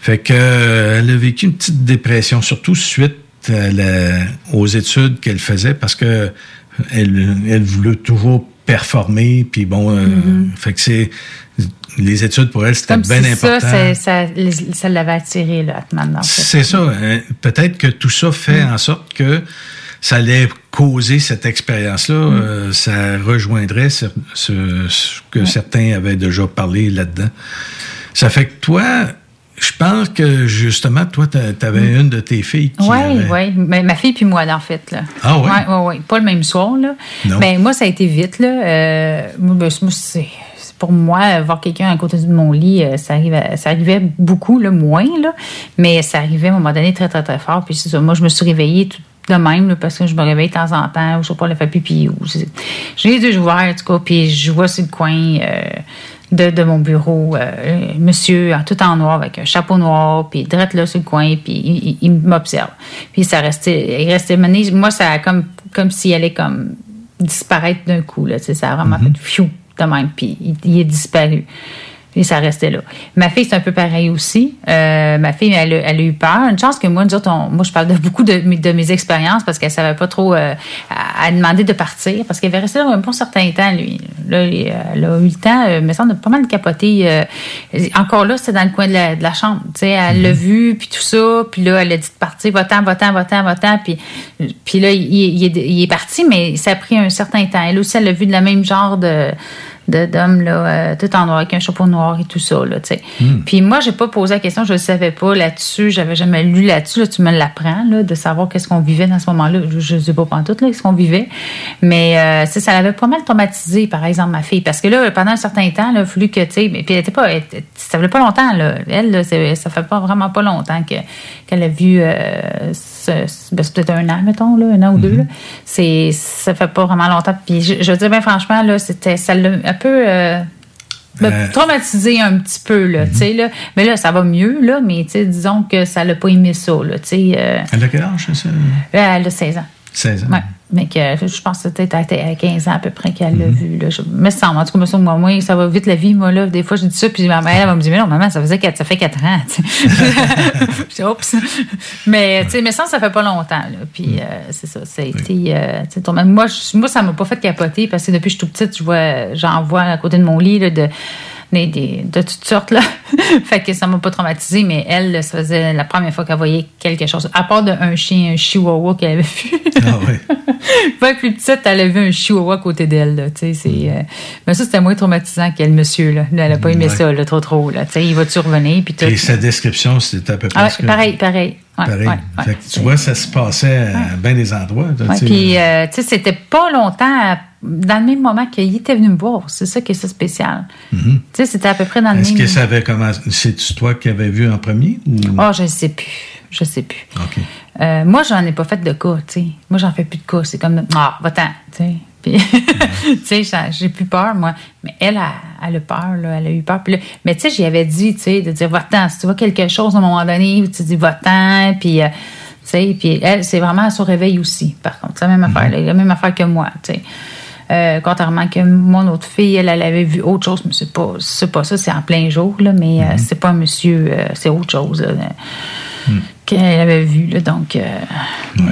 Fait que euh, elle a vécu une petite dépression, surtout suite à la- aux études qu'elle faisait, parce que elle, elle voulait toujours performer, puis bon, euh, Mhm. fait que c'est les études pour elle c'était bien si important. ça, c'est- ça, ça l'avait attiré, là, C'est ça. hein. Peut-être que tout ça fait Mm. en sorte que ça allait causer cette expérience-là. Mm. euh, ça rejoindrait ce, ce- ce que certains avaient déjà parlé là-dedans. Ça fait que toi, je pense que justement, toi, tu avais une de tes filles qui Oui, avait- oui. Ma fille puis moi, en fait. Là. Ah ouais? Oui, oui, oui. Pas le même soir, là. Non. Ben, moi, ça a été vite, là. Euh, ben, moi, c'est. Pour moi, voir quelqu'un à côté de mon lit, euh, ça arrivait, ça arrivait beaucoup, là, moins, là, mais ça arrivait à un moment donné très, très, très fort. Puis ça, moi, je me suis réveillée tout de même, là, parce que je me réveille de temps en temps, ou je sais pas, le fait pipi, ou j'ai les yeux ouverts, en tout cas, puis je vois sur le coin euh, de, de mon bureau, euh, monsieur en tout en noir, avec un chapeau noir, puis drette là sur le coin, puis il, il- il m'observe. Puis ça restait, il restait mené, moi, ça a comme, comme s'il allait comme disparaître d'un coup, là, ça a vraiment fait fiou de même, puis il, il est disparu. Puis ça restait là. Ma fille, c'est un peu pareil aussi. Euh, ma fille, elle, a- elle a eu peur. Une chance que moi, nous autres, on- moi, je parle de beaucoup de, mes- de mes expériences parce qu'elle savait pas trop. euh, à, demander de partir parce qu'elle avait resté là un bon certain temps, lui. Là, il- elle a eu le temps, euh, mais ça, on a pas mal capoté. euh, encore là, c'était dans le coin de la, de la chambre. Tu sais, elle l'a vu, puis tout ça. Puis là, elle a dit de partir, va-t'en, va-t'en, va-t'en, va-t'en. Puis, puis là, il, il est, il est parti, mais ça a pris un certain temps. Elle aussi, elle a vu de la même genre de de- d'homme là euh, tout en noir avec un chapeau noir et tout ça là tu sais. Mm. puis moi j'ai pas posé la question je le savais pas là-dessus j'avais jamais lu là-dessus là, tu me l'apprends là de savoir qu'est-ce qu'on vivait dans ce moment-là. Je, je sais pas tout là qu'est-ce qu'on vivait. Mais euh, c'est- ça l'avait pas mal traumatisé par exemple ma fille. Parce que là pendant un certain temps là il a fallu que tu sais puis elle était pas elle- ça fait pas longtemps là. Elle là, ça fait pas vraiment pas longtemps que qu'elle a vu euh, ce- ce- ben, c'est peut-être un an mettons là un an ou deux là. c'est ça fait pas vraiment longtemps puis je, je veux dire bien franchement là c'était ça l'a un peu euh, ben, Euh. traumatisé un petit peu là, tu sais là, mais là ça va mieux là, mais tu sais disons que ça l'a pas aimé ça là, tu sais. euh, Elle a quel âge, ça? elle a 16 ans. 16 ans. Ouais. Mais que je pense que c'était à 15 ans à peu près qu'elle l'a Mhm. vu. Là. Je me semble, en tout cas, me semble, moi, moi, ça va vite la vie, moi, là. Des fois, je dis ça, puis ma mère, elle va me dire, mais non, maman, ça faisait quatre- ça fait 4 ans. je dis, oups. Mais, tu sais, mais ça, ça fait pas longtemps, là. Puis, euh, c'est ça, ça a été. euh, ton- moi, je- moi, ça m'a pas fait capoter parce que depuis que je suis toute petite, je vois, j'en vois à côté de mon lit, là, de. Des, des- de toutes sortes, là. fait que ça m'a pas traumatisé, mais elle, ça faisait la première fois qu'elle voyait quelque chose. À part d'un chien, un chihuahua qu'elle avait vu. Ah ouais. Pas plus petite, elle a vu un chihuahua à côté d'elle. là, tu sais, c'est, euh, mais ça, c'était moins traumatisant qu'elle, monsieur. Là. Elle a pas aimé Ouais. ça, là, trop, trop. Là. Tu sais, il va-tu revenir? Puis tout. Et sa description, c'était à peu près Ah que- pareil, pareil. Ouais, Pareil. ouais, ouais. Fait que tu vois, ça se passait à bien des endroits. tu sais. puis, euh, tu sais, c'était pas longtemps, à- dans le même moment qu'il était venu me voir. C'est ça qui est ça spécial. Mhm. Tu sais, c'était à peu près dans le Est-ce même... que ça avait commencé? C'est-tu toi qui avais vu en premier? Ou... Oh, je sais plus. Je sais plus. OK. Euh, moi, j'en ai pas fait de cas, tu sais. Moi, j'en fais plus de cas. C'est comme, ah, va-t'en, tu sais. Puis, tu sais, ça- j'ai plus peur, moi. Mais elle, a, elle a peur, là. Elle a eu peur. Puis là, mais tu sais, j'y avais dit, tu sais, de dire, va-t'en. Si tu vois quelque chose à un moment donné, tu dis, va-t'en. Puis, euh, tu sais, puis elle, c'est vraiment à son réveil aussi, par contre. C'est la même affaire, là, la même affaire que moi, tu sais. Euh, contrairement que mon autre fille, elle, elle avait vu autre chose, mais c'est pas, c'est pas ça, c'est en plein jour, là, mais euh, c'est pas un monsieur, euh, c'est autre chose. là qu'elle avait vu. Là, donc, euh,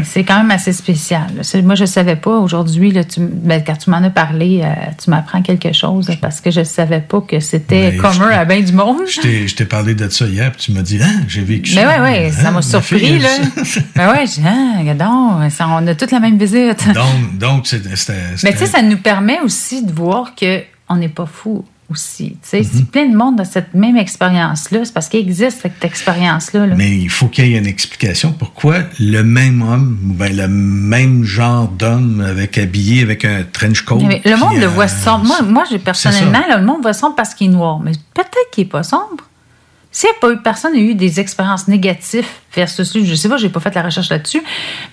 c'est quand même assez spécial. là. Moi, je ne savais pas. Aujourd'hui, ben, quand tu m'en as parlé, euh, tu m'apprends quelque chose parce que je ne savais pas que c'était commun à bien du monde. Je t'ai- parlé de ça hier, puis tu m'as dit, ah, j'ai vécu Mais ça. oui, oui, ça Hein, m'a ma surpris. fille, Là. ben oui, j'ai dit, ah, regarde ça, on a toute la même visite. donc, donc c'était. Mais tu sais, ça nous permet aussi de voir qu'on n'est pas fou aussi. Tu sais. Si plein de monde a cette même expérience-là, c'est parce qu'il existe cette expérience-là. là. Mais il faut qu'il y ait une explication pourquoi le même homme, ou ben, le même genre d'homme avec habillé avec un trench coat. Mais le monde le euh, voit sombre. Moi, moi j'ai personnellement, là, le monde voit sombre parce qu'il est noir. Mais peut-être qu'il n'est pas sombre. S'il n'y a pas eu, personne n'a eu des expériences négatives versus lui, je sais pas, j'ai pas fait la recherche là-dessus,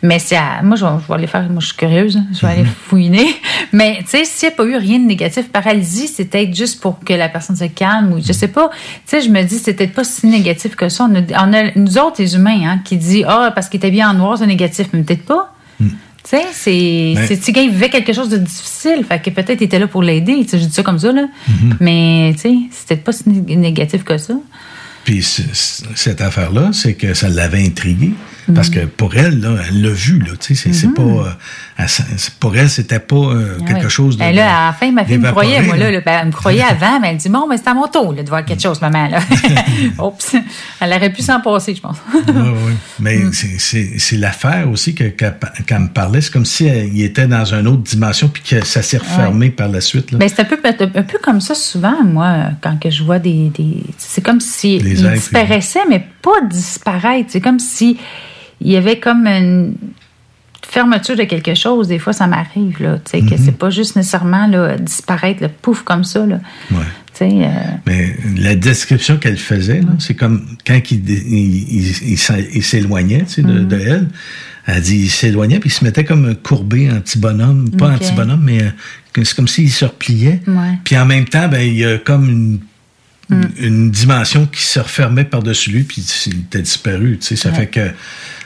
mais c'est à- moi, je vais, je vais aller faire, moi, je suis curieuse, hein, je vais aller fouiner. Mais, tu sais, s'il n'y a pas eu rien de négatif, paralysie, c'est peut-être juste pour que la personne se calme ou je sais pas. Tu sais, je me dis, c'est peut-être pas si négatif que ça. On a, on a- nous autres, les humains, hein, qui dit, ah, parce qu'il était bien en noir, c'est négatif, mais peut-être pas. Tu sais, c'est. Tu gars, il vivait quelque chose de difficile. Fait que peut-être il était là pour l'aider. Tu sais, je dis ça comme ça, là. Mhm. Mais, tu sais, peut-être pas si né- négatif que ça. Puis cette affaire-là, c'est que ça l'avait intrigué. Parce que pour elle, là, elle l'a vu, là, tu sais, c'est c'est pas... euh, elle- pour elle, c'était pas euh, Ah quelque oui. chose de... Ben là, à la fin, ma fille me croyait, moi, là, ben, elle me croyait avant, mais elle dit, bon, mais c'est à mon tour, là, de voir quelque chose, maman, là. Oups. Elle aurait pu s'en passer, je pense. Oui, oui. Mais Mm. c'est- l'affaire aussi que qu'elle me parlait. C'est comme si elle- il était dans une autre dimension puis que ça s'est refermé par la suite. Là. Ben, c'est un peu, un peu comme ça souvent, moi, quand que je vois des. des- c'est comme si Les il disparaissait, mais pas disparaître. C'est comme si il y avait comme une fermeture de quelque chose. Des fois, ça m'arrive, là. Tu sais, que Mhm. c'est pas juste nécessairement là, disparaître, le pouf, comme ça, là. Ouais. Euh, Mais la description qu'elle faisait, c'est comme quand il, il, s'éloignait tu sais, de, Mhm. de elle. Elle dit il s'éloignait puis il se mettait comme courbé en petit bonhomme. Pas en Ok. petit bonhomme, mais euh, c'est comme s'il se repliait. Ouais. Puis en même temps, ben, il y a comme une, Mm. une dimension qui se refermait par-dessus lui, puis il était disparu. Tu sais, ça Ouais. fait que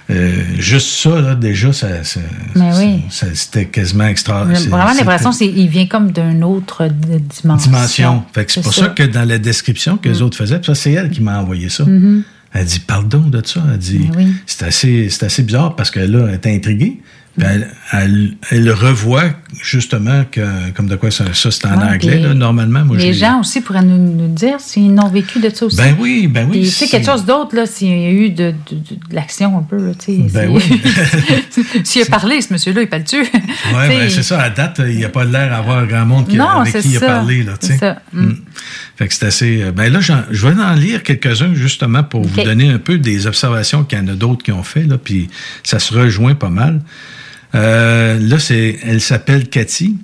euh, juste ça, là, déjà, ça, ça- Mais oui. ça- c'était quasiment extra. J'ai Vraiment l'impression qu'il vient comme d'une autre dimension. dimension. Fait que c'est pour ça. que dans la description que les autres faisaient, ça, c'est elle qui m'a envoyé ça. Mhm. Elle dit, pardon de ça. Elle dit, c'est assez, c'est assez bizarre parce que là, elle est intriguée. Puis elle, elle, elle revoit justement que, comme de quoi ça, ça, c'est en Ouais, anglais, là, normalement. Moi, les je- gens aussi pourraient nous, nous dire s'ils n'ont vécu de ça aussi. Ben oui, ben oui. Si- quelque chose d'autre, là, s'il y a eu de, de- de- de l'action un peu, là. Ben si- S'il a parlé, ce monsieur-là, il parle-tu? Ouais, ben, c'est ça. À date, il n'y a pas l'air d'avoir grand monde qui, Non, avec c'est qui il a parlé. Là, tu C'est sais. ça. Mm. Fait que c'est assez. euh, Ben là, j'en- je vais en lire quelques-uns justement pour vous donner un peu des observations qu'il y en a d'autres qui ont fait. Là, puis ça se rejoint pas mal. Euh, là, c'est, elle s'appelle Cathy.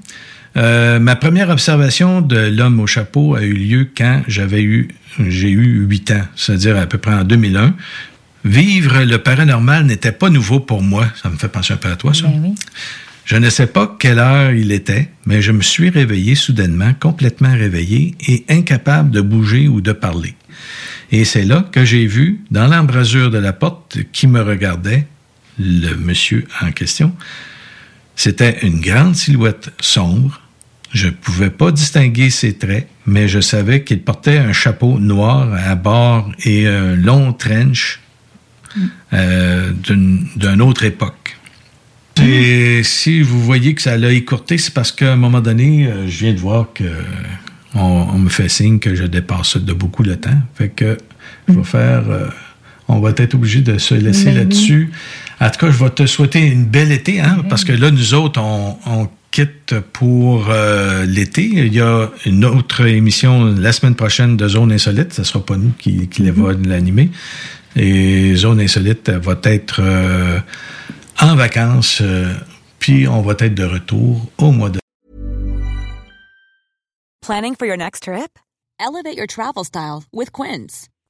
Euh, ma première observation de l'homme au chapeau a eu lieu quand j'avais eu, j'ai eu huit ans, c'est-à-dire à peu près en 2001. Vivre le paranormal n'était pas nouveau pour moi. Ça me fait penser un peu à toi, ça. Ben oui. Je ne sais pas quelle heure il était, mais je me suis réveillé soudainement, complètement réveillé et incapable de bouger ou de parler. Et c'est là que j'ai vu, dans l'embrasure de la porte qui me regardait, le monsieur en question, c'était une grande silhouette sombre. Je ne pouvais pas distinguer ses traits, mais je savais qu'il portait un chapeau noir à bord et un long trench euh, d'une autre époque. Et si vous voyez que ça l'a écourté, c'est parce qu'à un moment donné, euh, je viens de voir que on, on me fait signe que je dépasse de beaucoup le temps. Fait que je vais faire. euh, on va être obligé de se laisser oui. En tout cas, je vais te souhaiter une belle été, hein, parce que là, nous autres, on, on quitte pour euh, l'été. Il y a une autre émission la semaine prochaine de Zone Insolite. Ce ne sera pas nous qui, qui va l'animer. Et Zone Insolite va être euh, en vacances, euh, puis on va être de retour au mois de Planning for your next trip? Elevate your travel style with Quince.